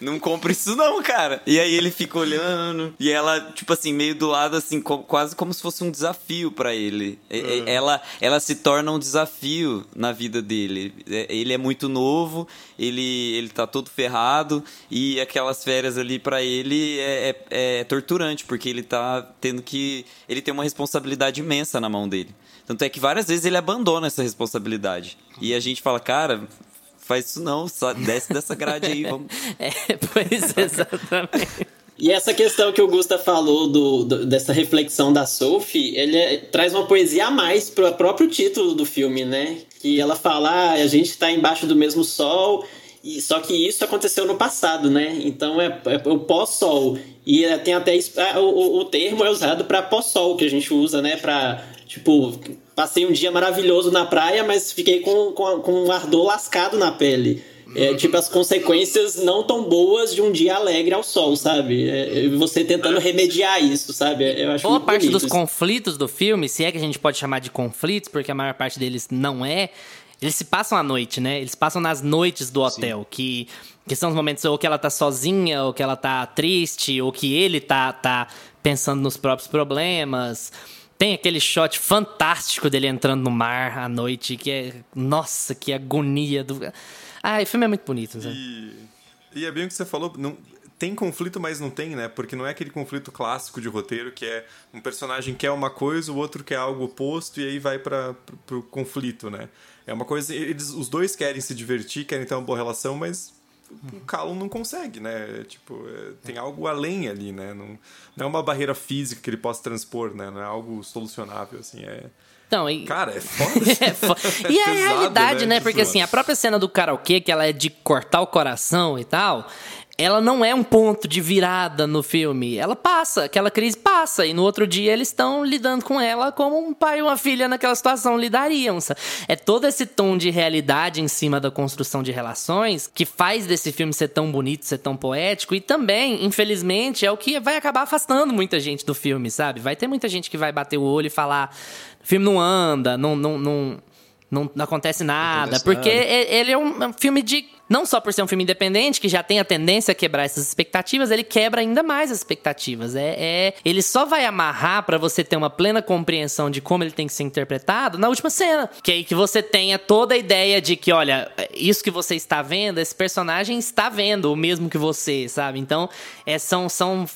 não compra isso, não, cara. E aí ele fica olhando. E ela, tipo assim, meio do lado, assim, co- quase como se fosse um desafio pra ele. E- Ela, ela se torna um desafio na vida dele. É, Ele é muito novo, ele, ele tá todo ferrado, e aquelas férias ali pra ele é, é, é torturante, porque ele tá tendo que. Ele tem uma responsabilidade imensa na mão dele. Tanto é que várias vezes ele abandona essa responsabilidade. E a gente fala, cara. Faz isso não, só desce dessa grade aí, vamos. <laughs> É, pois <laughs> exatamente. E essa questão que o Gusta falou do, do- dessa reflexão da Sophie, ele é- traz uma poesia a mais para o próprio título do filme, né? Que ela fala, ah, a gente está embaixo do mesmo sol, e, só que isso aconteceu no passado, né? Então é, é o pós-sol. E é- tem até ah, o, o- termo é usado para pós-sol, que a gente usa, né? Para, tipo, passei um dia maravilhoso na praia, mas fiquei com, com, com um ardor lascado na pele. É, tipo, as consequências não tão boas de um dia alegre ao sol, sabe? É, é você tentando remediar isso, sabe? Eu acho Boa parte bonito dos conflitos do filme, se é que a gente pode chamar de conflitos, porque a maior parte deles não é, eles se passam à noite, né? Eles passam nas noites do hotel, que, que são os momentos ou que ela tá sozinha, ou que ela tá triste, ou que ele tá, tá pensando nos próprios problemas. Tem aquele shot fantástico dele entrando no mar à noite, que é. Nossa, que agonia do. Ah, o filme é muito bonito, sabe? E, e é bem o que você falou, não, tem conflito, mas não tem, né? Porque não é aquele conflito clássico de roteiro que é um personagem quer uma coisa, o outro quer algo oposto, e aí vai para pro conflito, né? É uma coisa. Eles, os dois querem se divertir, querem ter uma boa relação, mas o Callum não consegue, né? Tipo, é, tem algo além ali, né? Não, não é uma barreira física que ele possa transpor, né? Não é algo solucionável, assim. É... Então, e... Cara, é <laughs> foda. É fo- <laughs> e a Pesado, realidade, né? né? Porque assim, a própria cena do karaokê, que ela é de cortar o coração e tal, ela não é um ponto de virada no filme. Ela passa, aquela crise passa. E no outro dia eles estão lidando com ela como um pai e uma filha naquela situação lidariam. sabe? É todo esse tom de realidade em cima da construção de relações que faz desse filme ser tão bonito, ser tão poético. E também, infelizmente, é o que vai acabar afastando muita gente do filme, sabe? Vai ter muita gente que vai bater o olho e falar: o filme não anda, não, não, não, não, não acontece nada. acontece porque nada. ele é um, é um filme de. Não só por ser um filme independente, que já tem a tendência a quebrar essas expectativas, ele quebra ainda mais as expectativas. É, é- ele só vai amarrar pra você ter uma plena compreensão de como ele tem que ser interpretado na última cena. Que aí que você tenha toda a ideia de que, olha, isso que você está vendo, esse personagem está vendo o mesmo que você, sabe? Então, é, são, são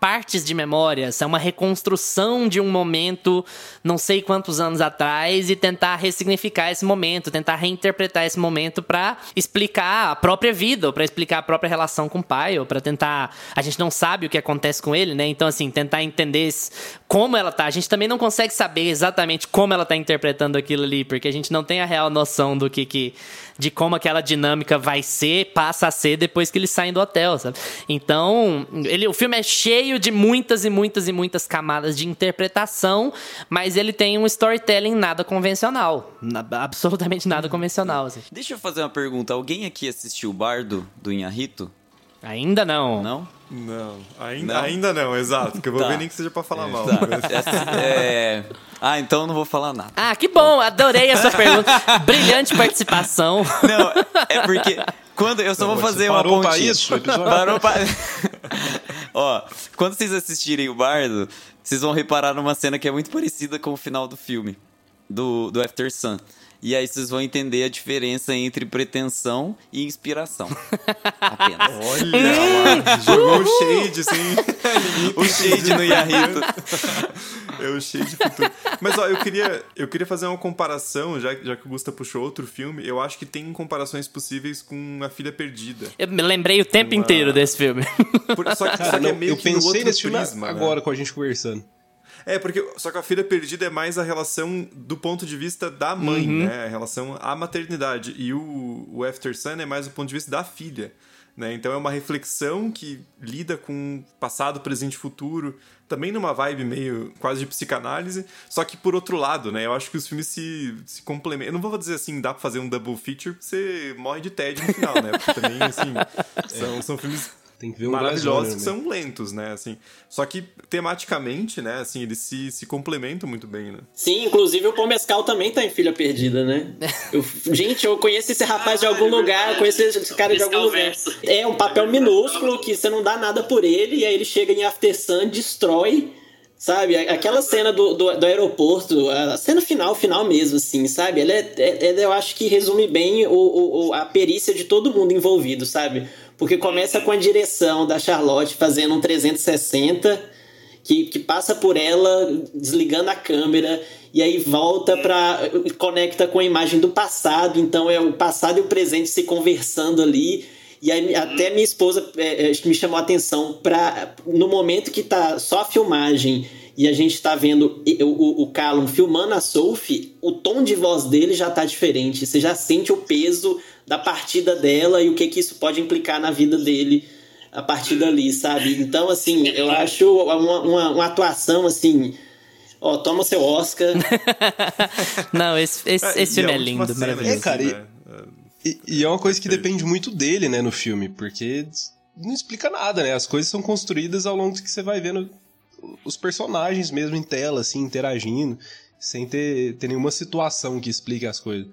partes de memórias, é uma reconstrução de um momento não sei quantos anos atrás e tentar ressignificar esse momento, tentar reinterpretar esse momento pra explicar a própria vida, pra explicar a própria relação com o pai, ou pra tentar, a gente não sabe o que acontece com ele, né? Então assim, tentar entender como ela tá. A gente também não consegue saber exatamente como ela tá interpretando aquilo ali, porque a gente não tem a real noção do que que de como aquela dinâmica vai ser, passa a ser depois que eles saem do hotel, sabe? Então, ele, o filme é cheio de muitas e muitas e muitas camadas de interpretação, mas ele tem um storytelling nada convencional. Na- absolutamente nada convencional, assim. Deixa eu fazer uma pergunta. Alguém aqui assistiu o Bardo do Inharito? Ainda não. Não? Não, ainda não, Não? ainda não exato. Que eu vou Tá. ver nem que seja pra falar mal. Tá. É... Ah, então eu não vou falar nada. Ah, que bom! Adorei essa <laughs> pergunta. Brilhante participação. Não, é porque quando eu só vou fazer uma Parou pra pontinha. isso? Parou pra... <laughs> Ó, quando vocês assistirem o Bardo, vocês vão reparar numa cena que é muito parecida com o final do filme, do, do After Sun. E aí vocês vão entender a diferença entre pretensão e inspiração. <laughs> Apenas. Olha, jogou o shade, assim. <laughs> o shade no Yahito. <laughs> É o shade futuro. Mas, ó, eu queria, eu queria fazer uma comparação, já, já que o Gusta puxou outro filme, eu acho que tem comparações possíveis com A Filha Perdida. Eu me lembrei o tempo Uma- inteiro desse filme. Por- só que, Cara, só que é não, meio eu que no pensei outro nesse filme prisma, né? agora com a gente conversando. É, porque só que a filha perdida é mais a relação do ponto de vista da mãe, Uhum. né? A relação à maternidade. E o, o After Sun é mais o ponto de vista da filha. Né? Então é uma reflexão que lida com passado, presente e futuro, também numa vibe meio quase de psicanálise, só que por outro lado, né? Eu acho que os filmes se, se complementam. Eu não vou dizer assim, dá pra fazer um double feature, porque você morre de tédio no final, né? Porque também, assim, <laughs> são, são filmes Tem que ver um maravilhosos que Onion, são lentos, né? Assim, só que tematicamente, né? Assim, eles se, se complementam muito bem, né? Sim, inclusive o Paul Mescal também tá em Filha Perdida, né? <laughs> Eu- gente, eu conheço esse rapaz de algum lugar, eu conheço esse cara de algum lugar. É um papel minúsculo que você não dá nada por ele, e aí ele chega em After Sun, destrói, sabe? Aquela cena do, do, do aeroporto, a cena final, final mesmo, assim, sabe? Ela é, é- ela eu acho que resume bem o- o- a perícia de todo mundo envolvido, sabe? Porque começa com a direção da Charlotte fazendo um 360 que, que passa por ela desligando a câmera e aí volta para conecta com a imagem do passado então é o passado e o presente se conversando ali. E aí até minha esposa é, é, me chamou a atenção para no momento que tá só a filmagem e a gente tá vendo o, o, o Callum filmando a Sophie, o tom de voz dele já tá diferente. Você já sente o peso da partida dela e o que, que isso pode implicar na vida dele a partir dali, sabe? Então, assim, eu acho uma, uma, uma atuação assim. Ó, toma seu Oscar. <laughs> Não, esse, esse, É, esse a filme é lindo, cena, maravilhoso. É, cara, e- né? E, e é uma coisa que depende muito dele, né, no filme, porque não explica nada, né? As coisas são construídas ao longo do que você vai vendo os personagens mesmo em tela, assim, interagindo, sem ter, ter nenhuma situação que explique as coisas.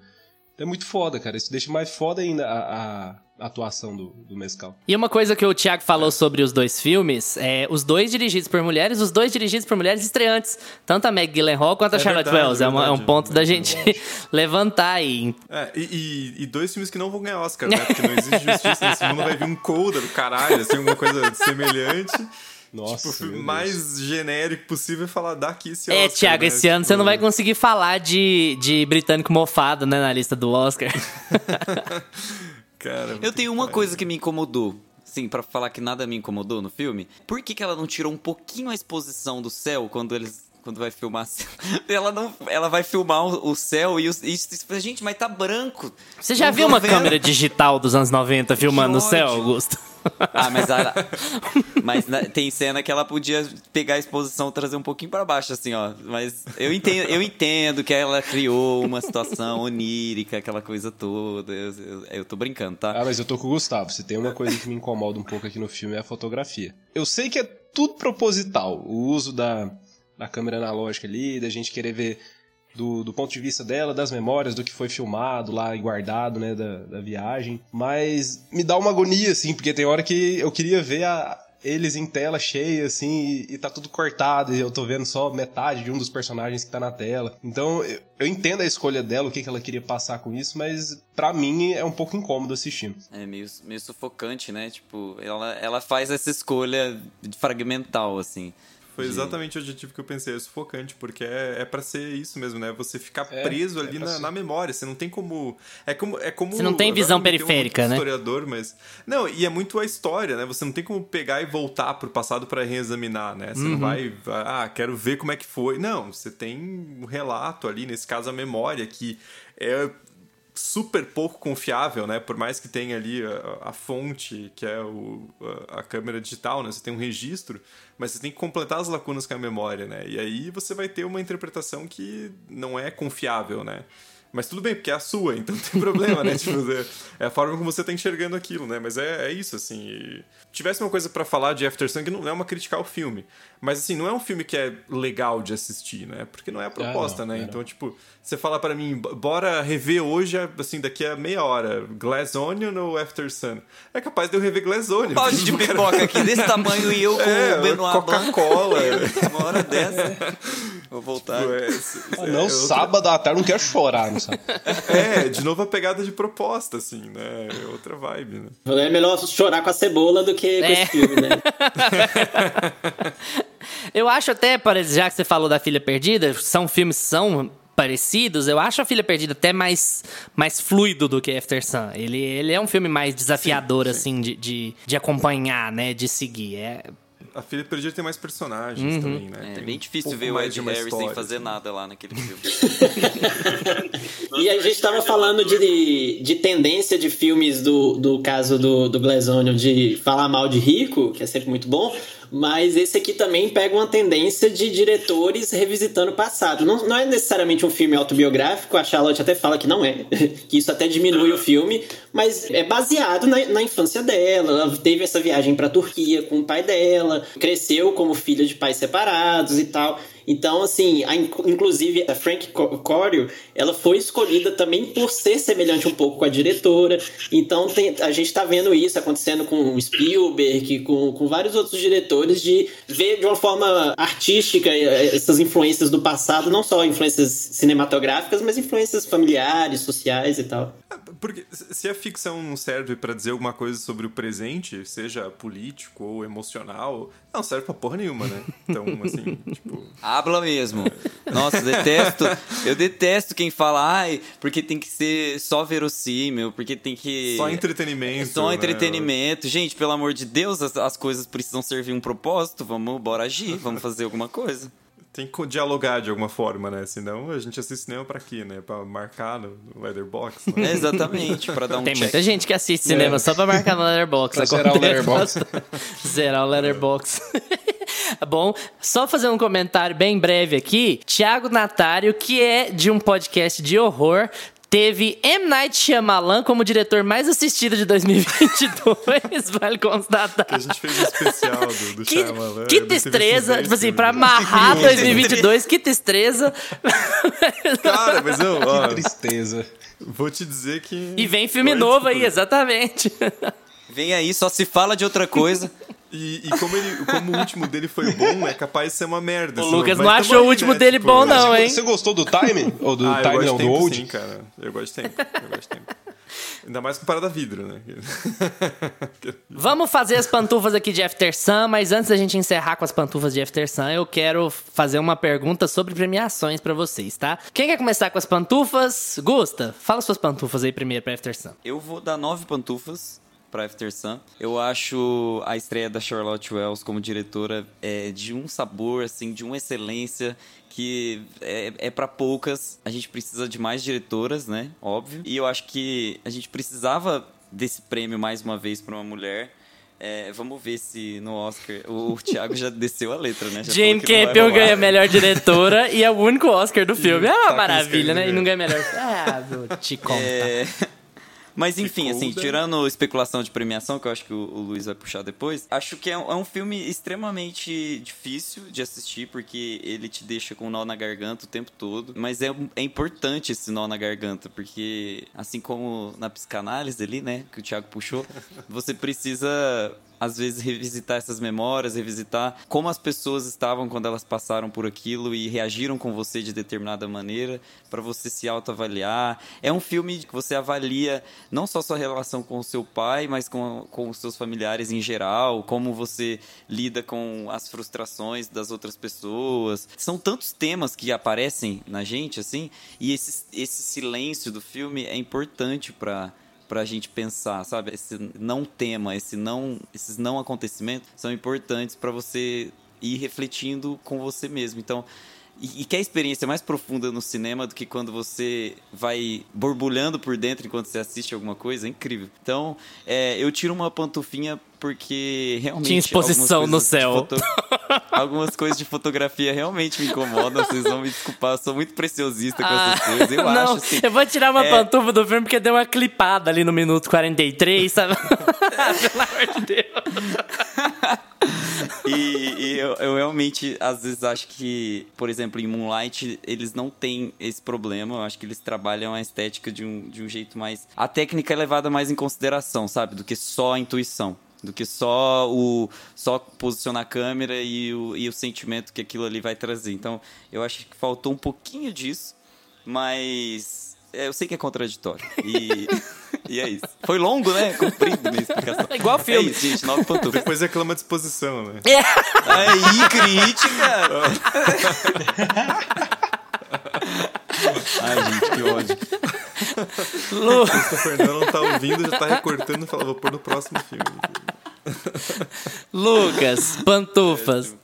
É muito foda, cara. Isso deixa mais foda ainda a, a atuação do, do Mescal. E uma coisa que o Thiago falou sobre os dois filmes, é os dois dirigidos por mulheres, os dois dirigidos por mulheres estreantes. Tanto a Meg Gyllenhaal quanto a É Charlotte verdade, Wells. É, uma- é um verdade. ponto da gente <laughs> levantar aí. É, e, e- e dois filmes que não vão ganhar Oscar, né? Porque não existe justiça. Nesse mundo vai vir um Coda do caralho, assim, alguma coisa semelhante. Nossa, Tipo, o mais genérico possível é falar daqui esse É, Oscar, Thiago, né? esse ano Tipo, você não vai conseguir falar de, de britânico mofado, né, na lista do Oscar. <laughs> Cara, Eu tenho uma coisa que me incomodou. Sim, pra falar que nada me incomodou no filme. Por que, que ela não tirou um pouquinho a exposição do céu quando eles. Quando vai filmar? <laughs> Ela não. Ela vai filmar o, céu e. E, e- gente, mas tá branco. Você já Não viu uma vendo. câmera digital dos anos 90 <laughs> filmando o céu. Augusto? <laughs> Ah, mas, a, mas na- tem cena que ela podia pegar a exposição e trazer um pouquinho pra baixo, assim, ó. Mas eu entendo, eu entendo que ela criou uma situação onírica, aquela coisa toda. Eu, eu, eu tô brincando, tá? Ah, mas eu tô com o Gustavo. Se tem uma coisa que me incomoda um pouco aqui no filme é a fotografia. Eu sei que é tudo proposital. O uso da, da câmera analógica ali, da gente querer ver do, do ponto de vista dela, das memórias, do que foi filmado lá e guardado, né, da, da viagem. Mas me dá uma agonia, assim, porque tem hora que eu queria ver a- eles em tela cheia, assim, e, e tá tudo cortado, e eu tô vendo só metade de um dos personagens que tá na tela. Então, eu, eu entendo a escolha dela, o que, que ela queria passar com isso, mas pra mim é um pouco incômodo assistindo. É meio, meio sufocante, né? Tipo, ela, ela faz essa escolha fragmental, assim. Foi de- exatamente o objetivo que eu pensei, é sufocante, porque é, é para ser isso mesmo, né? Você ficar É, preso é ali pra na, na memória, você não tem como... É como... É como Você não tem visão um periférica, muito né? historiador, mas... Não, e é muito a história, né? Você não tem como pegar e voltar pro passado para reexaminar, né? Você Uhum. não vai... Ah, quero ver como é que foi. Não, você tem um relato ali, nesse caso a memória, que é super pouco confiável, né? Por mais que tenha ali a, a fonte, que é o, a, a câmera digital, né? Você tem um registro, mas você tem que completar as lacunas com a memória, né? E aí você vai ter uma interpretação que não é confiável, né? Mas tudo bem, porque é a sua, <laughs> então não tem problema, né? tipo, é, é a forma como você tá enxergando aquilo, né? Mas é, é isso, assim. E tivesse uma coisa pra falar de After Sun, que não é uma crítica ao filme. Mas, assim, não é um filme que é legal de assistir, né? Porque não é a proposta, não, né? não. Então, tipo, você fala pra mim, "B- bora rever hoje, assim, daqui a meia hora, Glass Onion ou After Sun? É capaz de eu rever Glass Onion. Balde de <laughs> pipoca aqui desse tamanho e eu com É, o. Coca-Cola. <laughs> Uma hora dessa. Vou voltar. É, Ah, não, sábado à tarde não quero chorar, não sabe? <laughs> É, de novo a pegada de proposta, assim, né? É outra vibe, né? É melhor chorar com a cebola do que com É. esse filme, né? <laughs> Eu acho até, já que você falou da Filha Perdida, são filmes que são parecidos, eu acho a Filha Perdida até mais, mais fluido do que After Sun. Ele, ele é um filme mais desafiador, sim. assim, de, de, de acompanhar, né? De seguir. É, A Filha Perdida tem mais personagens também, né? É Tem bem um difícil pouco ver o Ed Harris sem história, fazer assim. nada lá naquele filme. <laughs> E a gente tava falando de, de tendência de filmes do, do caso do, do Glass Onion de falar mal de rico, que é sempre muito bom, mas esse aqui também pega uma tendência de diretores revisitando o passado. Não, não é necessariamente um filme autobiográfico, a Charlotte até fala que não é, <laughs> que isso até diminui o filme, mas é baseado na, na infância dela. Ela teve essa viagem pra Turquia com o pai dela, cresceu como filha de pais separados e tal. Então, assim, a, inclusive a Frank Corio, ela foi escolhida também por ser semelhante um pouco com a diretora. Então, tem, a gente tá vendo isso acontecendo com Spielberg, com, com vários outros diretores, de ver de uma forma artística eh, essas influências do passado, não só influências cinematográficas, mas influências familiares, sociais e tal. Porque se a ficção não serve pra dizer alguma coisa sobre o presente, seja político ou emocional, não serve pra porra nenhuma, né? Então, assim, <laughs> tipo. Habla mesmo. Nossa, detesto. Eu detesto quem fala, ai, porque tem que ser só verossímil, porque tem que. Só entretenimento. Só né? entretenimento. Gente, pelo amor de Deus, as, as coisas precisam servir um propósito. Vamos, bora agir, vamos fazer alguma coisa. Tem que dialogar de alguma forma, né? Senão a gente assiste cinema pra quê, né? Pra marcar no, no Letterboxd, É, né? <laughs> exatamente, pra dar um Tem check. muita gente que assiste cinema só pra marcar no Letterboxd. Pra <laughs> zerar o Letterboxd. bastante. zerar o Letterboxd. Bom, só fazer um comentário bem breve aqui. Tiago Natário, que é de um podcast de horror, teve M. Night Shyamalan como diretor mais assistido de 2022, <laughs> vale constatar. Que a gente fez um especial do, do Que, Shyamalan, que destreza, tipo assim, pra amarrar <laughs> 2022, que destreza. Cara, mas eu, <laughs> ó, Tristeza. vou te dizer que... E vem filme Foi, novo tipo, aí, exatamente. Vem aí, só se fala de outra coisa. E, e como, ele, como o último dele foi bom, é capaz de ser uma merda. O Lucas não achou o último né, dele tipo, bom, não, hein? Você gostou do time? Ou do Ah, eu time gosto não, de do tempo, old? sim, cara. Eu gosto de tempo. Eu gosto de tempo. Ainda mais com parada vidro, né? <laughs> <laughs> Vamos fazer as pantufas aqui de After Sun, mas antes da gente encerrar com as pantufas de After Sun, eu quero fazer uma pergunta sobre premiações pra vocês, tá? Quem quer começar com as pantufas? Gusta, fala suas pantufas aí primeiro pra After Sun. Eu vou dar nove pantufas pra After Sun. Eu acho a estreia da Charlotte Wells como diretora é, de um sabor, assim, de uma excelência que é, é para poucas. A gente precisa de mais diretoras, né? Óbvio. E eu acho que a gente precisava desse prêmio mais uma vez pra uma mulher. É, vamos ver se no Oscar. O Thiago já desceu a letra, né? Já Jane Campion ganha melhor diretora e é o único Oscar do <laughs> filme. É uma tá maravilha, né? E não ganha melhor. Ah, vou te contar. É, Mas enfim, assim, tirando especulação de premiação, que eu acho que o, o Luiz vai puxar depois, acho que é um, é um filme extremamente difícil de assistir, porque ele te deixa com um nó na garganta o tempo todo. Mas é, é importante esse nó na garganta, porque assim como na psicanálise ali, né, que o Thiago puxou, <laughs> você precisa às vezes revisitar essas memórias, revisitar como as pessoas estavam quando elas passaram por aquilo e reagiram com você de determinada maneira, para você se autoavaliar. É um filme que você avalia não só sua relação com o seu pai, mas com, com os seus familiares em geral, como você lida com as frustrações das outras pessoas. São tantos temas que aparecem na gente, assim, e esse, esse silêncio do filme é importante para pra gente pensar, sabe? Esse não tema, esse não, esses não acontecimentos são importantes para você ir refletindo com você mesmo. Então, e, e que a experiência mais profunda no cinema do que quando você vai borbulhando por dentro enquanto você assiste alguma coisa, é incrível. Então, é, eu tiro uma pantufinha porque realmente. Tinha exposição no céu. foto- <laughs> Algumas coisas de fotografia realmente me incomodam, vocês vão me desculpar, eu sou muito preciosista com essas coisas. Eu Ah, não, acho assim. eu vou tirar uma é- pantufa do filme porque deu uma clipada ali no minuto 43, sabe? <laughs> Pelo amor de Deus. E, e eu, eu realmente, às vezes, acho que, por exemplo, em Moonlight, eles não têm esse problema. Eu acho que eles trabalham a estética de um, de um jeito mais. A técnica é levada mais em consideração, sabe? Do que só a intuição. Do que só o só posicionar a câmera e o, e o sentimento que aquilo ali vai trazer. Então, eu acho que faltou um pouquinho disso, mas é, eu sei que é contraditório. E, <laughs> e é isso. Foi longo, né? Comprido minha explicação. É igual filme. É isso, gente, nove pantufas. Depois reclama a disposição, né? Aí, crítica! <laughs> Ai, gente, que ódio. Lu, Se a Fernanda não tá ouvindo, já tá recortando e fala, vou pôr no próximo filme. <laughs> Lucas, pantufas.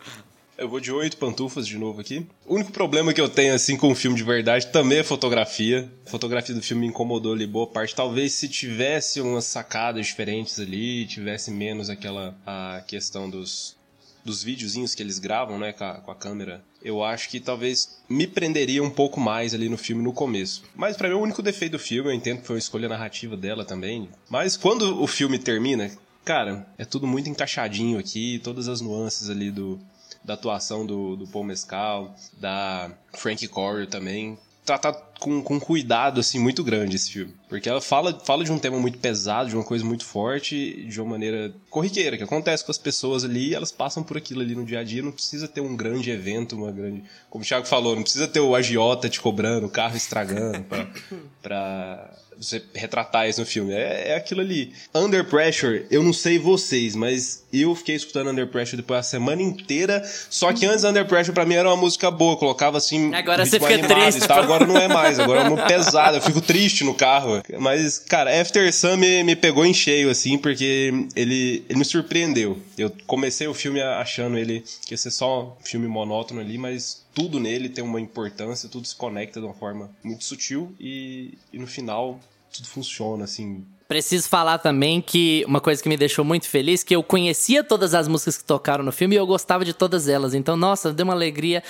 Eu vou de oito pantufas de novo aqui. O único problema que eu tenho, assim, com o filme de verdade também é a fotografia. A fotografia do filme me incomodou ali boa parte. Talvez se tivesse umas sacadas diferentes ali, tivesse menos aquela a questão dos, dos videozinhos que eles gravam, né, com a, com a câmera, eu acho que talvez me prenderia um pouco mais ali no filme no começo. Mas pra mim o único defeito do filme, eu entendo que foi uma escolha narrativa dela também. Mas quando o filme termina, cara, é tudo muito encaixadinho aqui, todas as nuances ali do da atuação do, do Paul Mescal, da Frank Corio também. Tratar com, com cuidado, assim, muito grande esse filme. Porque ela fala, fala de um tema muito pesado, de uma coisa muito forte, de uma maneira corriqueira, que acontece com as pessoas ali, elas passam por aquilo ali no dia a dia, não precisa ter um grande evento, uma grande... Como o Thiago falou, não precisa ter o agiota te cobrando, o carro estragando pra, pra você retratar isso no filme. É, é aquilo ali. Under Pressure, eu não sei vocês, mas eu fiquei escutando Under Pressure depois a semana inteira. Só que antes Under Pressure pra mim era uma música boa. Colocava assim. Agora você fica triste, pô. Agora não é mais. Agora é muito pesado. Eu fico triste no carro. Mas, cara, After Sun me, me pegou em cheio, assim, porque ele, ele me surpreendeu. Eu comecei o filme achando ele que ia ser só um filme monótono ali, mas tudo nele tem uma importância, tudo se conecta de uma forma muito sutil e, e no final tudo funciona, assim. Preciso falar também que uma coisa que me deixou muito feliz, que eu conhecia todas as músicas que tocaram no filme e eu gostava de todas elas. Então, nossa, deu uma alegria.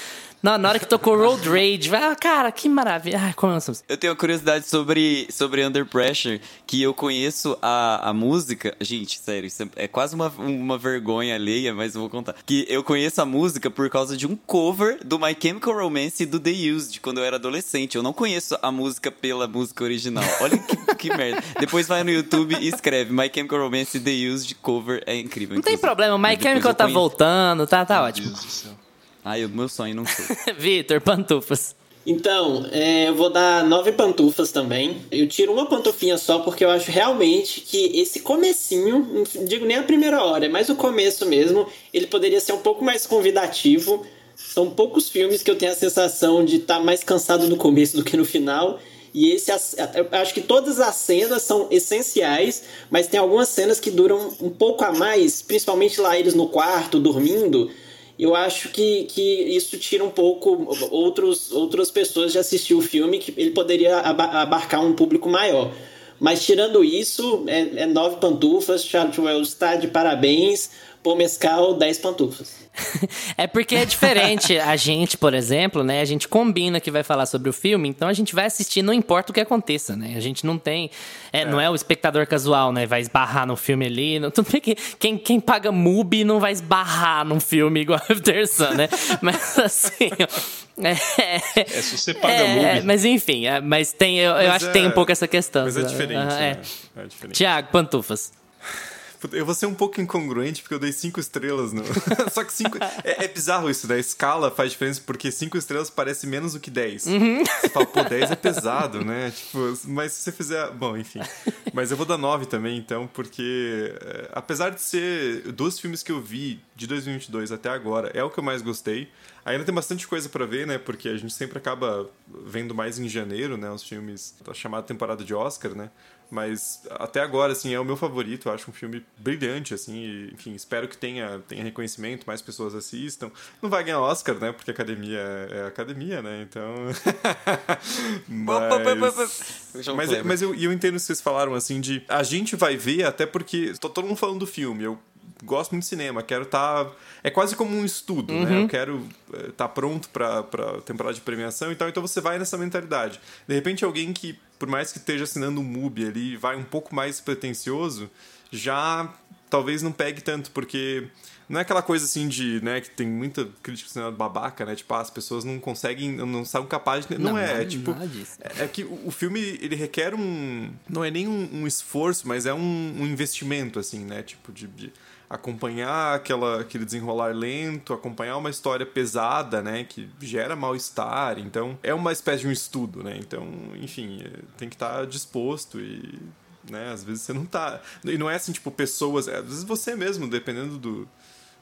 Na, na hora que tocou Road Rage, ah, cara, que maravilha. Ai, como música. Eu tenho uma curiosidade sobre, sobre Under Pressure, que eu conheço a, a música. Gente, sério, isso é, é quase uma, uma vergonha alheia, mas eu vou contar. Que eu conheço a música por causa de um cover do My Chemical Romance e do The Used, quando eu era adolescente. Eu não conheço a música pela música original. Olha que, que <laughs> merda. Depois vai no YouTube e escreve My Chemical Romance e The Used cover. É incrível. Não tem inclusive. problema, o My Chemical tá conheço. voltando, tá, tá ótimo. Deus do céu. Ai, o meu sonho não sei. <laughs> Vitor, pantufas. Então, é, eu vou dar nove pantufas também. Eu tiro uma pantufinha só porque eu acho realmente que esse comecinho, não digo nem a primeira hora, mas o começo mesmo, ele poderia ser um pouco mais convidativo. São poucos filmes que eu tenho a sensação de estar mais cansado no começo do que no final. E esse, eu acho que todas as cenas são essenciais, mas tem algumas cenas que duram um pouco a mais, principalmente lá eles no quarto, dormindo eu acho que, que isso tira um pouco outros, outras pessoas de assistir o filme, que ele poderia aba- abarcar um público maior. Mas tirando isso, é, é nove pantufas, Charles Wells está de parabéns, Pô Mescal, dez pantufas. É porque é diferente. A gente, por exemplo, né? A gente combina que vai falar sobre o filme, então a gente vai assistir, não importa o que aconteça, né? A gente não tem. É, Não é o espectador casual, né? Vai esbarrar no filme ali. Não, tudo bem que quem, quem paga MUBI não vai esbarrar num filme igual After Sun, né? Mas assim. É, É, se você paga é, MUBI. Mas enfim, é, mas tem, eu, eu Mas acho que tem é- um pouco essa questão. Mas é diferente, Ah, né? é. É diferente. Tiago, pantufas. Eu vou ser um pouco incongruente porque eu dei cinco estrelas no. <laughs> Só que cinco. É, é bizarro isso, né? A escala faz diferença porque cinco estrelas parece menos do que 10. Você fala, pô, 10 é pesado, né? Tipo, mas se você fizer. Bom, enfim. Mas eu vou dar 9 também, então, porque é, apesar de ser dos filmes que eu vi de 2022 até agora, é o que eu mais gostei. Ainda tem bastante coisa pra ver, né? Porque a gente sempre acaba vendo mais em janeiro, né? Os filmes da chamada temporada de Oscar, né? Mas até agora, assim, é o meu favorito. Eu acho um filme brilhante, assim. E, enfim, espero que tenha, tenha reconhecimento, mais pessoas assistam. Não vai ganhar Oscar, né? Porque academia é é academia, né? Então. <laughs> mas. Mas, mas eu, eu entendo que vocês falaram, assim, de. A gente vai ver, até porque. Tô todo mundo falando do filme. Eu gosto muito de cinema, quero estar. É quase como um estudo, né? Eu quero estar pronto pra, pra temporada de premiação e tal. Então você vai nessa mentalidade. De repente, alguém que, por mais que esteja assinando um MUBI ali, vai um pouco mais pretencioso, já talvez não pegue tanto, porque não é aquela coisa assim de, né, que tem muita crítica cinema babaca, né? Tipo, ah, as pessoas não conseguem, não são capazes de... Não, Não, é, nada- é tipo... É, é que o o filme, ele requer um... Não é nem um, um esforço, mas é um, um investimento, assim, né? Tipo, de... de acompanhar aquela, aquele desenrolar lento, acompanhar uma história pesada, né, que gera mal-estar. Então, é uma espécie de um estudo, né? Então, enfim, é, tem que estar disposto e, né, às vezes você não tá. E não é assim, tipo, pessoas, é, às vezes você mesmo, dependendo do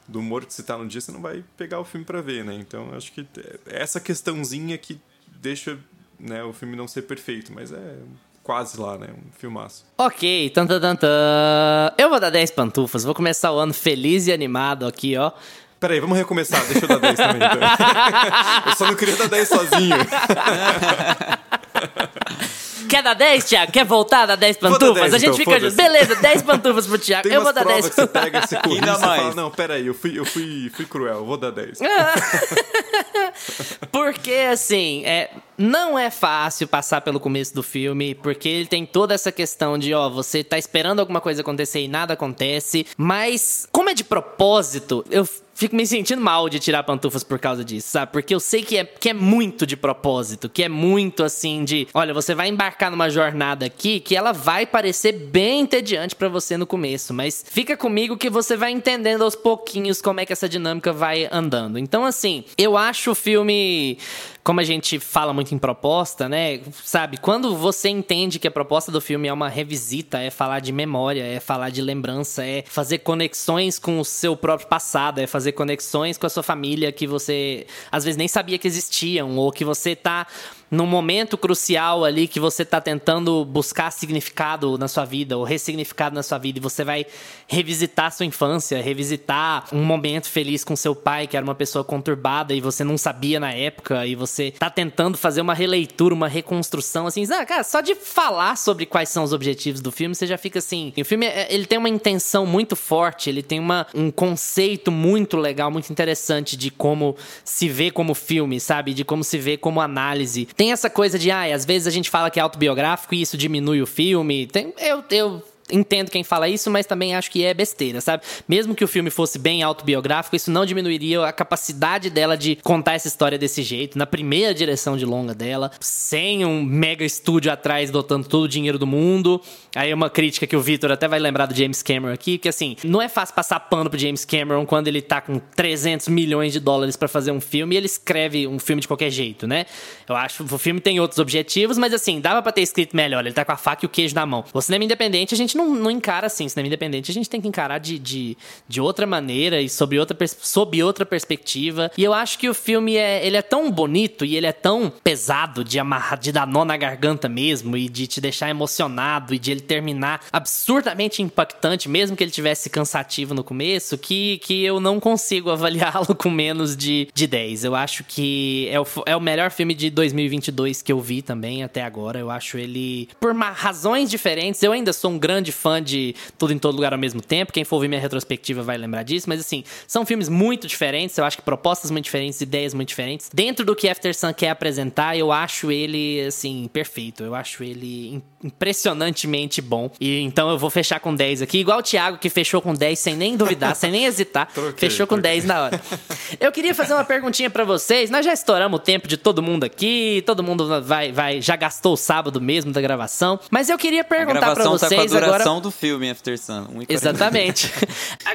do humor que você tá no dia, você não vai pegar o filme pra ver, né? Então, acho que é essa questãozinha que deixa, né, o filme não ser perfeito, mas é quase lá, né? Um filmaço. Ok, tan, tan, tan, tan. Eu vou dar 10 pantufas, vou começar o ano feliz e animado aqui, ó. Peraí, vamos recomeçar. Deixa eu dar 10 também, então. <laughs> eu só não queria dar 10 sozinho. <laughs> Quer dar 10, Thiago? Quer voltar a dar 10 Vou dar pantufas? 10, a gente então, fica junto. Beleza, 10 pantufas pro Thiago. Tem eu vou dar provas 10 que você pega, você corrige, Ainda você fala, mais. não, peraí, eu fui, eu fui, fui cruel, eu vou dar 10. <laughs> Porque, assim, é, não é fácil passar pelo começo do filme, porque ele tem toda essa questão de, ó, você tá esperando alguma coisa acontecer e nada acontece. Mas, como é de propósito, eu fico me sentindo mal de tirar pantufas por causa disso, sabe? Porque eu sei que é, que é muito de propósito, que é muito assim de, olha, você vai embarcar numa jornada aqui que ela vai parecer bem entediante pra você no começo, mas fica comigo que você vai entendendo aos pouquinhos como é que essa dinâmica vai andando. Então, assim, eu acho o filme como a gente fala muito em proposta, né? Sabe, quando você entende que a proposta do filme é uma revisita, é falar de memória, é falar de lembrança, é fazer conexões com o seu próprio passado, é fazer conexões com a sua família que você às vezes nem sabia que existiam, ou que você tá num momento crucial ali que você tá tentando buscar significado na sua vida, ou ressignificado na sua vida, e você vai revisitar sua infância, revisitar um momento feliz com seu pai, que era uma pessoa conturbada e você não sabia na época, e você tá tentando fazer uma releitura, uma reconstrução, assim, ah, cara, só de falar sobre quais são os objetivos do filme, você já fica assim. O filme, é- ele tem uma intenção muito forte, ele tem uma, um conceito muito legal, muito interessante de como se vê como filme, sabe? De como se vê como análise. Tem essa coisa de, ah, às vezes a gente fala que é autobiográfico e isso diminui o filme. Tem, eu, eu entendo quem fala isso, mas também acho que é besteira, sabe? Mesmo que o filme fosse bem autobiográfico, isso não diminuiria a capacidade dela de contar essa história desse jeito, na primeira direção de longa dela, sem um mega estúdio atrás dotando todo o dinheiro do mundo. Aí uma crítica que o Victor até vai lembrar do James Cameron aqui, que assim, não é fácil passar pano pro James Cameron quando ele tá com 300 milhões de dólares pra fazer um filme e ele escreve um filme de qualquer jeito, né? Eu acho que o filme tem outros objetivos, mas assim, dava pra ter escrito melhor. Ele tá com a faca e o queijo na mão. O cinema independente a gente não, não encara assim. Cinema independente a gente tem que encarar de, de, de outra maneira e sobre outra, sob outra perspectiva. E eu acho que o filme é, ele é tão bonito e ele é tão pesado de amarrar, de dar nó na garganta mesmo e de te deixar emocionado e de ele terminar absurdamente impactante, mesmo que ele tivesse cansativo no começo, que, que eu não consigo avaliá-lo <laughs> com menos de, de 10. Eu acho que é o, é o melhor filme de 2022 que eu vi também até agora. Eu acho ele, por razões diferentes, eu ainda sou um grande fã de Tudo em Todo Lugar ao mesmo tempo. Quem for ouvir minha retrospectiva vai lembrar disso, mas assim, são filmes muito diferentes. Eu acho que propostas muito diferentes, ideias muito diferentes. Dentro do que After Sun quer apresentar, eu acho ele, assim, perfeito. Eu acho ele im- impressionantemente bom. E então eu vou fechar com 10 aqui, igual o Thiago, que fechou com 10 sem nem duvidar, sem nem hesitar. <laughs> Troquei, fechou com troquei. 10 na hora. Eu queria fazer uma perguntinha pra vocês. Nós já estouramos o tempo de todo mundo aqui, todo mundo vai, vai já gastou o sábado mesmo da gravação. Mas eu queria perguntar pra gravação tá vocês agora. Duração do filme After Sun. 1 e 40. Exatamente. <laughs>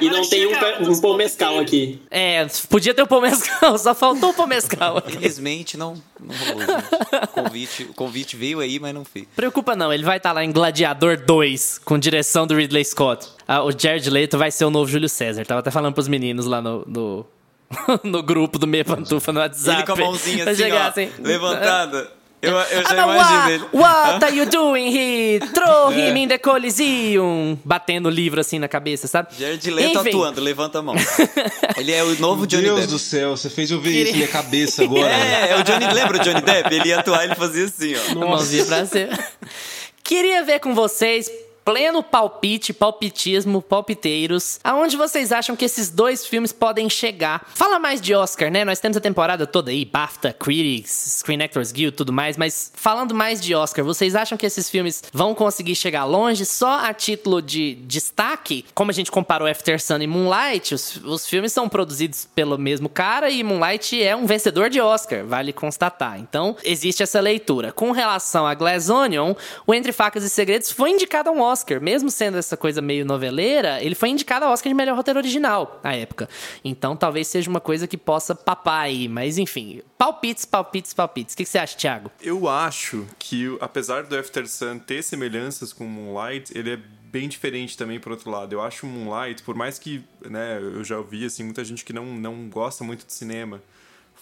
E não tem um, um pomescal aqui. É, podia ter o Pomescal, <laughs> só faltou o Pomescal aqui. Infelizmente não, não rolou, gente. O convite, o convite veio aí, mas não fez. Preocupa não, ele vai estar lá em Gladiador 2, com direção do Ridley Scott. Ah, o Jared Leto vai ser o novo Júlio César. Tava até falando pros meninos lá no... no... <laughs> no grupo do Meia Pantufa no WhatsApp. Ele com a mãozinha assim, ó, assim, levantada. Eu, eu já Ah, não, imagino what, ele. What are you doing here? Throw <laughs> him in the Coliseum. Batendo o livro assim na cabeça, sabe? Jared Leto Enfim. atuando, levanta a mão. <laughs> Ele é o novo Johnny Deus Depp. do céu, você fez eu ver isso na minha cabeça agora. <laughs> É, é o Johnny, lembra o Johnny Depp? Ele ia atuar, ele fazia assim, ó. A mãozinha pra cima. Queria ver com vocês, pleno palpite, palpitismo, palpiteiros. Aonde vocês acham que esses dois filmes podem chegar? Fala mais de Oscar, né? Nós temos a temporada toda aí, BAFTA, Critics, Screen Actors Guild, tudo mais, mas falando mais de Oscar, vocês acham que esses filmes vão conseguir chegar longe só a título de destaque? Como a gente comparou After Sun e Moonlight, os, os filmes são produzidos pelo mesmo cara e Moonlight é um vencedor de Oscar, vale constatar. Então, existe essa leitura. Com relação a Glass Onion, o Entre Facas e Segredos foi indicado a um Oscar, mesmo sendo essa coisa meio noveleira, ele foi indicado ao Oscar de melhor roteiro original na época. Então, talvez seja uma coisa que possa papar aí, mas enfim, palpites, palpites, palpites. O que, que você acha, Thiago? Eu acho que, apesar do After Sun ter semelhanças com Moonlight, ele é bem diferente também por outro lado. Eu acho Moonlight, por mais que, né, eu já ouvi assim muita gente que não, não gosta muito de cinema,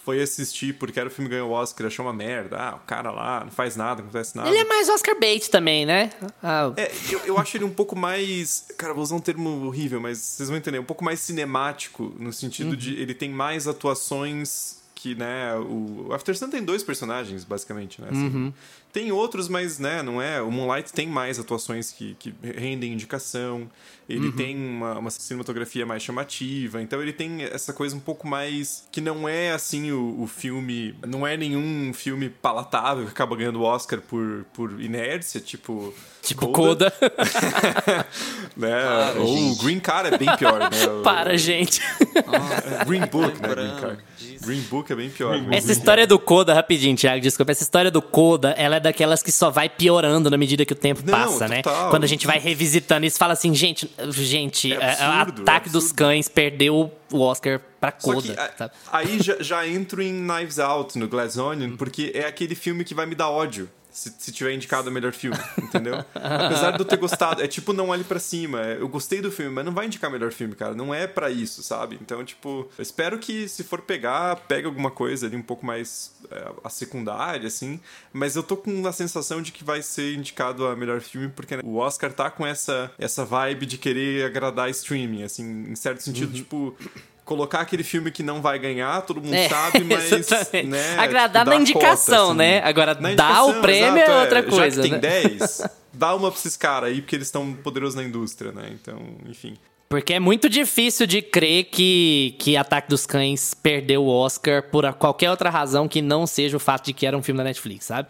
foi assistir porque era o filme que ganhou o Oscar, achou uma merda. Ah, o cara lá não faz nada, não acontece nada. Ele é mais Oscar bait também, né? Ah, É, eu, eu acho ele um pouco mais. Cara, vou usar um termo horrível, mas vocês vão entender. Um pouco mais cinemático, no sentido de ele tem mais atuações que, né? O After Sun tem dois personagens, basicamente, né? assim. Tem outros, mas, né, não é. O Moonlight tem mais atuações que, que rendem indicação. Ele tem uma, uma cinematografia mais chamativa. Então ele tem essa coisa um pouco mais. Que não é assim o, o filme. Não é nenhum filme palatável que acaba ganhando o Oscar por, por inércia, tipo. tipo Coda. <laughs> né? Para, Ou o gente. Green Card é bem pior, né? <laughs> Para, gente. é, Green Book, né? Green disso. Green Book é bem pior. Essa história do Coda, rapidinho, Thiago, desculpa. Essa história do Coda, ela é daquelas que só vai piorando na medida que o tempo Não, passa, né? total. Quando a gente vai revisitando isso, fala assim, gente, gente, É é- é absurdo, Ataque é dos. Cães perdeu o Oscar pra Coda. que aí já, já entro em Knives Out, no Glass Onion, porque é aquele filme que vai me dar ódio. Se, se tiver indicado o melhor filme, entendeu? Apesar de eu ter gostado, é tipo Não Olhe Pra Cima. é, Eu gostei do filme, mas não vai indicar melhor filme, cara. Não é pra isso, sabe? Então, tipo, eu espero que se for pegar, pegue alguma coisa ali um pouco mais é, a secundária, assim. Mas eu tô com a sensação de que vai ser indicado a melhor filme, porque né, o Oscar tá com essa, essa vibe de querer agradar streaming, assim, em certo sentido, tipo. Colocar aquele filme que não vai ganhar, todo mundo É, <laughs> sabe, mas. exatamente. Né, Agradar tipo, na dá indicação, cota, assim. né? Agora, Na dar o prêmio exato, é outra Já coisa, que tem né? 10, dá uma pra esses caras aí, porque eles estão poderosos na indústria, né? Então, enfim. Porque é muito difícil de crer que, que Ataque dos Cães perdeu o Oscar por qualquer outra razão que não seja o fato de que era um filme da Netflix, sabe?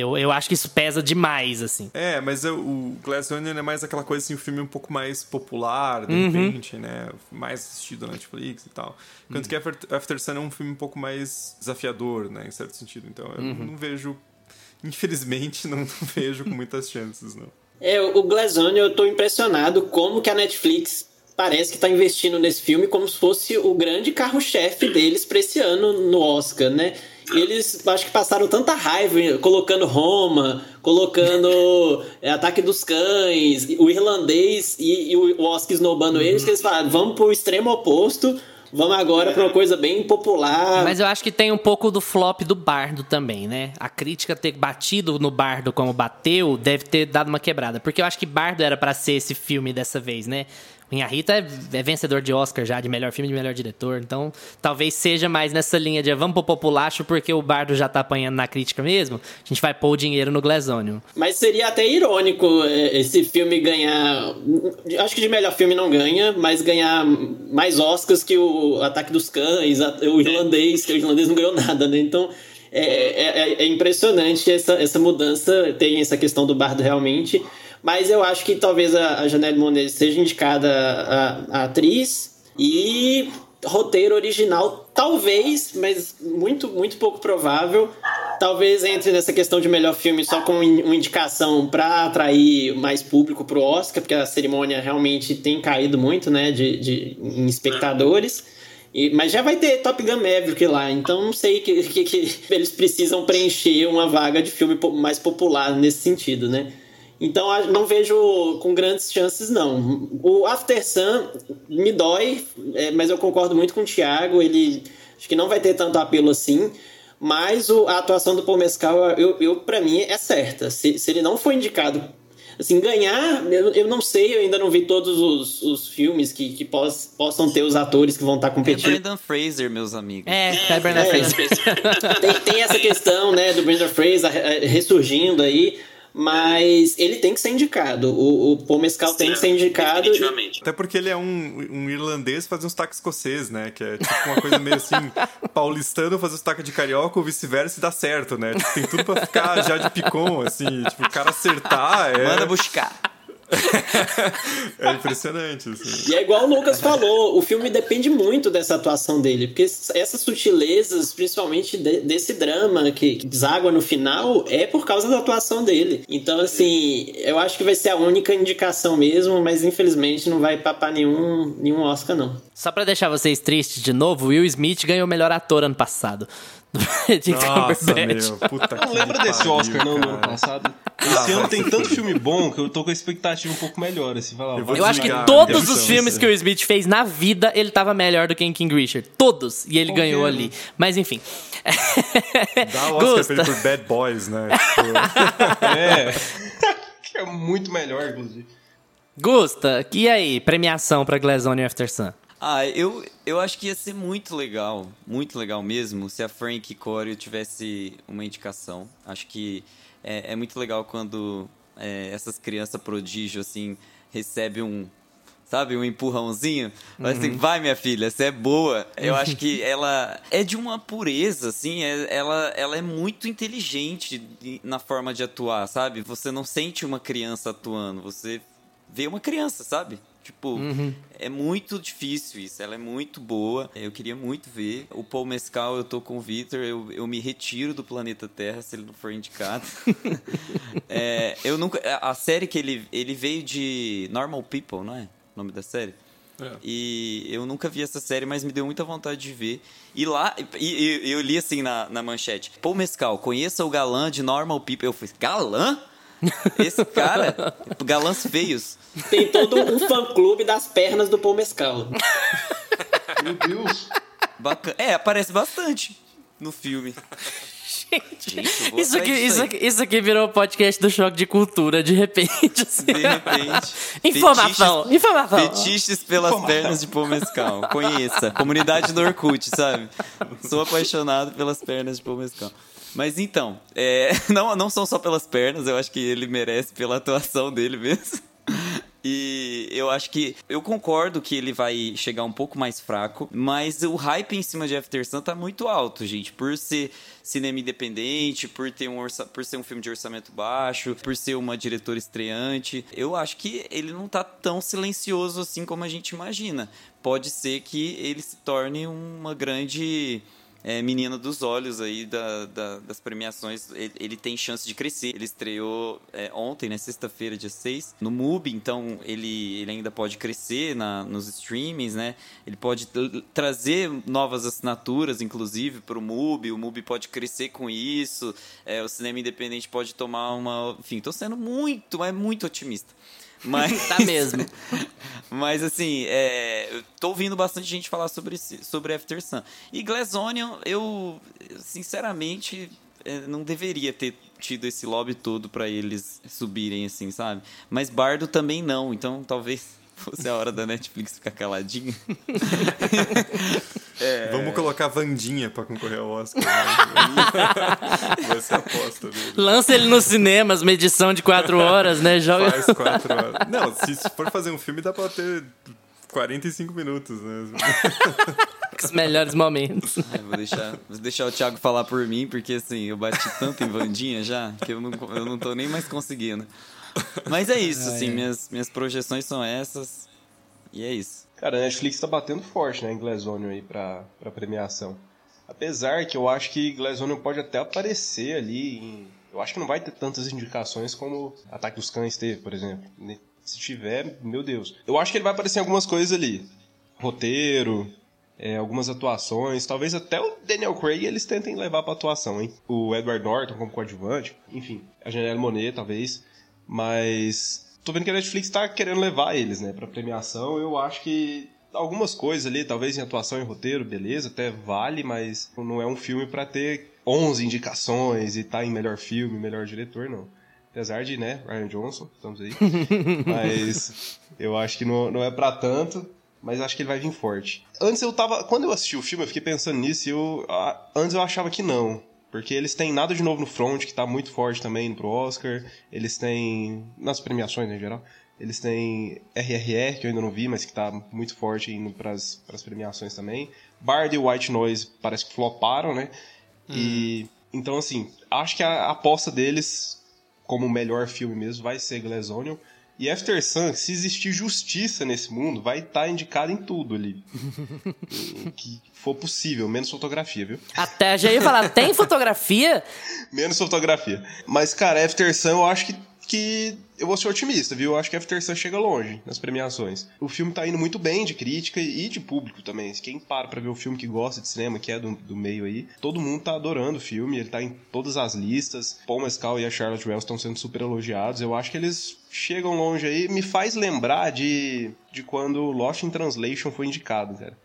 Eu, eu acho que isso pesa demais, assim. É, mas eu- o Glass Onion é mais aquela coisa assim, um filme um pouco mais popular, de Uhum. repente, né? Mais assistido na Netflix e tal. Enquanto que After, After Sun é um filme um pouco mais desafiador, né? Em certo sentido. Então, eu Uhum. não vejo. Infelizmente, <laughs> não, não vejo com muitas chances, não. É, o Glass Onion, eu tô impressionado como que a Netflix parece que tá investindo nesse filme como se fosse o grande carro-chefe deles pra esse ano no Oscar, né? Eles acho que passaram tanta raiva colocando Roma, colocando <laughs> é, Ataque dos Cães, o irlandês e, e o Oscar esnobando eles, que eles falaram, vamos pro extremo oposto, vamos agora pra uma coisa bem popular. Mas eu acho que tem um pouco do flop do Bardo também, né? A crítica ter batido no Bardo como bateu deve ter dado uma quebrada. Porque eu acho que Bardo era pra ser esse filme dessa vez, né? O Inharita é, é vencedor de Oscar já, de melhor filme de melhor diretor. Então, talvez seja mais nessa linha de vamos pro populacho porque o Bardo já tá apanhando na crítica mesmo. A gente vai pôr o dinheiro no Glass Onion. Mas seria até irônico é, esse filme ganhar. Acho que de melhor filme não ganha, mas ganhar mais Oscars que o Ataque dos Cães, o irlandês, que o irlandês não ganhou nada, né? Então é, é- é impressionante essa, essa mudança. Tem essa questão do bardo realmente. Mas eu acho que talvez a, a Janelle Monáe seja indicada a, a atriz e roteiro original, talvez, mas muito, muito pouco provável. Talvez entre nessa questão de melhor filme só com uma indicação para atrair mais público pro Oscar, porque a cerimônia realmente tem caído muito, né, de, de em espectadores. E- mas já vai ter Top Gun Maverick lá, então não sei que, que, que eles precisam preencher uma vaga de filme mais popular nesse sentido, né? Então não vejo com grandes chances, não. O After Sun me dói, é, mas eu concordo muito com o Thiago. Ele acho que não vai ter tanto apelo assim. Mas o- a atuação do Paul Mescal, eu, eu, pra mim, é certa. Se, se ele não for indicado, assim, ganhar, eu, eu não sei, eu ainda não vi todos os, os filmes que, que pos- possam ter os atores que vão estar É competindo. Brendan Fraser, meus amigos. É, é Bernard É, Fraser. tem, tem essa questão, né, do Brandon Fraser eh, ressurgindo aí, mas ele tem que ser indicado. O, o Paul Mescal tem que ser indicado. Definitivamente. Até porque ele é um, um irlandês fazendo um sotaque escocês, né? Que é tipo uma coisa meio assim, <laughs> paulistano fazer sotaque de carioca ou vice-versa e dá certo, né? Tipo, tem tudo pra ficar já de picom, assim. Tipo, o cara acertar é... Manda buscar. <laughs> é impressionante, assim. E é igual o Lucas falou, o filme depende muito dessa atuação dele, porque essas sutilezas, principalmente de, desse drama que, que deságua no final, é por causa da atuação dele. Então, assim, eu acho que vai ser a única indicação mesmo, mas infelizmente não vai papar nenhum, nenhum Oscar, não. Só pra deixar vocês tristes de novo, Will Smith ganhou o melhor ator ano passado. <laughs> De Nossa, Cumberbatch. meu, puta Não lembra desse pariu, Oscar, não, do cara. ano passado? Esse ano tem tanto filme bom que eu tô com a expectativa um pouco melhor, assim, vai lá. Eu Eu acho que todos os filmes isso. que o Smith fez na vida, ele tava melhor do que em King Richard. Todos. E ele ganhou um. ali. Mas enfim. <laughs> Dá o Oscar pra ele por Bad Boys, né? <laughs> É. que é muito melhor, inclusive. Gusta, e aí? Premiação pra Glass Onion After Sun. Ah, eu, eu acho que ia ser muito legal, muito legal mesmo, se a Frank Corio tivesse uma indicação. Acho que é, é muito legal quando é, essas crianças prodígio, assim, recebem um, sabe, um empurrãozinho. Mas assim, vai minha filha, você é boa. Eu acho que <laughs> ela é de uma pureza, assim, é- ela, ela é muito inteligente na forma de atuar, sabe? Você não sente uma criança atuando, você vê uma criança, sabe? Tipo, é muito difícil isso. Ela é muito boa. Eu queria muito ver. O Paul Mescal, eu tô com o Victor. Eu, eu me retiro do planeta Terra se ele não for indicado. <laughs> É, eu nunca. A a série que ele, ele veio de Normal People, não é? O nome da série? É. E eu nunca vi essa série, mas me deu muita vontade de ver. E lá, e, e- eu li assim na, na manchete: Paul Mescal, conheça o galã de Normal People. Eu falei: galã? Esse cara? Galãs feios. Tem todo um fã-clube das pernas do Paul Mescal. Meu Deus. Bacana. É, aparece bastante no filme. Gente, vou Isso aqui, isso, aqui, isso aqui virou podcast do choque de cultura, de repente. assim. De repente. Informação, Fetiches- informação. Fetiches pelas pernas de Paul Mescal. Conheça. Comunidade do Orkut, sabe? Sou apaixonado pelas pernas de Paul Mescal. Mas então, é, <laughs> não, não são só pelas pernas, eu acho que ele merece pela atuação dele mesmo. E eu acho que. Eu concordo que ele vai chegar um pouco mais fraco, mas o hype em cima de After Sun tá muito alto, gente. Por ser cinema independente, por, ter um orça, por ser um filme de orçamento baixo, por ser uma diretora estreante. Eu acho que ele não tá tão silencioso assim como a gente imagina. Pode ser que ele se torne uma grande é, menina dos olhos aí da, da- das premiações. Ele, ele tem chance de crescer. Ele estreou é, ontem, né, sexta-feira, dia 6, no MUBI, então ele, ele ainda pode crescer na, nos streamings, né? Ele pode trazer novas assinaturas, inclusive, para o MUBI. O MUBI pode crescer com isso. é, o cinema independente pode tomar uma. Enfim, tô sendo muito, mas muito otimista. Mas... Tá mesmo. <laughs> Mas assim, é, eu tô ouvindo bastante gente falar sobre, sobre After Sun. E Glass Onion, eu sinceramente é, não deveria ter tido esse lobby todo pra eles subirem assim, sabe? Mas Bardo também não, então talvez fosse a hora da Netflix ficar caladinha. <laughs> Vamos colocar Vandinha pra concorrer ao Oscar. Né? <laughs> Vai ser a aposta dele. Lança ele nos cinemas, uma edição de quatro horas, né? Joga. Faz quatro horas. Não, se for fazer um filme, dá pra ter 45 minutos, né? <laughs> os melhores momentos. Ai, vou, deixar, vou deixar o Thiago falar por mim, porque assim, eu bati tanto em Vandinha já que eu não, eu não tô nem mais conseguindo. <laughs> Mas é isso, assim, minhas, minhas projeções são essas. E é isso. Cara, a Netflix tá batendo forte, né, em Glass Onion aí pra, pra premiação. Apesar que eu acho que Glass Onion pode até aparecer ali em... Eu acho que não vai ter tantas indicações como Ataque dos Cães teve, por exemplo. Se tiver, meu Deus. Eu acho que ele vai aparecer em algumas coisas ali. Roteiro, é, algumas atuações. Talvez até o Daniel Craig eles tentem levar pra atuação, hein? O Edward Norton como coadjuvante. Enfim, a Janelle Monet, talvez. Mas tô vendo que a Netflix tá querendo levar eles, né, pra premiação. Eu acho que algumas coisas ali, talvez em atuação e roteiro, beleza, até vale, mas não é um filme pra ter 11 indicações e tá em melhor filme, melhor diretor, não. Apesar de, né, Ryan Johnson, estamos aí. <laughs> mas eu acho que não, não é pra tanto. Mas acho que ele vai vir forte. Antes eu tava. Quando eu assisti o filme, eu fiquei pensando nisso e eu. ah, Antes eu achava que não. Porque eles têm nada de novo no front, que tá muito forte também pro Oscar. Eles têm. nas premiações né, em geral. Eles têm RRR, que eu ainda não vi, mas que tá muito forte indo pras, pras premiações também. Bard e White Noise parece que floparam, né? E. Então, assim, acho que a aposta deles, como o melhor filme mesmo, vai ser Glass Onion. E After Sun, se existir justiça nesse mundo, vai estar indicado em tudo ali. <laughs> que for possível, menos fotografia, viu? Até já ia falar, tem fotografia? <laughs> Menos fotografia. Mas, cara, After Sun eu acho que, que eu vou ser otimista, viu? Eu acho que After Sun chega longe nas premiações. O filme tá indo muito bem de crítica e de público também. Quem para pra ver o filme que gosta de cinema, que é do, do meio aí, todo mundo tá adorando o filme, ele tá em todas as listas. Paul Mescal e a Charlotte Wells estão sendo super elogiados. Eu acho que eles chegam longe aí. Me faz lembrar de, de quando Lost in Translation foi indicado, cara.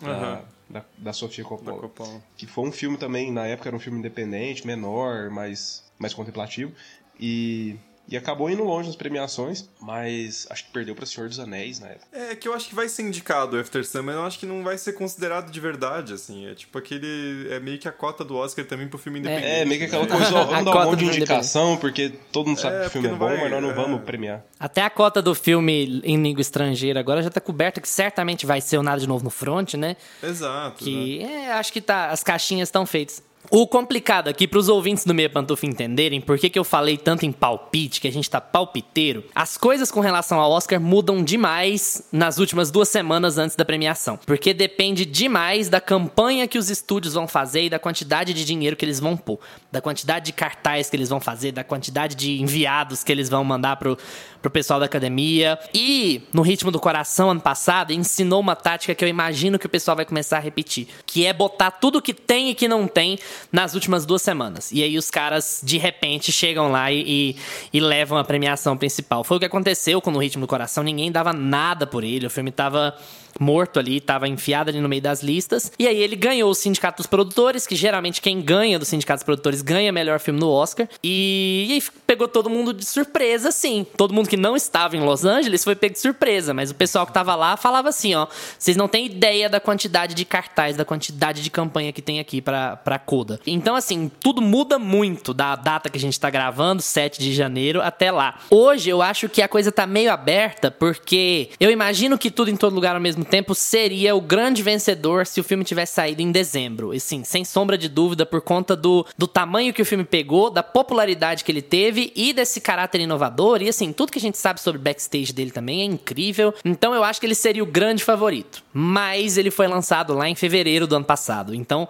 Da, Aham. da, da Sofia Da Coppola. Coppola. Que foi um filme também, na época era um filme independente, menor, mais, mais contemplativo. E, e acabou indo longe nas premiações, mas acho que perdeu pra Senhor dos Anéis na época. É que eu acho que vai ser indicado o After Sun, mas eu acho que não vai ser considerado de verdade, assim. É tipo aquele. É meio que a cota do Oscar também pro filme independente. É, meio que aquela né? coisa, ó, <laughs> A vamos dar cota um monte de do indicação, porque todo mundo sabe É, que o filme é bom, vai- mas nós não é. vamos premiar. Até a cota do filme em língua estrangeira agora já tá coberta, que certamente vai ser o Nada de Novo no Front, né? Exato. Que é, acho que tá, as caixinhas estão feitas. O complicado aqui, pros ouvintes do Meia Pantufa entenderem por que, que eu falei tanto em palpite, que a gente tá palpiteiro, as coisas com relação ao Oscar mudam demais nas últimas duas semanas antes da premiação. Porque depende demais da campanha que os estúdios vão fazer e da quantidade de dinheiro que eles vão pôr. Da quantidade de cartaz que eles vão fazer, da quantidade de enviados que eles vão mandar pro, pro pessoal da academia. E, no Ritmo do Coração, ano passado, ensinou uma tática que eu imagino que o pessoal vai começar a repetir. Que é botar tudo que tem e que não tem nas últimas duas semanas. E aí os caras, de repente, chegam lá e, e, e levam a premiação principal. Foi o que aconteceu com No Ritmo do Coração. Ninguém dava nada por ele. O filme tava morto ali, tava enfiado ali no meio das listas. E aí ele ganhou o Sindicato dos Produtores, que geralmente quem ganha do Sindicato dos Produtores ganha melhor filme no Oscar. E, e aí pegou todo mundo de surpresa, sim. Todo mundo que não estava em Los Angeles foi pego de surpresa, mas o pessoal que tava lá falava assim, ó, vocês não têm ideia da quantidade de cartaz, da quantidade de campanha que tem aqui pra, pra Coda. Então, assim, tudo muda muito da data que a gente tá gravando, 7 de janeiro, até lá. Hoje eu acho que a coisa tá meio aberta, porque eu imagino que tudo em todo lugar ao mesmo tempo seria o grande vencedor se o filme tivesse saído em dezembro. E sim, sem sombra de dúvida, por conta do, do tamanho que o filme pegou, da popularidade que ele teve e desse caráter inovador. E assim, tudo que a gente sabe sobre backstage dele também é incrível. Então eu acho que ele seria o grande favorito. Mas ele foi lançado lá em fevereiro do ano passado. Então.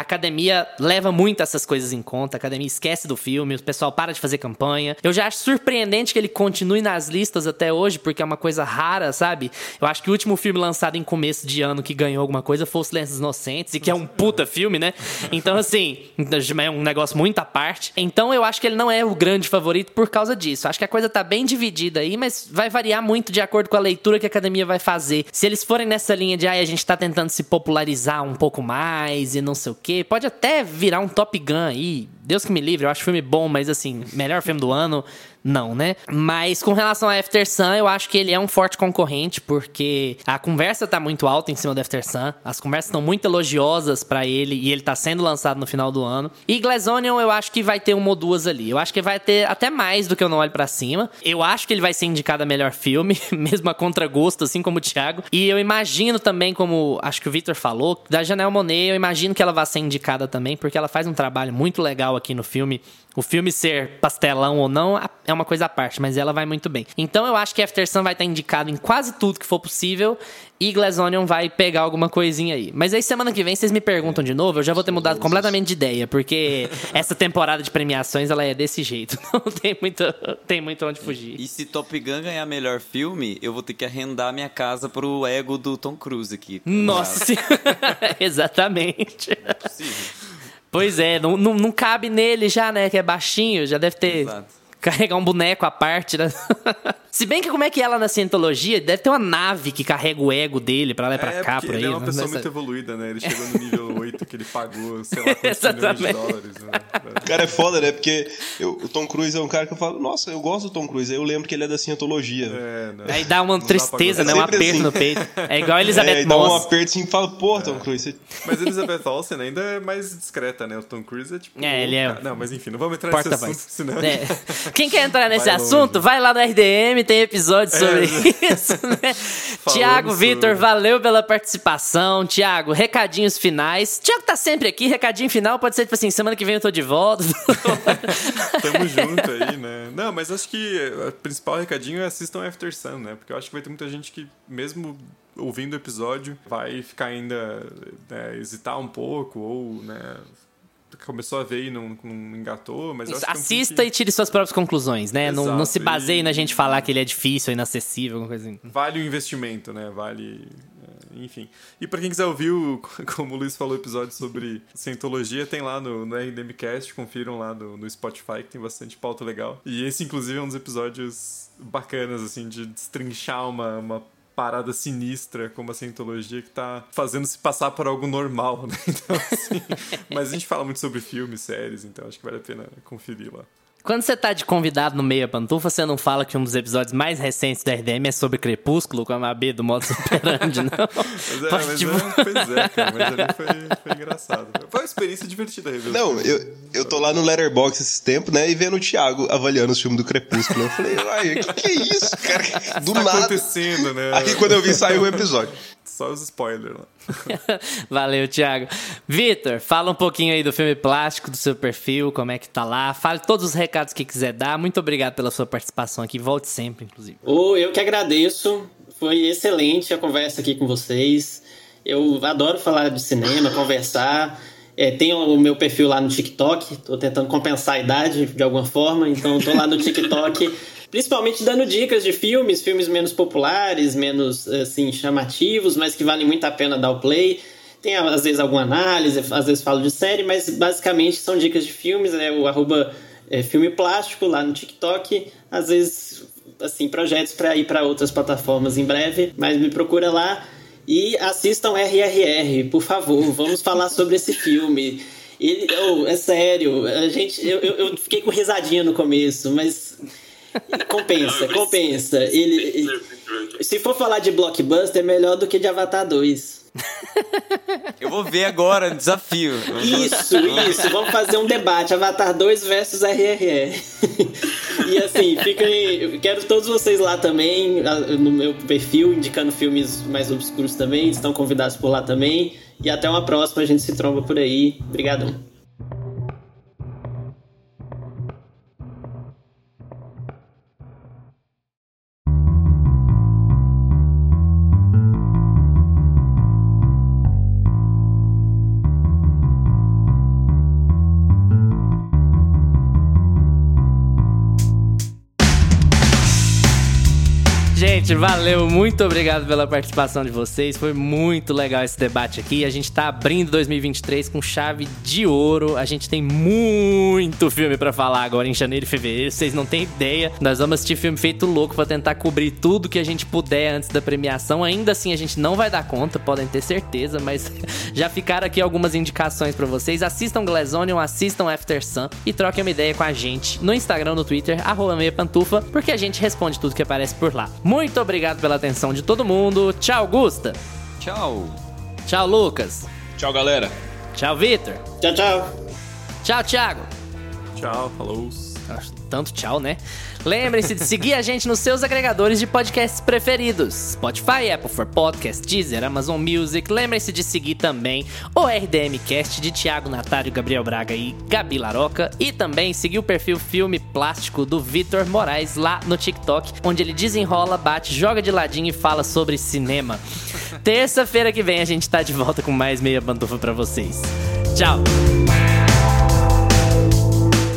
A academia leva muito essas coisas em conta, a academia esquece do filme, o pessoal para de fazer campanha. Eu já acho surpreendente que ele continue nas listas até hoje, porque é uma coisa rara, sabe? Eu acho que o último filme lançado em começo de ano que ganhou alguma coisa foi O Silêncios Inocentes, e que é um puta filme, né? Então, assim, é um negócio muito à parte. Então, eu acho que ele não é o grande favorito por causa disso. Acho que a coisa tá bem dividida aí, mas vai variar muito de acordo com a leitura que a academia vai fazer. Se eles forem nessa linha de, ai, a gente tá tentando se popularizar um pouco mais e não sei o quê, pode até virar um Top Gun aí. Deus que me livre, eu acho filme bom, mas assim, melhor filme do ano, não, né? Mas com relação a After Sun, eu acho que ele é um forte concorrente, porque a conversa tá muito alta em cima do After Sun, as conversas estão muito elogiosas pra ele e ele tá sendo lançado no final do ano. E Glass Onion, eu acho que vai ter uma ou duas ali. Eu acho que vai ter até mais do que eu não olho pra cima. Eu acho que ele vai ser indicado a melhor filme, <laughs> mesmo a contragosto, assim como o Thiago. E eu imagino também, como acho que o Victor falou, da Janelle Monet, eu imagino que ela vai ser indicada também, porque ela faz um trabalho muito legal aqui no filme. O filme ser pastelão ou não é uma coisa à parte, mas ela vai muito bem. Então eu acho que After Sun vai estar indicado em quase tudo que for possível e Glass Onion vai pegar alguma coisinha aí. Mas aí semana que vem vocês me perguntam de novo, eu já vou ter mudado completamente de ideia, porque <laughs> essa temporada de premiações ela é desse jeito. <laughs> Não tem muito, tem muito onde fugir. E se Top Gun ganhar melhor filme, eu vou ter que arrendar minha casa pro ego do Tom Cruise aqui. Nossa, senhora. <laughs> exatamente. Possível. Pois é, não, não, não cabe nele já, né? Que é baixinho, já deve ter. Exato. Carregar um boneco à parte, né? <laughs> Se bem que como é que é lá na cientologia, deve ter uma nave que carrega o ego dele pra lá e pra é, cá, por aí. ele é uma né? pessoa Nessa- muito evoluída, né? Ele chegou no nível <laughs> 8 orçamento que ele pagou, sei lá, quantos milhões de dólares. Né? O cara é foda, né? Porque eu, o Tom Cruise é um cara que eu falo, nossa, eu gosto do Tom Cruise. Aí eu lembro que ele é da cientologia. É, né? Aí dá uma Não dá tristeza, pra né? Um aperto assim. no peito. É igual a <laughs> Elizabeth é, e dá um Moss. aperto assim e fala, pô, Tom Cruise, você... Mas Elizabeth Olsen ainda é mais discreta, né? O Tom Cruise é tipo. É, ele é- Não, mas enfim, não vamos entrar nesse assunto, senão. É. Quem quer entrar nesse Vai assunto, longe. vai lá no RDM, tem episódio sobre isso, né? <laughs> Tiago. Vitor, valeu pela participação. Tiago, recadinhos finais. Tiago tá sempre aqui, recadinho final pode ser tipo assim, semana que vem eu tô de volta. <laughs> Tamo <laughs> junto aí, né? Não, mas acho que o principal recadinho é assistam After Sun, né? Porque eu acho que vai ter muita gente que, mesmo ouvindo o episódio, vai ficar ainda né, hesitar um pouco, ou, né? Começou a ver e não, não engatou, mas acho que é um Assista que e tire suas próprias conclusões, né? Não, não se Exato, baseie e- na gente falar que ele é difícil inacessível, alguma coisa assim. Vale o investimento, né? Vale. é, Enfim. E pra quem quiser ouvir, o, <laughs> como o Luiz falou, o episódio sobre Cientologia, tem lá no, no RDMcast, confiram lá no, no Spotify, que tem bastante pauta legal. E esse, inclusive, é um dos episódios bacanas, assim, de destrinchar uma, uma parada sinistra como a Cientologia que tá fazendo se passar por algo normal, né? <laughs> Então, assim. mas a gente fala muito sobre filmes, séries, então acho que vale a pena conferir lá. Quando você tá de convidado no Meia Pantufa, você não fala que um dos episódios mais recentes da RDM é sobre Crepúsculo, com a Mabê do modo <laughs> Superandi, não? Mas é, Pode, mas tipo, é, pois é, cara, mas ali foi, foi engraçado. Foi uma experiência divertida rever os Não, eu, eu tô lá no Letterboxd esses tempos, né? E vendo o Thiago avaliando os filmes do Crepúsculo. Eu falei, uai, o que, que é isso, cara? Do tá nada. acontecendo, né? Aqui quando eu vi saiu o episódio. Só os spoilers lá. <laughs> Valeu, Thiago. Vitor, fala um pouquinho aí do filme plástico, do seu perfil, como é que tá lá. Fale todos os recados que quiser dar. Muito obrigado pela sua participação aqui. Volte sempre, inclusive. Ô, eu que agradeço. Foi excelente a conversa aqui com vocês. Eu adoro falar de cinema, <laughs> conversar. É, tenho o meu perfil lá no TikTok. Tô tentando compensar a idade de alguma forma. Então, tô lá no <laughs> TikTok, principalmente dando dicas de filmes, filmes menos populares, menos assim chamativos, mas que valem muito a pena dar o play. Tem às vezes alguma análise, às vezes falo de série, mas basicamente são dicas de filmes. É o arroba é, filme plástico lá no TikTok. Às vezes assim, projetos para ir para outras plataformas em breve, mas me procura lá e assistam RRR, por favor. Vamos falar sobre esse filme. Ele, oh, é sério, a gente, eu, eu fiquei com risadinha no começo, mas <laughs> compensa, compensa. Ele, se for falar de blockbuster, é melhor do que de Avatar 2. Eu vou ver agora, desafio. Isso, isso. Vamos fazer um debate. Avatar 2 versus RRR. e assim, fiquem. Quero todos vocês lá também, no meu perfil, indicando filmes mais obscuros também. Estão convidados por lá também. E até uma próxima, a gente se tromba por aí. Obrigadão. Gente, valeu, muito obrigado pela participação de vocês. Foi muito legal esse debate aqui. A gente tá abrindo 2023 com chave de ouro. A gente tem muito filme pra falar agora em janeiro e fevereiro. Vocês não têm ideia. Nós vamos assistir filme feito louco pra tentar cobrir tudo que a gente puder antes da premiação. Ainda assim, a gente não vai dar conta, podem ter certeza, mas <laughs> já ficaram aqui algumas indicações pra vocês. Assistam Glass Onion, assistam After Sun e troquem uma ideia com a gente no Instagram, no Twitter, arroba meia pantufa, porque a gente responde tudo que aparece por lá. Muito obrigado pela atenção de todo mundo. Tchau, Gusta. Tchau. Tchau, Lucas. Tchau, galera. Tchau, Vitor. Tchau, tchau. Tchau, Thiago. Tchau, falou. Tanto tchau, né? Lembrem-se de seguir a gente nos seus agregadores de podcasts preferidos: Spotify, Apple for Podcast, Deezer, Amazon Music. Lembrem-se de seguir também o RDMcast de Thiago Natário, Gabriel Braga e Gabi Laroca. E também seguir o perfil Filme Plástico do Vitor Moraes lá no TikTok, onde ele desenrola, bate, joga de ladinho e fala sobre cinema. Terça-feira que vem a gente tá de volta com mais meia pantufa pra vocês. Tchau!